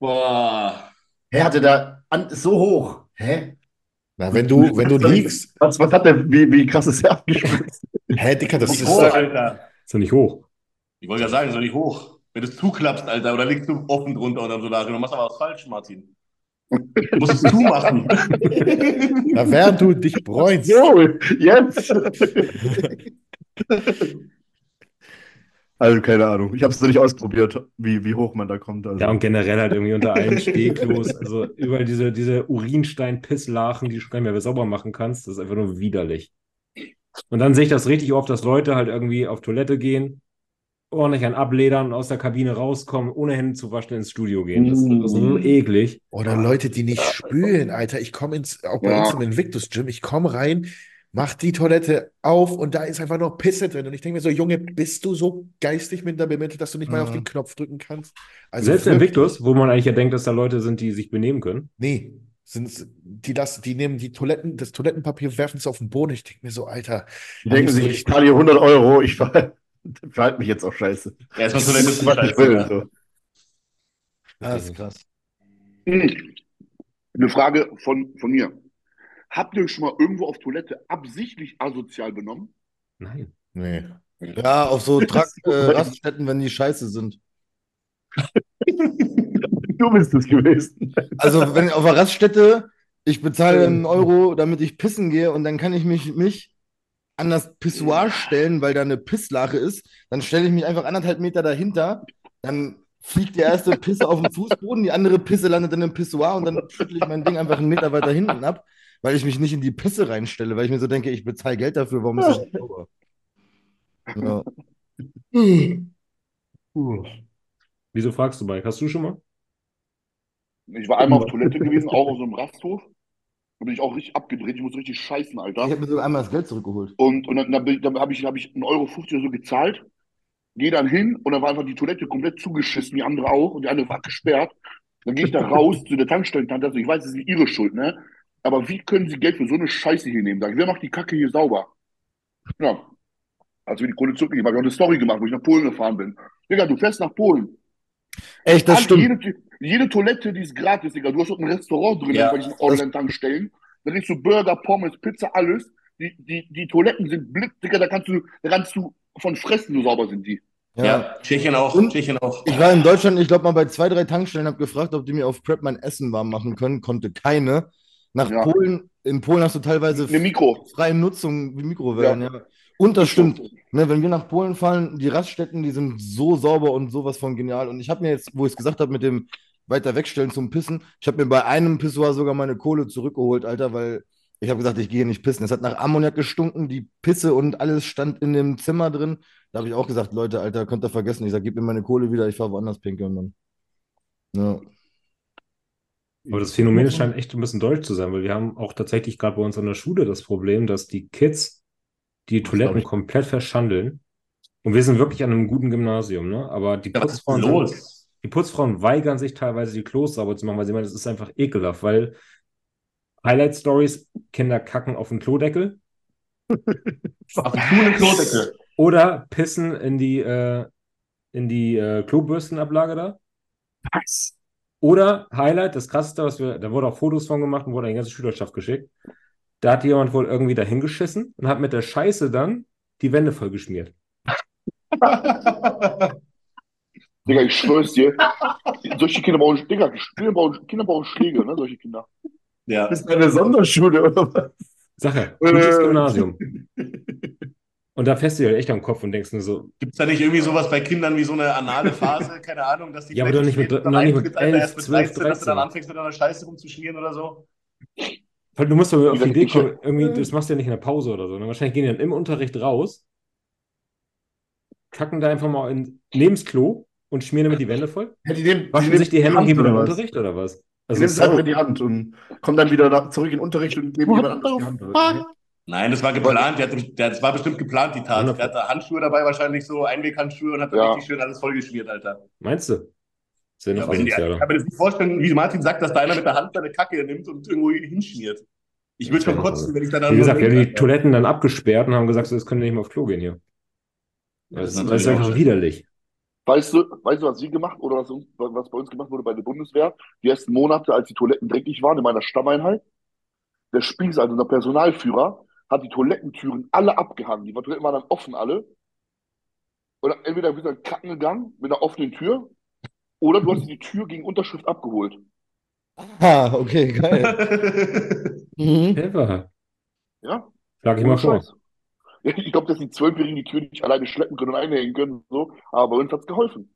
Boah. Hä, hatte da an, so hoch? Hä? Na, wenn du, wenn du liegst, Was, was hat der, wie, wie krass ist der abgespritzt? hä, Dicker, das ist, Oh, Alter. Ist ja nicht hoch. Ich wollte ja sagen, ist doch nicht hoch. Wenn du es zuklappst, Alter, oder liegst du offen drunter unterm Solarium, dann machst du aber was falsch, Martin. Du musst es zumachen. na, während du dich bräunst. So, jetzt! [LAUGHS] Also, keine Ahnung. Ich habe es noch nicht ausprobiert, wie, wie hoch man da kommt. Also. Ja, und generell halt irgendwie unter allen Stehklos. Also überall diese, diese Urinstein-Pisslachen, die du schon gar nicht mehr sauber machen kannst. Das ist einfach nur widerlich. Und dann sehe ich das richtig oft, dass Leute halt irgendwie auf Toilette gehen, ordentlich an abledern und aus der Kabine rauskommen, ohne Hände zu waschen ins Studio gehen. Das, das ist so eklig. Oder Leute, die nicht spülen, Alter. Ich komme ins, auch bei Ja. uns im Invictus Gym, ich komme rein, mach die Toilette auf und da ist einfach noch Pisse drin. Und ich denke mir so, Junge, bist du so geistig minder bemittelt, dass du nicht mal auf Mhm. den Knopf drücken kannst? Also Selbst in Invictus, wo man eigentlich ja denkt, dass da Leute sind, die sich benehmen können. Nee, sind, die, lassen, die nehmen die Toiletten, das Toilettenpapier, werfen es auf den Boden. Ich denke mir so, Alter, Die denken sich, ich zahle hier 100 Euro, ich ver [LAUGHS] verhalte mich jetzt auch scheiße. Erstmal Toilette Das ist, was ich will. So. Das ist krass. Hm. Eine Frage von, von mir. Habt ihr euch schon mal irgendwo auf Toilette absichtlich asozial benommen? Nein. nee. Ja, auf so Trakt, [LAUGHS] äh, Raststätten, wenn die scheiße sind. [LAUGHS] Du bist es gewesen. Also, wenn auf einer Raststätte, ich bezahle einen Euro, damit ich pissen gehe und dann kann ich mich, mich an das Pissoir stellen, weil da eine Pisslache ist. Dann stelle ich mich einfach anderthalb Meter dahinter. Dann fliegt die erste Pisse auf den Fußboden, die andere Pisse landet dann im Pissoir und dann schüttle ich mein Ding einfach einen Meter weiter hinten ab, weil ich mich nicht in die Pisse reinstelle, weil ich mir so denke, ich bezahle Geld dafür, warum ist das nicht sauber? Ja. [LAUGHS] Wieso fragst du, Mike? Hast du schon mal? Ich war einmal auf Toilette gewesen, auch auf so einem Rasthof. Da bin ich auch richtig abgedreht. Ich musste richtig scheißen, Alter. Ich habe mir sogar einmal das Geld zurückgeholt. Und, und dann, dann, dann habe ich, hab ich 1,50 Euro oder so gezahlt, gehe dann hin und dann war einfach die Toilette komplett zugeschissen, die andere auch, und die andere war gesperrt. Dann gehe ich da raus zu der Tankstellentante, also ich weiß, es ist nicht ihre Schuld, ne? Aber wie können sie Geld für so eine Scheiße hier nehmen? Sag ich, wer macht die Kacke hier sauber? Ja. Als wir die Kohle zurückgegeben haben, habe ich auch eine Story gemacht, wo ich nach Polen gefahren bin. Digga, du fährst nach Polen. Echt, das Alle- stimmt. Jede, jede Toilette, die ist gratis, Digga. Du hast dort ein Restaurant drin, Ja. bei diesen Online-Tankstellen. Da kriegst du Burger, Pommes, Pizza, alles. Die, die, die Toiletten sind blick, Digga, da kannst du, da kannst du von fressen, so sauber sind die. Ja, Tschechien auch. Und? Tschechien auch. Ich war in Deutschland, ich glaube mal bei zwei, drei Tankstellen, habe gefragt, ob die mir auf Prep mein Essen warm machen können. Konnte keine. Nach Ja. Polen, in Polen hast du teilweise Eine Mikro. freie Nutzung wie Mikrowellen, ja. Und das stimmt. Ne, wenn wir nach Polen fahren, die Raststätten, die sind so sauber und sowas von genial. Und ich habe mir jetzt, wo ich es gesagt habe, mit dem weiter wegstellen zum Pissen, ich habe mir bei einem Pissoir sogar meine Kohle zurückgeholt, Alter, weil Ich habe gesagt, ich gehe nicht pissen. Es hat nach Ammoniak gestunken, die Pisse und alles stand in dem Zimmer drin. Da habe ich auch gesagt, Leute, Alter, könnt ihr vergessen. Ich sage, gib mir meine Kohle wieder, ich fahre woanders pinkeln, Mann. Ja. Aber das Phänomen scheint echt ein bisschen deutsch zu sein, weil wir haben auch tatsächlich gerade bei uns an der Schule das Problem, dass die Kids die Toiletten komplett verschandeln. Und wir sind wirklich an einem guten Gymnasium, ne? Aber die Ja, Putzfrauen, sind, die Putzfrauen weigern sich teilweise, die Klos sauber zu machen, weil sie meinen, das ist einfach ekelhaft, weil Highlight Stories, Kinder kacken auf den Klodeckel [LAUGHS] Auf die Schuhe eine Klodecke. oder pissen in die, äh, in die äh, Klobürstenablage da. Was? Oder Highlight, das krasseste, was wir, da wurde auch Fotos von gemacht und wurde an die ganze Schülerschaft geschickt. Da hat jemand wohl irgendwie dahin geschissen und hat mit der Scheiße dann die Wände vollgeschmiert. [LAUGHS] Digga, ich schwör's dir. Solche Kinder brauchen, Digga, Kinder brauchen, Kinder brauchen Schläge, ne? Solche Kinder. Ja. Das ist eine Sonderschule, oder was? Sache, gutes Äh. Gymnasium. [LAUGHS] Und da fährst du dir halt echt am Kopf und denkst nur so, Gibt es da nicht irgendwie sowas bei Kindern wie so eine anale [LAUGHS] Phase? Keine Ahnung, dass die Ja, aber doch nicht mit- noch nicht mit eintritt, Alter, 11, erst mit 12, 13, dass du dann 13. anfängst mit einer Scheiße rumzuschmieren oder so. weil du musst doch auf die Idee kommen, irgendwie, das machst du ja nicht in der Pause oder so. Ne? Wahrscheinlich gehen die dann im Unterricht raus, kacken da einfach mal in, neben das Klo und schmieren damit die Wände voll, Ja, die nehmen, waschen nehmen sich die Hände und wieder in den oder was? Unterricht oder was? Die Also, nehmen es einfach in die Hand und kommen dann wieder da zurück in den Unterricht und geben jemand anderes die Hand. Nein, das war geplant. Der, hat, der, das war bestimmt geplant, die Tat. Der hatte Handschuhe dabei, wahrscheinlich so Einweghandschuhe und hat dann Ja. richtig schön alles vollgeschmiert, Alter. Meinst du? Das wäre Ja, wenn ich kann mir das nicht vorstellen, wie Martin sagt, dass da einer mit der Hand seine Kacke nimmt und irgendwo hinschmiert. Ich würde schon kotzen, wenn ich da dann Wie gesagt, wir haben die Toiletten dann abgesperrt und haben gesagt, so, jetzt können wir nicht mehr auf Klo gehen hier. Das ist Das, ist einfach widerlich. Weißt du, weißt du, was sie gemacht oder was, uns, was bei uns gemacht wurde bei der Bundeswehr? Die ersten Monate, als die Toiletten dreckig waren in meiner Stammeinheit, der Spieß, also der Personalführer, hat die Toilettentüren alle abgehangen. Die Toiletten waren dann offen alle. Oder entweder bist du dann kacken gegangen mit einer offenen Tür, oder du hast die Tür gegen Unterschrift abgeholt. Ah, okay, geil. [LAUGHS] Mhm. Ja? Schlag ich mal vor. Ich glaube, dass die Zwölfjährigen die Tür nicht alleine schleppen können und einhängen können, so. aber bei uns hat's geholfen.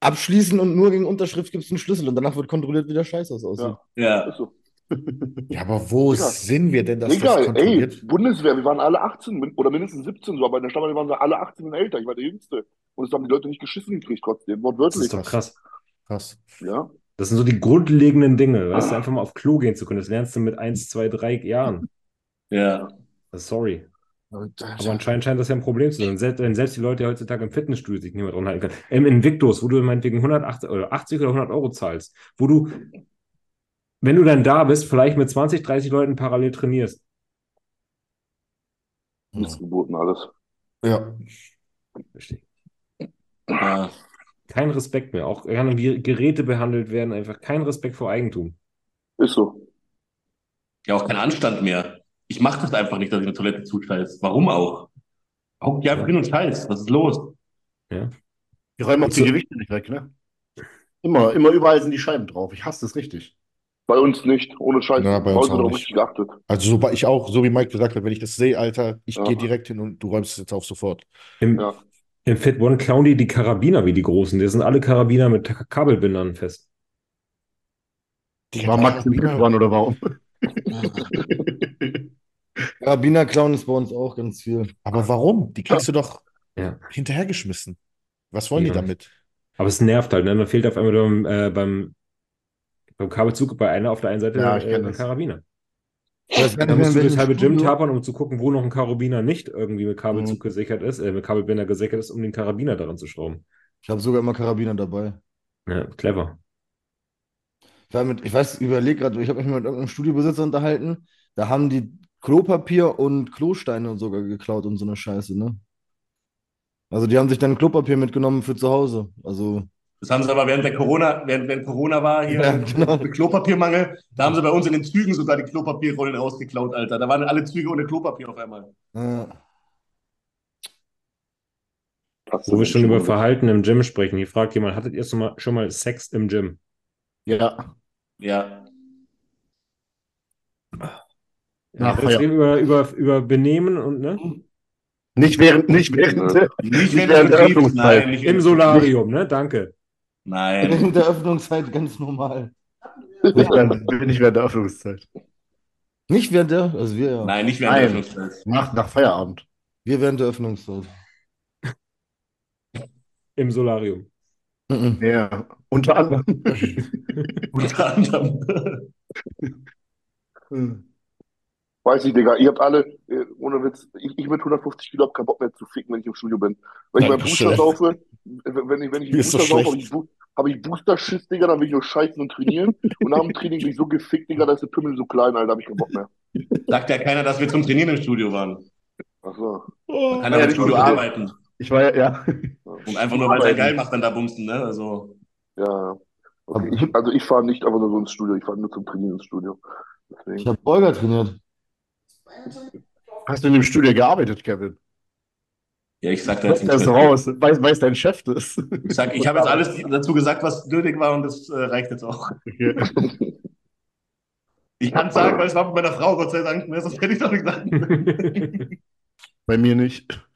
Abschließen und nur gegen Unterschrift gibt es einen Schlüssel und danach wird kontrolliert, wie der Scheiß aus aussieht. Ja. Ist so. Ja, aber wo [LAUGHS] sind wir denn, dass das Egal, ey, kontrolliert? Bundeswehr, wir waren alle 18 min- oder mindestens 17, so, aber in der Stadt waren wir alle 18 und älter. Ich war der Jüngste. Und es haben die Leute nicht geschissen gekriegt, trotzdem, Das wortwörtlich. ist doch krass. Krass. Ja, Das sind so die grundlegenden Dinge, weißt du, einfach mal auf Klo gehen zu können. Das lernst du mit 1, 2, 3 Jahren. [LAUGHS] ja. Sorry. Aber anscheinend scheint das ja ein Problem zu sein. Selbst, wenn selbst die Leute heutzutage im Fitnessstudio sich nicht mehr dran halten können. Im Invictus, wo du meinetwegen 180 oder 80 oder 100 Euro zahlst, wo du, wenn du dann da bist, vielleicht mit 20, 30 Leuten parallel trainierst. Missgeboten alles. Ja. Verstehe. ja. Kein Respekt mehr. Auch gerne wie Geräte behandelt werden, einfach kein Respekt vor Eigentum. Ist so. Ja, auch kein Anstand mehr. Ich mache das einfach nicht, dass ich eine Toilette zuscheiße. Warum auch? Hauck die einfach hin und scheiß. Was ist los? Ja. Die räumen auch die So. Gewichte nicht weg, ne? Immer, immer überall sind die Scheiben drauf. Ich hasse das richtig. Bei uns nicht, ohne Scheiß. Ja, bei uns auch nicht. richtig geachtet. Also so, ich auch, so wie Mike gesagt hat, wenn ich das sehe, Alter, ich Ja. gehe direkt hin und du räumst es jetzt auf sofort. Im, Ja. Im Fit One klauen die die Karabiner wie die Großen. Die sind alle Karabiner mit Ka- Kabelbindern fest. Digga, War Max im Karabiner- Fit One oder warum? [LAUGHS] Karabiner klauen ist bei uns auch ganz viel. Aber warum? Die kriegst du doch Ja. hinterhergeschmissen. Was wollen die damit? Aber es nervt halt, ne? Dann fehlt auf einmal beim, äh, beim, beim Kabelzug bei einer auf der einen Seite Ja, ich äh, ein das. Karabiner. Dann nicht musst du das halbe Gym tapern, um zu gucken, wo noch ein Karabiner nicht irgendwie mit Kabelzug Mhm. gesichert ist, äh, mit Kabelbinder gesichert ist, um den Karabiner daran zu schrauben. Ich habe sogar immer Karabiner dabei. Ja, clever. Ich, war mit, ich weiß, überleg gerade, ich habe mich mit irgendeinem Studiobesitzer unterhalten. Da haben die Klopapier und Klosteine sogar geklaut und so eine Scheiße, ne? Also die haben sich dann Klopapier mitgenommen für zu Hause. Also, Das haben sie aber während der Corona, während, während Corona war hier Ja, genau. mit Klopapiermangel, da haben sie bei uns in den Zügen sogar die Klopapierrollen rausgeklaut, Alter. Da waren alle Züge ohne Klopapier auf einmal. Passt Wo wir schon über. Verhalten im Gym sprechen. Hier fragt jemand, hattet ihr schon mal, schon mal Sex im Gym? Ja. Ja. Reden wir über, über, über Benehmen und, ne? Nicht während, nicht während, Ja. Nicht während während der Öffnungszeit. nein, nicht Im Solarium, ne? Danke. Nein. in der Öffnungszeit ganz normal. nicht während, nicht während der Öffnungszeit. Nicht während der, also wir. Nein, nicht während der Nein. Öffnungszeit. Nach, nach Feierabend. Wir während der Öffnungszeit. Im Solarium. Mhm. Ja, unter anderem. [LAUGHS] Unter anderem. Weiß ich, Digga. Ihr habt alle, äh, ohne Witz, ich, ich mit 150 Kilo hab keinen Bock mehr zu ficken, wenn ich im Studio bin. Wenn ich meinen Booster saufe, äh, wenn ich, wenn ich ist so Booster saufe, habe ich, hab ich Booster-Schiss, Digga, dann will ich nur scheißen und trainieren. Und nach dem Training bin ich so gefickt, Digga, da ist der Pimmel so klein, Alter, hab ich keinen Bock mehr. Sagt ja keiner, dass wir zum Trainieren im Studio waren. Achso. Man kann Ja, ja im Studio arbeiten. Ich war ja, ja. Und einfach nur, weil es ja geil macht, dann da bumsen, ne? Also, Ja, ja. Okay. Ich, also ich fahre nicht einfach nur so ins Studio, ich fahre nur zum Trainieren ins Studio. Ich Deswegen. habe Bolger trainiert. Hast du in dem Studio gearbeitet, Kevin? ja, ich sag da jetzt Das ist nicht. raus. Weiß, weiß dein Chef das? Ich sag, ich habe jetzt alles dazu gesagt, was nötig war und das äh, reicht jetzt auch. Ich kann sagen, weil es war mit meiner Frau, Gott sei Dank, ne? sonst hätte ich doch nicht gesagt. Bei mir nicht.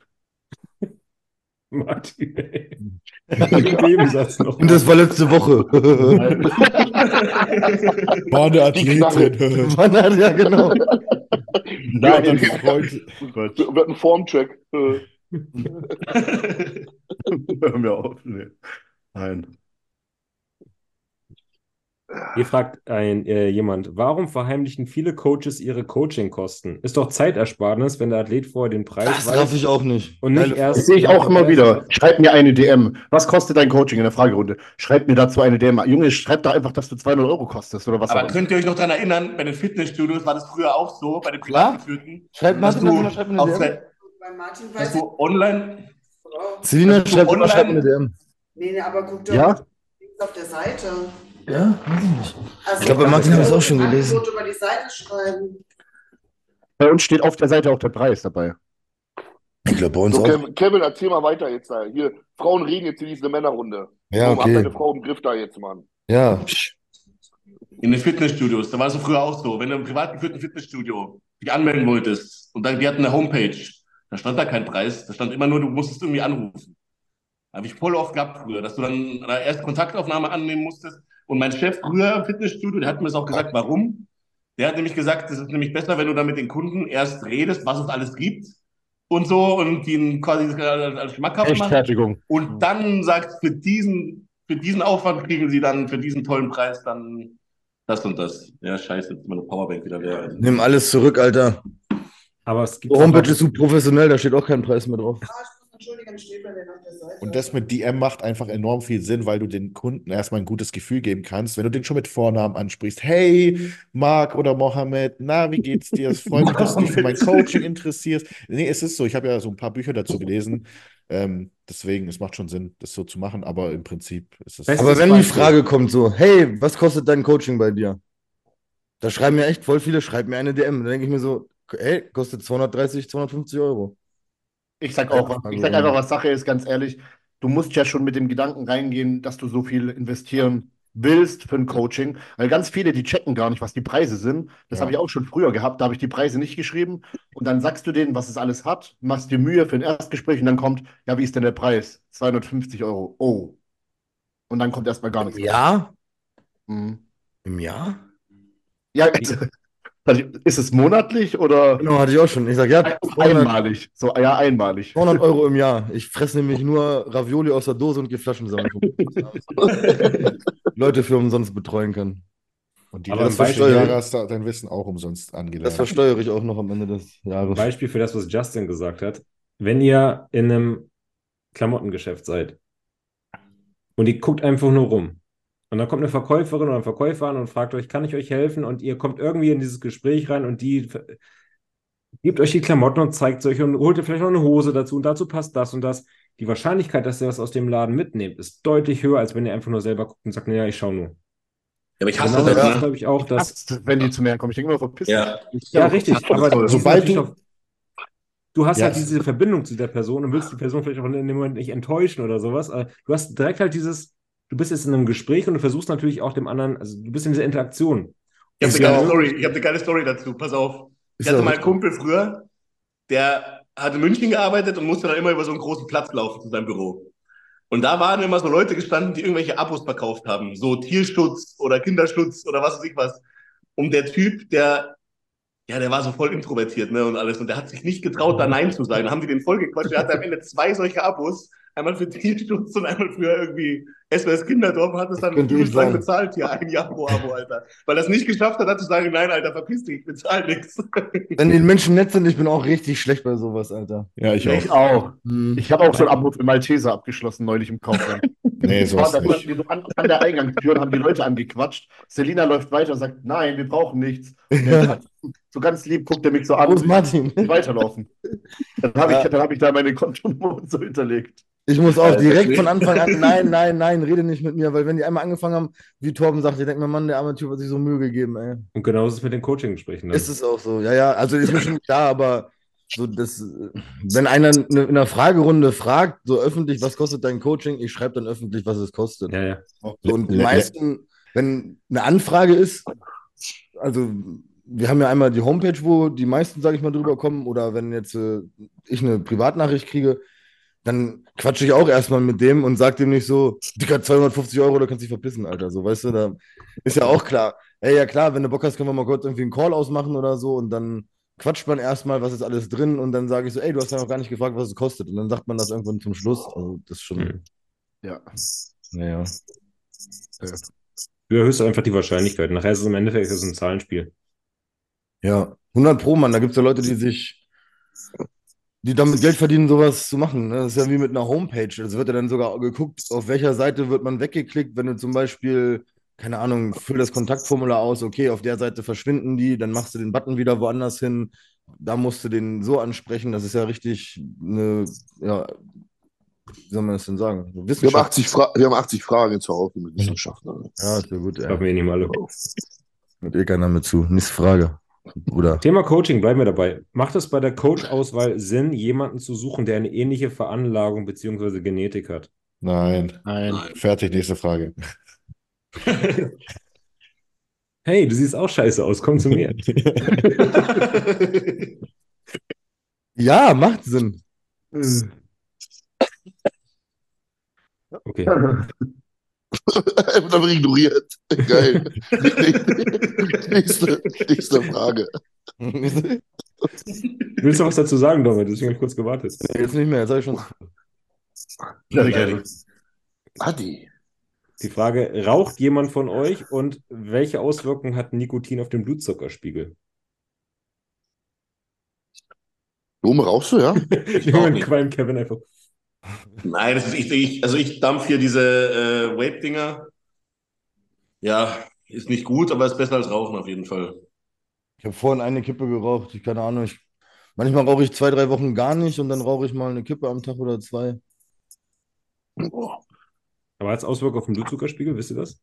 Martin, ey. Und das war letzte Woche. War eine. [LAUGHS] Athletin. Mann, ja, genau. [LAUGHS] Ja, dann freut Wird ein Formcheck. Äh, [LAUGHS] hör mir auf. Nee. Nein. Hier fragt ein, äh, jemand, warum verheimlichen viele Coaches ihre Coachingkosten? Ist doch Zeitersparnis, wenn der Athlet vorher den Preis Das weiß ich auch nicht. und nicht Geile erst. Das sehe ich auch immer wieder. Schreib mir eine DM. Was kostet dein Coaching in der Fragerunde? Schreib mir dazu eine DM. Junge, schreib da einfach, dass du 200 Euro kostest oder was Aber auch immer. könnt ihr euch noch daran erinnern, bei den Fitnessstudios war das früher auch so, bei den Klar. Privatgeführten, Schreibt dass Martin, du, mir eine DM. dass du online. Selina, online- schreibt mir eine DM. Nee, nee, aber guck doch Ja? links auf der Seite. Ja, weiß ich nicht. Also, Ich glaube, bei Martin habe ich es auch schon gelesen. Über die Seite schreiben. Bei uns steht auf der Seite auch der Preis dabei. Ich glaube, bei uns so, auch. Kevin, Kevin, erzähl mal weiter jetzt da. Hier, Frauen reden jetzt, ist eine Männerrunde. Ja, okay. deine Frau im Griff da jetzt, Mann. Ja. in den Fitnessstudios, da war es so früher auch so, wenn du im privat geführten Fitnessstudio dich anmelden wolltest und dann, die hatten eine Homepage, da stand da kein Preis, da stand immer nur, du musstest irgendwie anrufen. Habe ich voll oft gehabt früher, dass du dann da erst Kontaktaufnahme annehmen musstest. Und mein Chef früher im Fitnessstudio, der hat mir das auch gesagt, warum. Der hat nämlich gesagt, es ist nämlich besser, wenn du da mit den Kunden erst redest, was es alles gibt und so und die quasi als schmackhaft machst. Rechtfertigung. Und dann sagst, für diesen, für diesen Aufwand kriegen sie dann, für diesen tollen Preis dann das und das. Ja, scheiße, jetzt ist meine Powerbank wieder leer. Also, Nimm alles zurück, Alter. Aber es gibt Die Homepage ist so professionell, da steht auch kein Preis mehr drauf. Entschuldigen, steht bei denen auf der Seite. Und das mit DM macht einfach enorm viel Sinn, weil du den Kunden erstmal ein gutes Gefühl geben kannst, wenn du den schon mit Vornamen ansprichst. Hey, Marc oder Mohammed, na, wie geht's dir? Es freut mich, dass du dich für mein Coaching interessierst. Nee, es ist so, ich habe ja so ein paar Bücher dazu gelesen. Ähm, deswegen, es macht schon Sinn, das so zu machen, aber im Prinzip ist es. Aber wenn die. Frage kommt so, hey, was kostet dein Coaching bei dir? Da schreiben mir echt voll viele, schreibt mir eine DM. Da denke ich mir so, hey, kostet 230, 250 Euro. Ich sag auch, ich sag einfach, was Sache ist, ganz ehrlich. Du musst ja schon mit dem Gedanken reingehen, dass du so viel investieren willst für ein Coaching, weil ganz viele, die checken gar nicht, was die Preise sind. Das Ja. habe ich auch schon früher gehabt, da habe ich die Preise nicht geschrieben und dann sagst du denen, was es alles hat, machst dir Mühe für ein Erstgespräch und dann kommt, ja, wie ist denn der Preis? 250 Euro. Oh. Und dann kommt erstmal gar nichts. Ja? Mhm. Im Jahr? Ja, also, ist es monatlich oder Genau, hatte ich auch schon. Ich sag, ja, 200, einmalig? So, ja, einmalig. 200 Euro im Jahr. Ich fresse nämlich nur Ravioli aus der Dose und gehe Flaschen sammeln. [LAUGHS] Leute für umsonst betreuen kann. Und die Aber zehn Beispiel- Jahre hast du dein Wissen auch umsonst Das angelernt. versteuere ich auch noch am Ende des Jahres. Beispiel für das, was Justin gesagt hat. Wenn ihr in einem Klamottengeschäft seid und ihr guckt einfach nur rum und dann kommt eine Verkäuferin oder ein Verkäufer an und fragt euch, kann ich euch helfen? Und ihr kommt irgendwie in dieses Gespräch rein und die gibt euch die Klamotten und zeigt es euch und holt ihr vielleicht noch eine Hose dazu und dazu passt das und das. Die Wahrscheinlichkeit, dass ihr was aus dem Laden mitnehmt, ist deutlich höher, als wenn ihr einfach nur selber guckt und sagt, naja, ich schau nur. Ja, aber ich hasse Genau das, das ne? glaube ich auch, dass Das, wenn die zu mir kommen, ich denke immer, verpiss Ja. dich. Ja, richtig. Aber Sobald du- du hast Ja, halt es- diese Verbindung zu der Person und willst die Person vielleicht auch in dem Moment nicht enttäuschen oder sowas. Aber du hast direkt halt dieses, du bist jetzt in einem Gespräch und du versuchst natürlich auch dem anderen, also du bist in dieser Interaktion. Ich habe eine geile Story. Ich habe eine geile Story dazu. Pass auf. Ich hatte mal einen. Kumpel früher, der hat in München gearbeitet und musste dann immer über so einen großen Platz laufen zu seinem Büro. Und da waren immer so Leute gestanden, die irgendwelche Abos verkauft haben, so Tierschutz oder Kinderschutz oder was weiß ich was. Und der Typ, der Ja, der war so voll introvertiert, ne, und alles. Und der hat sich nicht getraut, da Nein zu sagen. Dann haben die den voll gequatscht. Der hatte am Ende zwei solche Abos. Einmal für Tierschutz und einmal für irgendwie SOS Kinderdorf und hat es dann übelst lang sein. bezahlt hier, ein Jahr pro Abo, Alter. Weil er es nicht geschafft hat, hat zu sagen, nein, Alter, verpiss dich, ich bezahle nichts. [LAUGHS] Wenn die Menschen nett sind, ich bin auch richtig schlecht bei sowas, Alter. Ja, ich Ich auch. auch. Hm. Ich habe auch so einen Abo für Malteser abgeschlossen, neulich im Kaufland. [LAUGHS] Nee, sowas da nicht. die so an, an der Eingangstür und haben die Leute angequatscht. Selina läuft weiter und sagt, nein, wir brauchen nichts. Ja. so ganz lieb guckt er mich so an Wo ist Martin? ich weiterlaufen. Dann habe Ja. ich, dann hab ich da meine Kontonummer und so hinterlegt. Ich muss auch Alter, direkt von Anfang an, [LAUGHS] nein, nein, nein, rede nicht mit mir, weil wenn die einmal angefangen haben, wie Torben sagt, ich denke mir, Mann, der arme Typ hat sich so Mühe gegeben, ey. Und genau ist es mit den Coaching-Gesprächen. dann. Ist es auch so, ja, ja, also ist mir schon klar, aber so das, äh, wenn einer ne- in einer Fragerunde fragt, so öffentlich, was kostet dein Coaching, ich schreibe dann öffentlich, was es kostet. Ja, ja. So, und die meisten, wenn eine Anfrage ist, also wir haben ja einmal die Homepage, wo die meisten, sage ich mal, drüber kommen, oder wenn jetzt äh, ich eine Privatnachricht kriege, dann quatsche ich auch erstmal mit dem und sage dem nicht so, Digga, 250 Euro, da kannst du dich verpissen, Alter. So, weißt du, da ist ja auch klar. Ey, ja klar, wenn du Bock hast, können wir mal kurz irgendwie einen Call ausmachen oder so und dann quatscht man erstmal, was ist alles drin und dann sage ich so, ey, du hast ja noch gar nicht gefragt, was es kostet. Und dann sagt man das irgendwann zum Schluss. Also das ist schon, Mhm. Ja. naja. Du erhöhst einfach die Wahrscheinlichkeit. Nachher ist es im Endeffekt ist es ein Zahlenspiel. Ja, 100 Pro, Mann. Da gibt es ja Leute, die sich, die damit Geld verdienen, sowas zu machen. ne? Das ist ja wie mit einer Homepage. Es wird ja dann sogar geguckt, auf welcher Seite wird man weggeklickt, wenn du zum Beispiel, keine Ahnung, füll das Kontaktformular aus, okay, auf der Seite verschwinden die, dann machst du den Button wieder woanders hin. Da musst du den so ansprechen. Das ist ja richtig eine, ja, wie soll man das denn sagen? Wir haben Wissenschaft. 80, Fra wir haben 80 Fragen zu Hause mit Wissenschaft. Ne? Ja, ist ja gut, ey. wir eh nicht mal alle. Hört eh keiner mit zu. Nächste Frage, Bruder. Thema Coaching, bleiben wir dabei. Macht es bei der Coach-Auswahl Sinn, jemanden zu suchen, der eine ähnliche Veranlagung bzw. Genetik hat? Nein. Nein. Fertig, nächste Frage. [LAUGHS] Hey, du siehst auch scheiße aus, komm zu mir. [LAUGHS] Ja, macht Sinn. Okay. [LAUGHS] [LAUGHS] Einfach ignoriert. Geil. [LAUGHS] nächste, nächste Frage. Willst du was dazu sagen, Dominik? Deswegen habe ich kurz gewartet. Jetzt nicht mehr, jetzt habe ich schon. Adi. Die Frage, raucht jemand von euch und welche Auswirkungen hat Nikotin auf den Blutzuckerspiegel? Dome rauchst du, ja? [LAUGHS] Ich nicht. qualmt Kevin einfach. Nein, das ist, ich, ich, also ich dampf hier diese äh, Vape-Dinger. Ja, ist nicht gut, aber ist besser als Rauchen auf jeden Fall. Ich habe vorhin eine Kippe geraucht. Ich keine Ahnung. Ich, manchmal rauche ich zwei, drei Wochen gar nicht und dann rauche ich mal eine Kippe am Tag oder zwei. Boah. Aber hat es Auswirkungen auf den Blutzuckerspiegel, wisst ihr das?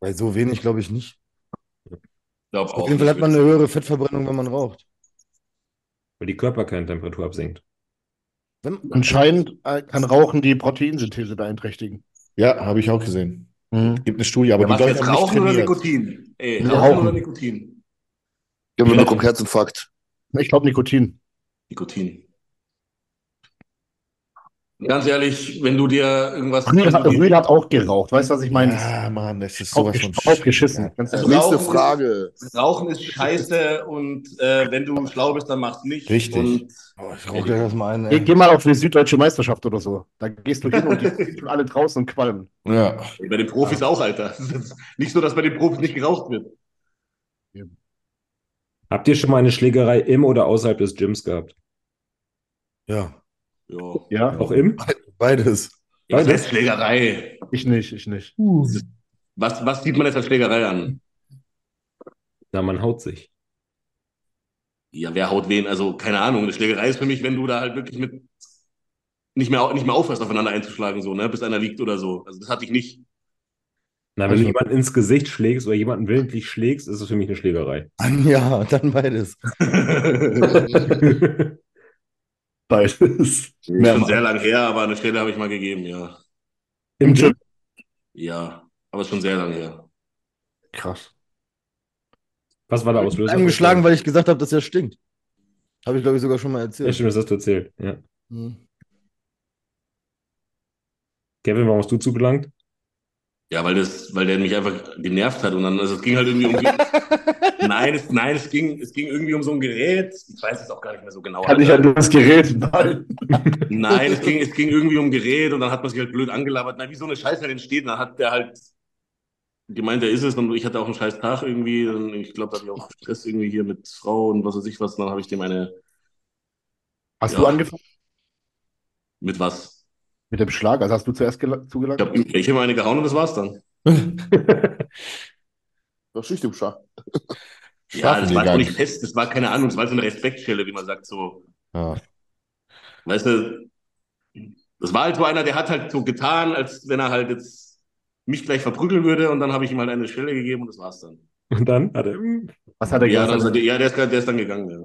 Bei so wenig glaube ich nicht. Glaub Auf jeden Fall hat man eine höhere Fettverbrennung, wenn man raucht. Weil die Körperkerntemperatur absinkt. Wenn, Anscheinend äh, kann Rauchen die Proteinsynthese beeinträchtigen. Ja, habe ich auch gesehen. Gibt eine Studie, aber Ja, die jetzt haben nicht Rauchen oder trainiert. Nikotin? Ey, Ja, Rauchen Rauchen. oder Nikotin? Ich habe noch einen Herzinfarkt. Ich glaube Nikotin. Nikotin. Ganz ehrlich, wenn du dir irgendwas. Rühl hat, Rühl hat auch geraucht. Weißt du, was ich meine? Ja, Mann, das ist sowas von Aufgesch aufgeschissen. Ganz Also ehrlich. Nächste Rauchen- Frage. Rauchen ist scheiße und äh, wenn du schlau bist, dann mach's nicht. Richtig. Und oh, ich rauche gleich erstmal einen. Geh, geh mal auf eine süddeutsche Meisterschaft oder so. Da gehst du hin und die [LAUGHS] sind schon alle draußen und qualmen. Ja. bei den Profis auch, Alter. Ist nicht so, dass bei den Profis nicht geraucht wird. Habt ihr schon mal eine Schlägerei im oder außerhalb des Gyms gehabt? Ja, Ja. Ja, Auch im? beides. Was heißt Schlägerei? ich nicht, ich nicht. Was, was sieht man jetzt als Schlägerei an? Na, man haut sich. Ja, wer haut wen? Also, keine Ahnung. Eine Schlägerei ist für mich, wenn du da halt wirklich mit nicht mehr, nicht mehr aufhörst, aufeinander einzuschlagen, so, ne, bis einer liegt oder so. Also, das hatte ich nicht. Na, wenn Also- du jemanden ins Gesicht schlägst oder jemanden willentlich schlägst, ist es für mich eine Schlägerei. [LAUGHS] Ja, dann beides. [LAUGHS] [LAUGHS] Beides. Ist schon sehr lang her, aber eine Stelle habe ich mal gegeben, ja. Im Gym? Ja, aber schon sehr lang her. Krass. Was war der Auslöser? Angeschlagen, weil ich gesagt habe, dass er stinkt. Habe ich, glaube ich, sogar schon mal Ja, erzählt. stimmt, das hast du erzählt. Ja. Hm. Kevin, warum hast du zugelangt? Ja, weil das, weil der mich einfach genervt hat und dann, also es ging halt irgendwie um. [LAUGHS] nein, es, nein, es ging, es ging irgendwie um so ein Gerät. Ich weiß es auch gar nicht mehr so genau. Kann ich Alter. an das Gerät? Nein. [LAUGHS] Nein, es ging, es ging irgendwie um Gerät und dann hat man sich halt blöd angelabert. Na, wie so eine Scheiße halt entsteht. Dann hat der halt gemeint, der ist es. Und ich hatte auch einen scheiß Tag irgendwie. Und ich glaube, da hatte ich auch Stress irgendwie hier mit Frau und was weiß ich was. Und dann habe ich dem eine. Hast Ja. du angefangen Mit was? Mit dem Schlag? Also hast du zuerst gela- Ich zugelangt? habe ich hab ihm eine gehauen und das war's dann. [LAUGHS] Das ist im Schach. Ja, das war auch nicht fest. Das war keine Ahnung. Das war so eine Respektstelle, wie man sagt. So, Ja. weißt du, das war halt so einer, der hat halt so getan, als wenn er halt jetzt mich gleich verprügeln würde. Und dann habe ich ihm halt eine Stelle gegeben und das war's dann. Und dann hat er. Was hat er Ja, dann, gesagt? ja der, ist, der ist dann gegangen. Ja.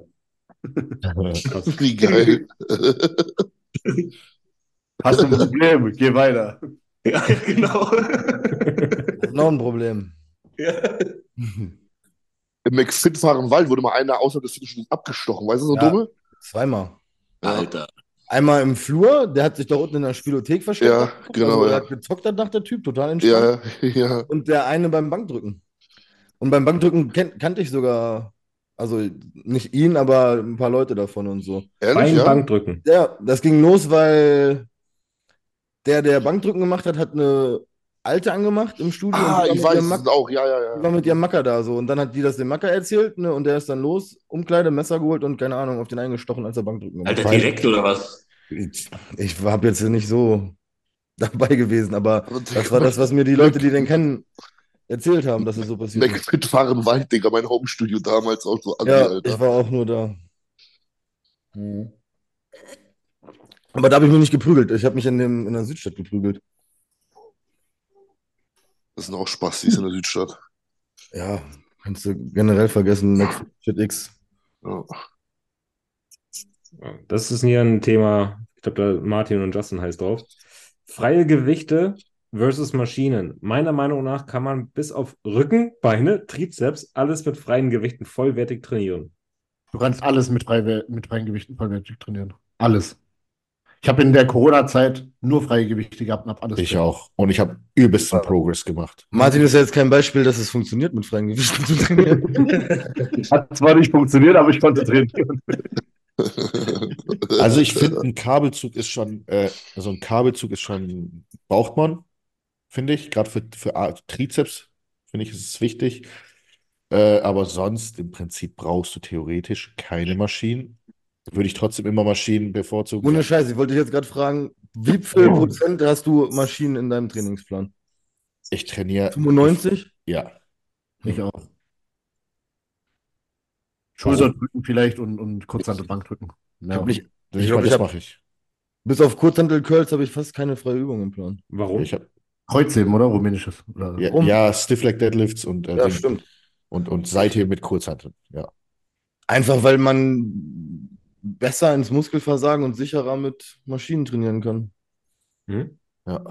[LAUGHS] Wie geil. [LAUGHS] Hast du ein Problem? Geh weiter. Ja, [LAUGHS] genau. Noch ein Problem. ja. Im McFit-Fahrenwald wurde mal einer außerhalb des Fitnessstudios abgestochen. Weißt du, so Ja. dumme? Zweimal. Alter. Einmal im Flur, der hat sich da unten in der Spielothek versteckt. Ja, genau, Also, er ja. hat gezockt danach, der Typ, total entspannt. Ja, [LAUGHS] ja. Und der eine beim Bankdrücken. Und beim Bankdrücken kenn, kannte ich sogar, also nicht ihn, aber ein paar Leute davon und so. Ehrlich, Bein, ja? Bank drücken. Ja, das ging los, weil der, der Bankdrücken gemacht hat, hat eine Alte angemacht im Studio. Ah, ich war weiß mit ihrem es auch. Ja, ja, die war ja. mit ihrem Macker da so. Und dann hat die das dem Macker erzählt, ne? Und der ist dann los, Umkleide, Messer geholt und keine Ahnung, auf den eingestochen, als er Bankdrücken gemacht Alter, hat. direkt oder was? Ich, ich habe jetzt nicht so [LAUGHS] dabei gewesen, aber das war das, was mir die Leute, die den kennen, erzählt haben, dass es so passiert ist. McFit-Fahrenwald, Digga, mein Homestudio damals auch so. assi, Ja, Alter. ich war auch nur da. Mhm. Aber da habe ich mich nicht geprügelt. Ich habe mich in, dem, in der Südstadt geprügelt. Das sind auch Spaß, die ist in der Südstadt. Ja, kannst du generell vergessen, McFit X. Ja. Ja, Das ist hier ein Thema, ich glaube, da Martin und Justin heißt drauf. Freie Gewichte versus Maschinen. Meiner Meinung nach kann man bis auf Rücken, Beine, Trizeps alles mit freien Gewichten vollwertig trainieren. Du kannst alles mit, frei, mit freien Gewichten vollwertig trainieren. Alles. Ich habe in der Corona-Zeit nur freie Gewichte gehabt und habe alles Ich trainiert. auch. Und ich habe übelsten Progress gemacht. Martin ist ja jetzt kein Beispiel, dass es funktioniert, mit freien Gewichten zu trainieren. [LAUGHS] Hat zwar nicht funktioniert, aber ich konnte trainieren. [LAUGHS] Also ich finde, ein Kabelzug ist schon, äh, also ein Kabelzug ist schon, braucht man, finde ich. Gerade für, für Trizeps, finde ich, ist es wichtig. Äh, aber sonst im Prinzip brauchst du theoretisch keine Maschinen. Würde ich trotzdem immer Maschinen bevorzugen. Ohne Scheiß, ich wollte dich jetzt gerade fragen, wie viel Prozent hast du Maschinen in deinem Trainingsplan? Ich trainiere. 95? Ja. Ich auch. Schulterdrücken vielleicht und, und Kurzhantelbankdrücken. Ich Ja. hab nicht, Ich ich glaub, ich das mache ich. bis auf Kurzhantel-Curls habe ich fast keine freie Übung im Plan. Warum? Ich habe Kreuzheben, oder? Rumänisches. Oder? ja, ja, Stiff Leg Deadlifts und, äh, Ja, stimmt. und, und Seitheben mit Kurzhanteln. Ja. Einfach weil man besser ins Muskelversagen und sicherer mit Maschinen trainieren kann. Hm? Ja.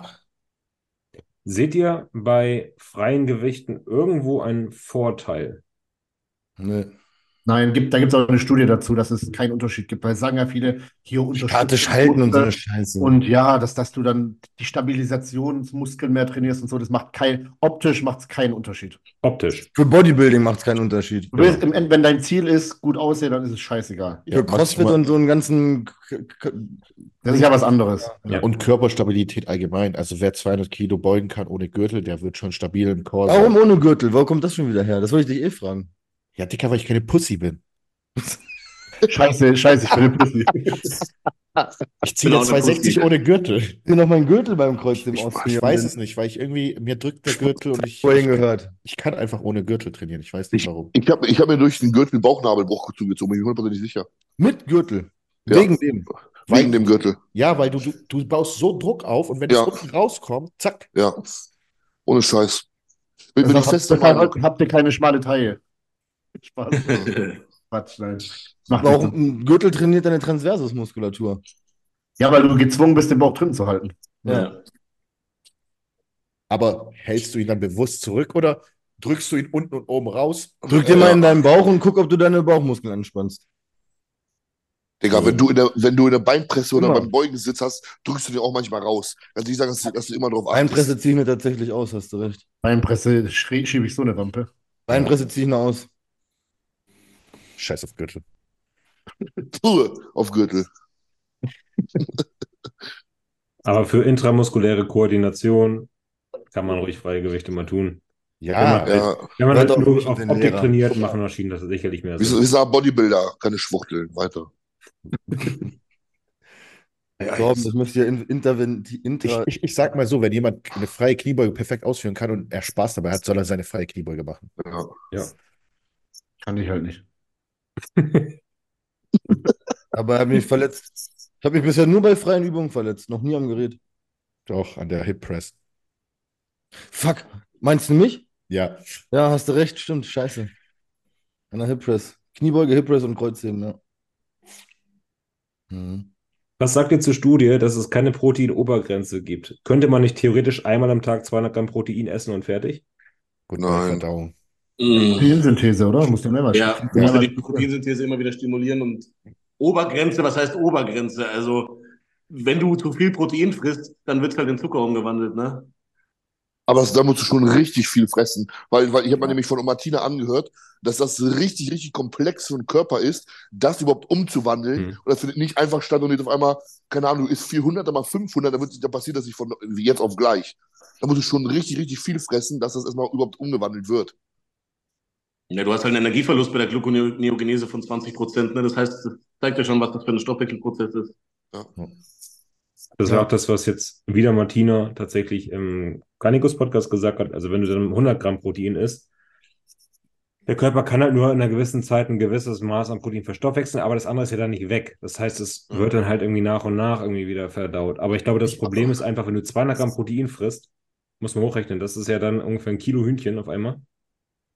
Seht ihr bei freien Gewichten irgendwo einen Vorteil? Ne. Nein, gibt, da gibt es auch eine Studie dazu, dass es keinen Unterschied gibt, weil es sagen ja viele, hier Statisch halten und so eine. Scheiße. Und ja, dass, dass du dann die Stabilisationsmuskeln mehr trainierst und so, das macht kein, optisch macht es keinen Unterschiid. Optisch. Für Bodybuilding macht es keinen Unterschied. Du willst, im End, wenn dein Ziel ist, gut aussehen, dann ist es scheißegal. Ja, Für CrossFit maximal- und so einen ganzen. Das ist ja was anderes. Ja. Und Körperstabilität allgemein. Also wer 200 Kilo beugen kann ohne Gürtel, der wird schon stabil im Core Warum sein. ohne Gürtel? Wo kommt das schon wieder her? Das wollte ich dich eh fragen. Ja, Dicker, weil ich keine Pussy bin. [LAUGHS] Scheiße, scheiße, ich bin eine Pussy. [LAUGHS] Ich ziehe Bin ja auch eine 260 Pussy. ohne Gürtel. Ich will noch meinen Gürtel beim Kreuzheben Ich, ausprobieren. ich weiß es nicht, weil ich irgendwie, mir drückt der Gürtel und ich, Vorhin ich, gehört. ich kann einfach ohne Gürtel trainieren. Ich weiß nicht warum. Ich habe ich hab mir durch den Gürtel Bauchnabelbruch zugezogen, bin ich hundertprozentig sicher. Mit Gürtel. Ja. Wegen dem. Wegen dem Gürtel. Ja, weil du, du, du baust so Druck auf und wenn Ja. es unten rauskommt, zack. Ja. Ohne Scheiß. Bin, bin ich fest habt, Meinung. deshalb habt ihr keine schmale Taille. [LAUGHS] Spaß. Quatsch, nein. Macht [LAUGHS] Aber auch ein Gürtel trainiert deine Transversusmuskulatur. Ja, weil du gezwungen bist, den Bauch drin zu halten. Ja. Aber hältst du ihn dann bewusst zurück oder drückst du ihn unten und oben raus? Drück dir Ja. mal in deinen Bauch und guck, ob du deine Bauchmuskeln anspannst. Digga, wenn du in der, wenn du in der Beinpresse oder Immer. beim Beugensitz hast, drückst du den auch manchmal raus. Also ich sage, dass, du- dass du immer drauf achtest. Beinpresse ziehe ich mir tatsächlich aus, hast du recht. Beinpresse schiebe ich so eine Wampe. Beinpresse ziehe ich nur aus. Scheiß auf Gürtel. Puh, auf Gürtel. Aber für intramuskuläre Koordination kann man ruhig freie Gewichte mal tun. Ja, Ja, Wenn man Hört halt auch nur nicht auf den Optik Lehrer. trainiert, machen Maschinen das sicherlich mehr wir, Sinn. wir sagen Bodybuilder, keine Schwuchteln. Weiter. Torben, das müsst ihr in, interventi- ich, ich, ich sag mal so, wenn jemand eine freie Kniebeuge perfekt ausführen kann und er Spaß dabei hat, soll er seine freie Kniebeuge machen. Ja. Ja. Kann ich halt nicht. Aber er hat mich verletzt. Ich habe mich bisher nur bei freien Übungen verletzt, noch nie am Gerät. Doch, an der Hip Press. Fuck, meinst du mich? Ja. Ja, hast du recht, stimmt, scheiße. An der Hip Press. Kniebeuge, Hip Press und Kreuzheben, ja. Mhm. Was sagt ihr zur Studie, dass es keine Protein-Obergrenze gibt? Könnte man nicht theoretisch einmal am Tag 200 Gramm Protein essen und fertig? Gut, Nein. Verdauung. Mhm. Proteinsynthese, oder? Musst du mehrmals Ja, du musst ja Mehrmals- die Proteinsynthese immer wieder stimulieren und Obergrenze, was heißt Obergrenze? Also, wenn du zu viel Protein frisst, dann wird es halt in Zucker umgewandelt, ne? Aber da musst du schon richtig viel fressen. Weil, weil ich habe mir nämlich von Martina angehört, dass das richtig, richtig komplex für den Körper ist, das überhaupt umzuwandeln. Hm. Und das findet nicht einfach statt und nicht auf einmal, keine Ahnung, du isst 400, dann mal 500, dann, wird, dann passiert das nicht von jetzt auf gleich. Da musst du schon richtig, richtig viel fressen, dass das erstmal überhaupt umgewandelt wird. Ja, du hast halt einen Energieverlust bei der Gluconeogenese von 20 Prozent, ne? Das heißt, das zeigt ja schon, was das für ein Stoffwechselprozess ist. Das war auch das, was jetzt wieder Martina tatsächlich im Garnikus-Podcast gesagt hat. Also wenn du dann 100 Gramm Protein isst, der Körper kann halt nur in einer gewissen Zeit ein gewisses Maß an Protein verstoffwechseln, aber das andere ist ja dann nicht weg. Das heißt, es Mhm. wird dann halt irgendwie nach und nach irgendwie wieder verdaut. Aber ich glaube, das Problem ist einfach, wenn du 200 Gramm Protein frisst, muss man hochrechnen. Das ist ja dann ungefähr ein Kilo Hühnchen auf einmal.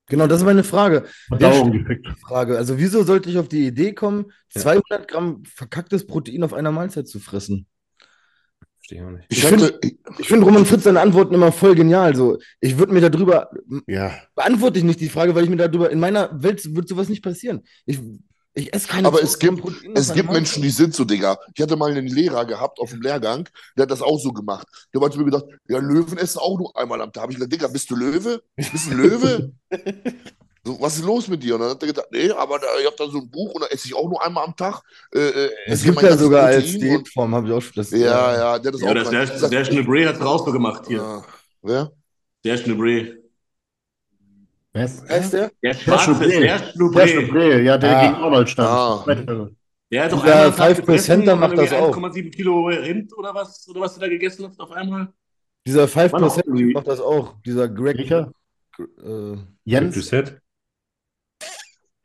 Genau, das ist meine Frage. Verdauung gefickt. Frage. Also, wieso sollte ich auf die Idee kommen, Ja. 200 Gramm verkacktes Protein auf einer Mahlzeit zu fressen? Verstehe ich auch nicht. Ich, Ich finde Roman Fritz seine Antworten immer voll genial. So, ich würde mir darüber, Ja. beantworte ich nicht die Frage, weil ich mir darüber, in meiner Welt wird sowas nicht passieren. Ich, ich esse keine Aber 200 es gibt- Es gibt Menschen, die sind so, Digga. Ich hatte mal einen Lehrer gehabt auf dem Lehrgang, der hat das auch so gemacht. Der hat mir gesagt, ja, Löwen essen auch nur einmal am Tag. Hab ich gesagt, Digga, bist du Löwe? Bist du ein Löwe? [LAUGHS] so, was ist los mit dir? Und dann hat er gesagt, nee, aber da, ich habe da so ein Buch und da esse ich auch nur einmal am Tag. Äh, äh, Es gibt ja sogar als Diätform, habe ich auch schon. Das, Und, ja, ja, der hat das Ja, auch das gemacht. der, sag, der Schneebray hat es auch so gemacht hier. ja. Wer? Der Schneebray. Was? Heißt der? Der schwarze, der Der Schneebray. Schneebray, ja, der Ah. gegen Arnold stand. Ah. Der hat doch Dieser einmal am Tag 5%er gefressen und macht das auch. 1,7 Kilo Rind oder was, oder was du da gegessen hast auf einmal. Dieser Mann, 5% irgendwie- macht das auch. Dieser Greg. Äh, Jens?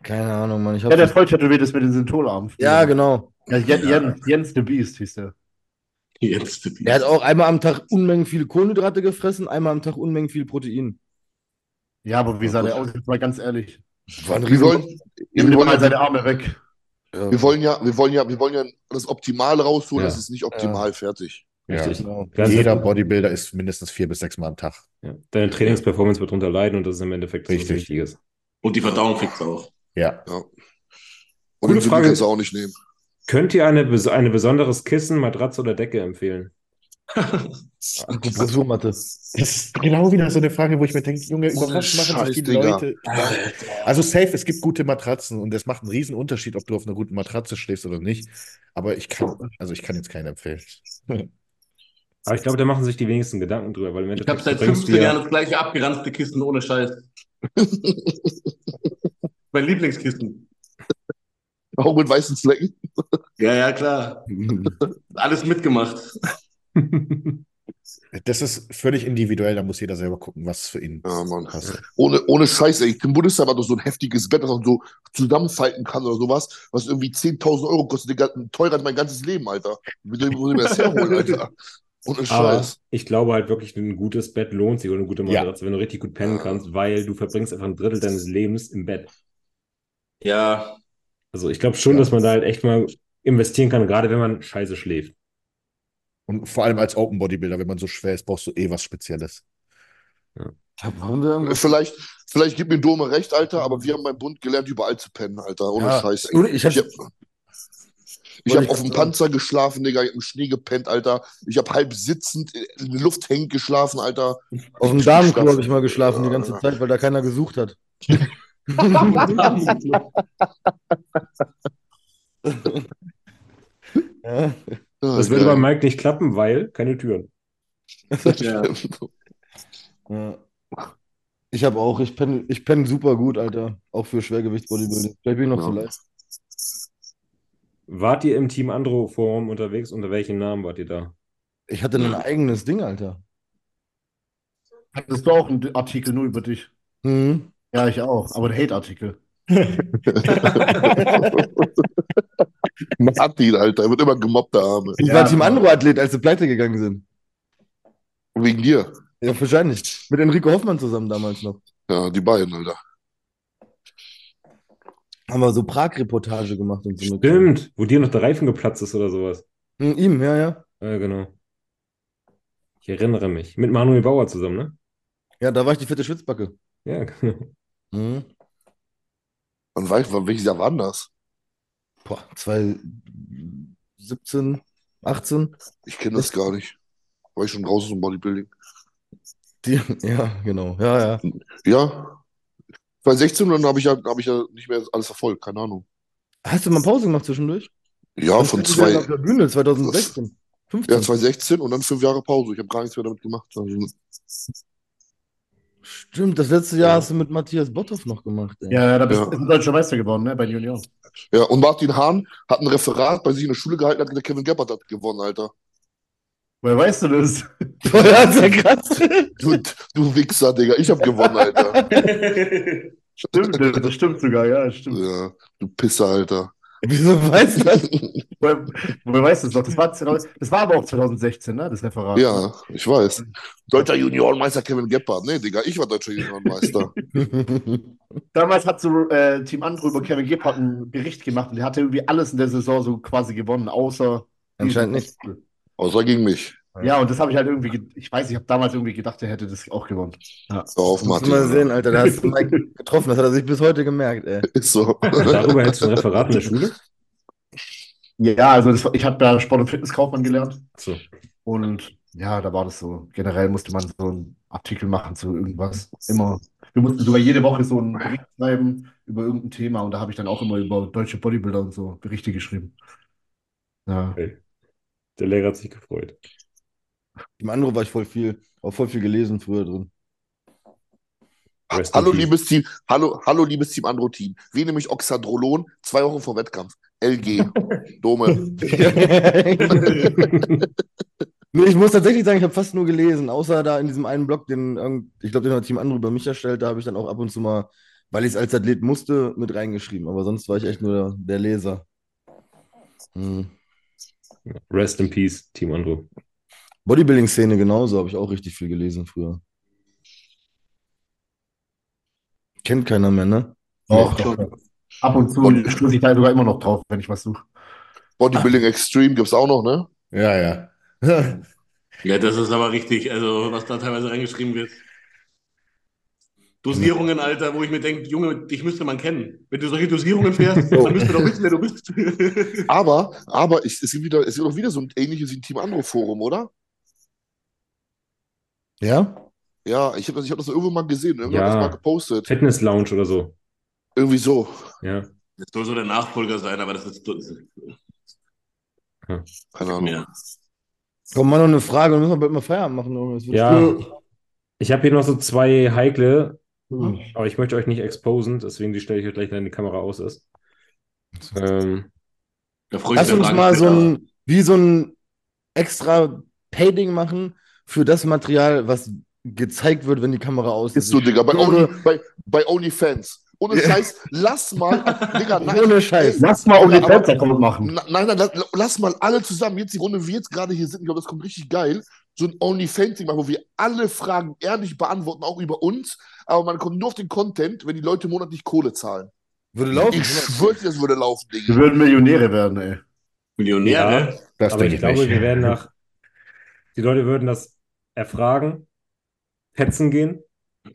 Keine Ahnung, Mann. Ich Ja, der voll tätowiert ist mit den Syntholarmen. ja, genau. Ja, Jens, Jens, Jens the Beast hieß der. Jetzt. Er hat auch einmal am Tag Unmengen viel Kohlenhydrate gefressen, einmal am Tag Unmengen viel Protein. Ja, aber wie sah der aus? Jetzt mal ganz ehrlich. War ein Wir wollen, wir, wollen mal ja, seine Arme weg. Ja, wir wollen ja, wir wollen ja, wir wollen ja das Optimale rausholen. Ja. Das ist nicht optimal fertig. ja. Richtig. genau. Jeder ist- Bodybuilder ist mindestens vier bis sechs Mal am Tag. Ja. Deine Trainingsperformance wird darunter leiden und das ist im Endeffekt so was Richtig. Wichtiges. Und die Verdauung fickt's auch. Ja. Ja. Und Gute den Frage. kannst du auch nicht nehmen. Könnt ihr eine, eine besonderes Kissen, Matratze oder Decke empfehlen? [LAUGHS] Akupressurmatte. Das ist genau wieder so eine Frage, wo ich mir denke, Junge, über was machen sich die Digga. Leute? Also safe, es gibt gute Matratzen und es macht einen riesen Unterschied, ob du auf einer guten Matratze schläfst oder nicht. Aber ich kann, also ich kann jetzt keinen empfehlen. [LAUGHS] Aber ich glaube, da machen sich die wenigsten Gedanken drüber, weil im Ich habe seit bringst 15 du ja- Jahren das gleiche abgeranzte Kissen ohne Scheiß. [LAUGHS] mein Lieblingskissen. Auch mit weißen Flecken. Ja, ja, klar. Alles mitgemacht. [LAUGHS] Das ist völlig individuell, da muss jeder selber gucken, was für ihn Ja, Mann. passt. Ohne, ohne Scheiß, ey. Im Bundestag war doch so ein heftiges Bett, das man so zusammenfalten kann oder sowas, was irgendwie 10.000 Euro kostet. Teurer als mein ganzes Leben, Alter. Wie soll ich mir das herholen, [LAUGHS] Alter? Ohne Aber Scheiß. ich glaube halt wirklich, ein gutes Bett lohnt sich oder eine gute Ja. Matratze, wenn du richtig gut pennen kannst, weil du verbringst einfach ein Drittel deines Lebens im Bett. Ja, Also ich glaube schon, Ja. dass man da halt echt mal investieren kann, gerade wenn man scheiße schläft. Und vor allem als Open Bodybuilder, wenn man so schwer ist, brauchst du eh was Spezielles. Irgendwas? Vielleicht, vielleicht gibt mir Dome recht, Alter, aber wir haben beim Bund gelernt, überall zu pennen, Alter. Ohne Ja, Scheiß. ohne- ich hab- hab- Ich habe auf dem. Panzer geschlafen, Digga. Ich habe im Schnee gepennt, Alter. Ich habe halb sitzend in der Luft hängend geschlafen, Alter. Auf dem Damenklo habe ich mal geschlafen die ganze Zeit, weil da keiner gesucht hat. [LAUGHS] [LAUGHS] Ja. Das würde bei Mike nicht klappen, weil keine Türen. [LAUGHS] Ja. Ja. Ich habe auch, ich penne ich penn super gut, Alter. Auch für Schwergewichtsbodybuilding. Vielleicht bin ich noch zu Ja. leicht. Wart ihr im Team Andro Forum unterwegs? Unter welchen Namen wart ihr da? Ich hatte ein eigenes Ding, Alter. Hattest du auch einen Artikel nur über dich? Mhm. Ja, ich auch. Aber ein Hate-Artikel. [LAUGHS] [LAUGHS] [LAUGHS] Martin, Alter. Er wird immer gemobbt, der Arme. Ich Ja, war Team aber- Andro-Athlet, als sie pleite gegangen sind. Wegen dir. Ja, wahrscheinlich. Mit Enrico Hoffmann zusammen damals noch. Ja, die beiden, Alter. Haben wir so Prag-Reportage gemacht und so. Stimmt, wo dir noch der Reifen geplatzt ist oder sowas. Mhm, ihm, ja, ja. Ja, genau. Ich erinnere mich. Mit Manuel Bauer zusammen, ne? Ja, da war ich die fette Schwitzbacke. Ja, [LAUGHS] genau. Mhm. Und weißt du, welches Jahr war das? Boah, 2017, 18? Ich kenne das gar nicht. War ich schon raus aus dem Bodybuilding? Die, ja, genau. Ja, ja. Ja. 2016 und dann habe ich ja, hab ich ja nicht mehr alles verfolgt, keine Ahnung. Hast du mal Pause gemacht zwischendurch? Ja, von zwei, auf der Bühne 2016. 15. ja, 2016 und dann fünf Jahre Pause. Ich habe gar nichts mehr damit gemacht. Also, Stimmt, das letzte Jahr Ja. hast du mit Matthias Botthoff noch gemacht, ey. Ja, ja, da bist Ja. du ein deutscher Meister geworden, ne? Bei den Junioren. Ja, und Martin Hahn hat ein Referat bei sich in der Schule gehalten, hat gesagt, Kevin Gebhardt hat gewonnen, Alter. Woher weißt du das? Ja, ist ja krass. Du, du Wichser, Digga. Ich habe gewonnen, Alter. [LAUGHS] Stimmt, das das stimmt sogar, ja, stimmt. Ja, du Pisser, Alter. Wieso weißt du das? [LAUGHS] Woher, woher weißt du das noch? Das war, 2000 das war aber auch 2016, ne? Das Referat. Ja, ich weiß. Deutscher Juniorenmeister Kevin Gebhardt. Nee, Digga, ich war deutscher Juniorenmeister. [LAUGHS] Damals hat so äh, Team Andro über Kevin Gebhardt einen Bericht gemacht und der hatte irgendwie alles in der Saison so quasi gewonnen, außer Anscheinend nicht. Außer gegen mich. Ja, und das habe ich halt irgendwie, ge- ich weiß, ich habe damals irgendwie gedacht, er hätte das auch gewonnen. Hör auf, Musst du Martin. mal sehen, Alter. Da hast du Mike [LAUGHS] getroffen. Das hat er sich bis heute gemerkt, ey. [LAUGHS] Ist so. Darüber hättest du ein Referat in der Schule? Ja, also das, ich habe da Sport- und Fitnesskaufmann gelernt So. und ja, da war das so. Generell musste man so einen Artikel machen zu irgendwas. Immer. Wir mussten sogar jede Woche so einen Bericht schreiben über irgendein Thema und da habe ich dann auch immer über deutsche Bodybuilder und so Berichte geschrieben. Ja. Der Lehrer hat sich gefreut. Im anderen war ich voll viel, auch voll viel gelesen früher drin. Rest Hallo, liebes Team. Hallo, hallo, liebes Team Andro-Team. Wie nehme ich Oxadrolon zwei Wochen vor Wettkampf? LG. [LAUGHS] Dome. [LAUGHS] Nee, ich muss tatsächlich sagen, ich habe fast nur gelesen, außer da in diesem einen Blog, den, ich glaube, den hat Team Andro über mich erstellt, da habe ich dann auch ab und zu mal, weil ich es als Athlet musste, mit reingeschrieben. Aber sonst war ich echt nur der, der Leser. Hm. Rest in peace, Team Andro. Bodybuilding-Szene genauso, habe ich auch richtig viel gelesen früher. Kennt keiner mehr, ne? Doch, doch. Ab und zu Und- stoße ich da sogar immer noch drauf, wenn ich was suche. Bodybuilding Extreme gibt's auch noch, ne? Ja, ja. Ja, das ist aber richtig, also was da teilweise reingeschrieben wird. Dosierungen, Alter, wo ich mir denke, Junge, dich müsste man kennen. Wenn du solche Dosierungen fährst, dann müsste doch wissen, wer du bist. Aber, aber ich, es gibt wieder, es gibt auch wieder so ein ähnliches wie ein Team Andro Forum, oder? Ja? Ja, ich habe das, ich hab das irgendwo mal gesehen. Irgendwann Ja. hat das mal gepostet. Fitness Lounge oder so. Irgendwie so. Ja. Das soll so der Nachfolger sein, aber das ist, das ist Keine Ahnung. mehr. Komm, mal noch eine Frage, dann müssen wir bald mal Feierabend machen. Ja. früh. Ich habe hier noch so zwei heikle, Hm. aber ich möchte euch nicht exposen, deswegen die stelle ich euch gleich, wenn die Kamera aus ist. Ähm, Da freue ich Lass uns mal so ein, wie so ein extra Padding machen für das Material, was gezeigt wird, wenn die Kamera aus Ist so, Digga. Bei, Only, bei, bei OnlyFans. Ohne Scheiß, lass mal, [LAUGHS] Digga, nein, Ohne Scheiß. Lass mal Aber- Account machen. Nein, nein, lass, lass mal alle zusammen, jetzt die Runde, wie wir jetzt gerade hier sind, ich glaube, das kommt richtig geil, so ein OnlyFans-Ding machen, wo wir alle Fragen ehrlich beantworten, auch über uns, aber man kommt nur auf den Content, wenn die Leute monatlich Kohle zahlen. Würde laufen. Ich schwöre das würde laufen, Wir Digga. würden Millionäre werden, ey. Millionäre. Das aber denke ich ich glaube, nicht. wir werden nach, die Leute würden das erfragen, petzen gehen.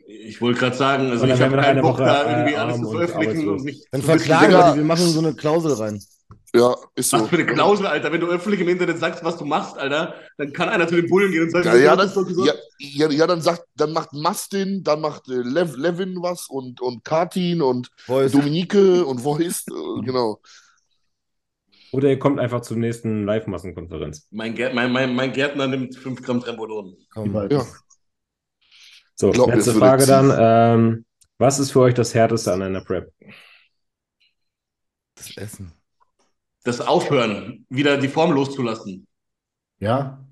Ich wollte gerade sagen, also Und dann ich werden habe wir nach keinen einer Bock, Woche, da irgendwie äh, alles zu und veröffentlichen arbeitslos. und mich Dann verklagen wir die, wir machen so eine Klausel rein. Ja, ist Was so. für eine Klausel, Alter. Wenn du öffentlich im Internet sagst, was du machst, Alter, dann kann einer zu den Bullen gehen und sagen, Ja, ja, das ist doch dann, gesund. ja, ja, ja, dann sagt, dann macht Mastin, dann macht äh, Lev, Levin was und, und Katin und Voice. Dominique und Voice, äh, [LAUGHS] genau. Oder ihr kommt einfach zur nächsten Live-Massenkonferenz. Mein, Gär, mein, mein, mein Gärtner nimmt 5 Gramm Trembolon. Komm. Ja. So, Glaub letzte Frage dann. Ähm, was ist für euch das Härteste an einer Prep? Das Essen. Das Aufhören, wieder die Form loszulassen. Ja,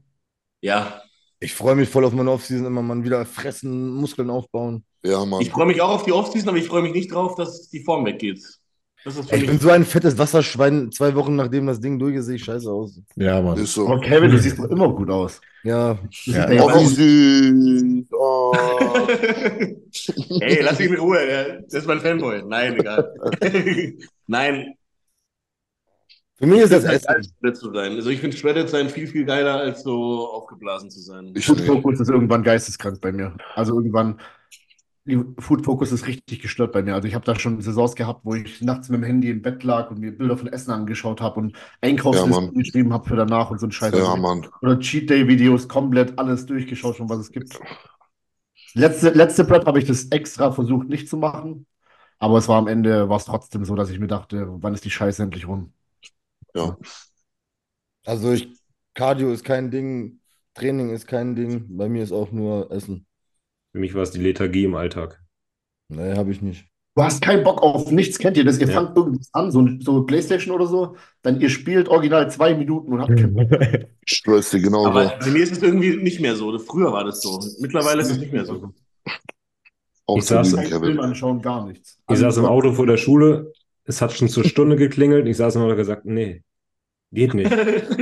Ja. Ich freue mich voll auf meine Offseason, immer mal wieder fressen, Muskeln aufbauen. Ja, Mann. Ich freue mich auch auf die Offseason, aber ich freue mich nicht drauf, dass die Form weggeht. Das ist für Ich mich. bin so ein fettes Wasserschwein. Zwei Wochen nachdem das Ding durch ist, sehe ich scheiße aus. Ja, Mann. Ist so. aber Kevin, du siehst doch immer gut aus. Ja, Das Ja. ja Oh, wie süß. Oh. Ey, lass mich in Ruhe. der- Das ist mein Fanboy. Nein, egal. [LAUGHS] Nein, für mich ist das halt geil, Essen. shredded zu sein. Also ich finde Shredded sein viel, viel geiler, als so aufgeblasen zu sein. Ich Food nicht. Focus ist irgendwann geisteskrank bei mir. Also irgendwann, Food Focus ist richtig gestört bei mir. Also ich habe da schon Saisons gehabt, wo ich nachts mit dem Handy im Bett lag und mir Bilder von Essen angeschaut habe und Ja, Einkaufslisten Mann. geschrieben habe für danach und so ein Scheiß. Ja, Mann. Oder Cheat Day Videos, komplett alles durchgeschaut, schon was es gibt. Letzte, letzte Prep habe ich das extra versucht nicht zu machen, aber es war am Ende, war es trotzdem so, dass ich mir dachte, wann ist die Scheiße endlich rum? Ja. Also ich, Cardio ist kein Ding, Training ist kein Ding. Bei mir ist auch nur Essen. Für mich war es die Lethargie im Alltag. Nee, habe ich nicht. Du hast keinen Bock auf nichts, kennt ihr das? Ihr Ja. fangt irgendwas an, so, so Playstation oder so, dann ihr spielt original zwei Minuten und habt keinen Bock. [LAUGHS] Ich dir genau Aber so. bei mir ist es irgendwie nicht mehr so. Früher war das so. Mittlerweile ist es nicht mehr so. Auch Ich saß- Film anschauen, gar nichts. Ich saß im Auto vor der Schule, es hat schon zur Stunde geklingelt. Ich saß immer und hab gesagt, nee, geht nicht.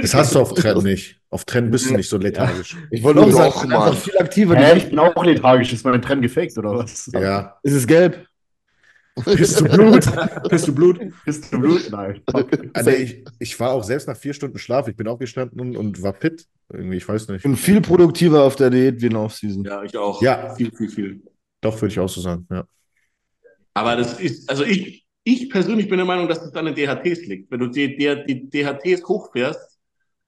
Das hast du auf Trend [LAUGHS] nicht. Auf Trend bist du nicht so lethargisch. Ich wollte auch sagen, ich bin Mann. einfach viel aktiver. Hä, ich bin auch lethargisch, ist mein Trend gefaked oder was? [LAUGHS] Ja. Ist es gelb? Bist du [LAUGHS] Blut? Bist du Blut? Bist du Blut? Nein. Also ich, ich war auch selbst nach vier Stunden Schlaf. Ich bin aufgestanden und, und war fit. Irgendwie, ich weiß Ich nicht. bin viel produktiver auf der Diät wie in der Offseason. Ja, ich auch. Ja. Viel, viel, viel. Doch, würde ich auch so sagen. Ja. Aber das ist, also ich, ich persönlich bin der Meinung, dass das an den DHTs liegt. Wenn du die, die, die DHTs hochfährst,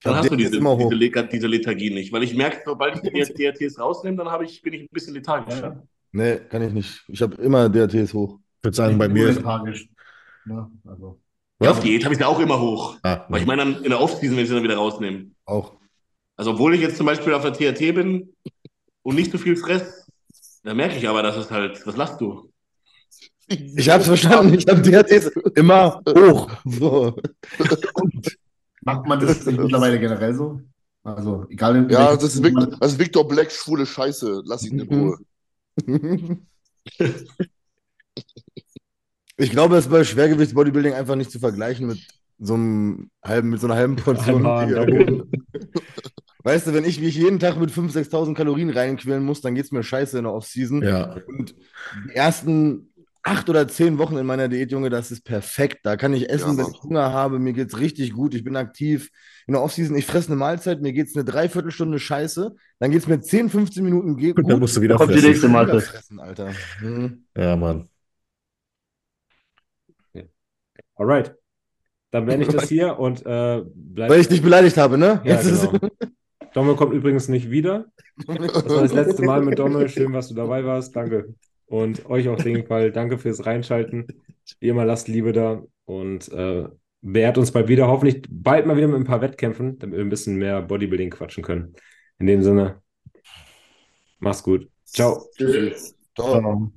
dann Ja, hast du diese, immer hoch. diese, Le- diese Lethargie nicht. Weil ich merke, sobald ich die DHTs rausnehme, dann ich, bin ich ein bisschen lethargischer. Nee, kann ich nicht. Ich habe immer DRTs hoch. Ich würde sagen, bei mir ist. lethargisch. Ja, also. Ja, auf Diät habe ich ja auch immer hoch. Ah, Aber ich meine dann in der Offseason, wenn ich sie dann wieder rausnehme. Auch. Also obwohl ich jetzt zum Beispiel auf der THT bin und nicht so viel fress, dann merke ich aber, dass es halt, was lachst du? Ich habe es verstanden. Ich habe DRTs immer hoch. So. Macht man das mittlerweile generell so? Also, egal in Ja, das ist, Zustand Vic, man- das ist Victor Black schwule Scheiße. Lass ihn in Ruhe. [LAUGHS] Ich glaube, es ist bei Schwergewichts-Bodybuilding einfach nicht zu vergleichen mit so einem halben, mit so einer halben Portion. [LAUGHS] Weißt du, wenn ich mich jeden Tag mit 5.000, 6.000 Kalorien reinquälen muss, dann geht es mir scheiße in der Offseason. Ja. Und die ersten acht oder zehn Wochen in meiner Diät, Junge, das ist perfekt. Da kann ich essen, Ja, wenn ich Hunger habe. Mir geht's richtig gut. Ich bin aktiv. In der Offseason, ich fresse eine Mahlzeit, mir geht's eine Dreiviertelstunde scheiße. Dann geht's mir 10, 15 Minuten ge- Und dann gut. musst du wieder Kommt die fressen. nächste Mahlzeit. Fressen, Alter. Hm. Ja, Mann. Alright. Dann beende ich das [LAUGHS] hier und äh, bleib. Weil ich dich beleidigt habe, ne? Ja, Jetzt ist- genau. Domme kommt übrigens nicht wieder. Das war das letzte Mal mit Domme. Schön, dass du dabei warst. Danke. Und euch auf jeden Fall danke fürs Reinschalten. Wie immer, lasst Liebe da und äh, beehrt uns bald wieder. Hoffentlich bald mal wieder mit ein paar Wettkämpfen, damit wir ein bisschen mehr Bodybuilding quatschen können. In dem Sinne, mach's gut. Ciao. Tschüss. Ciao.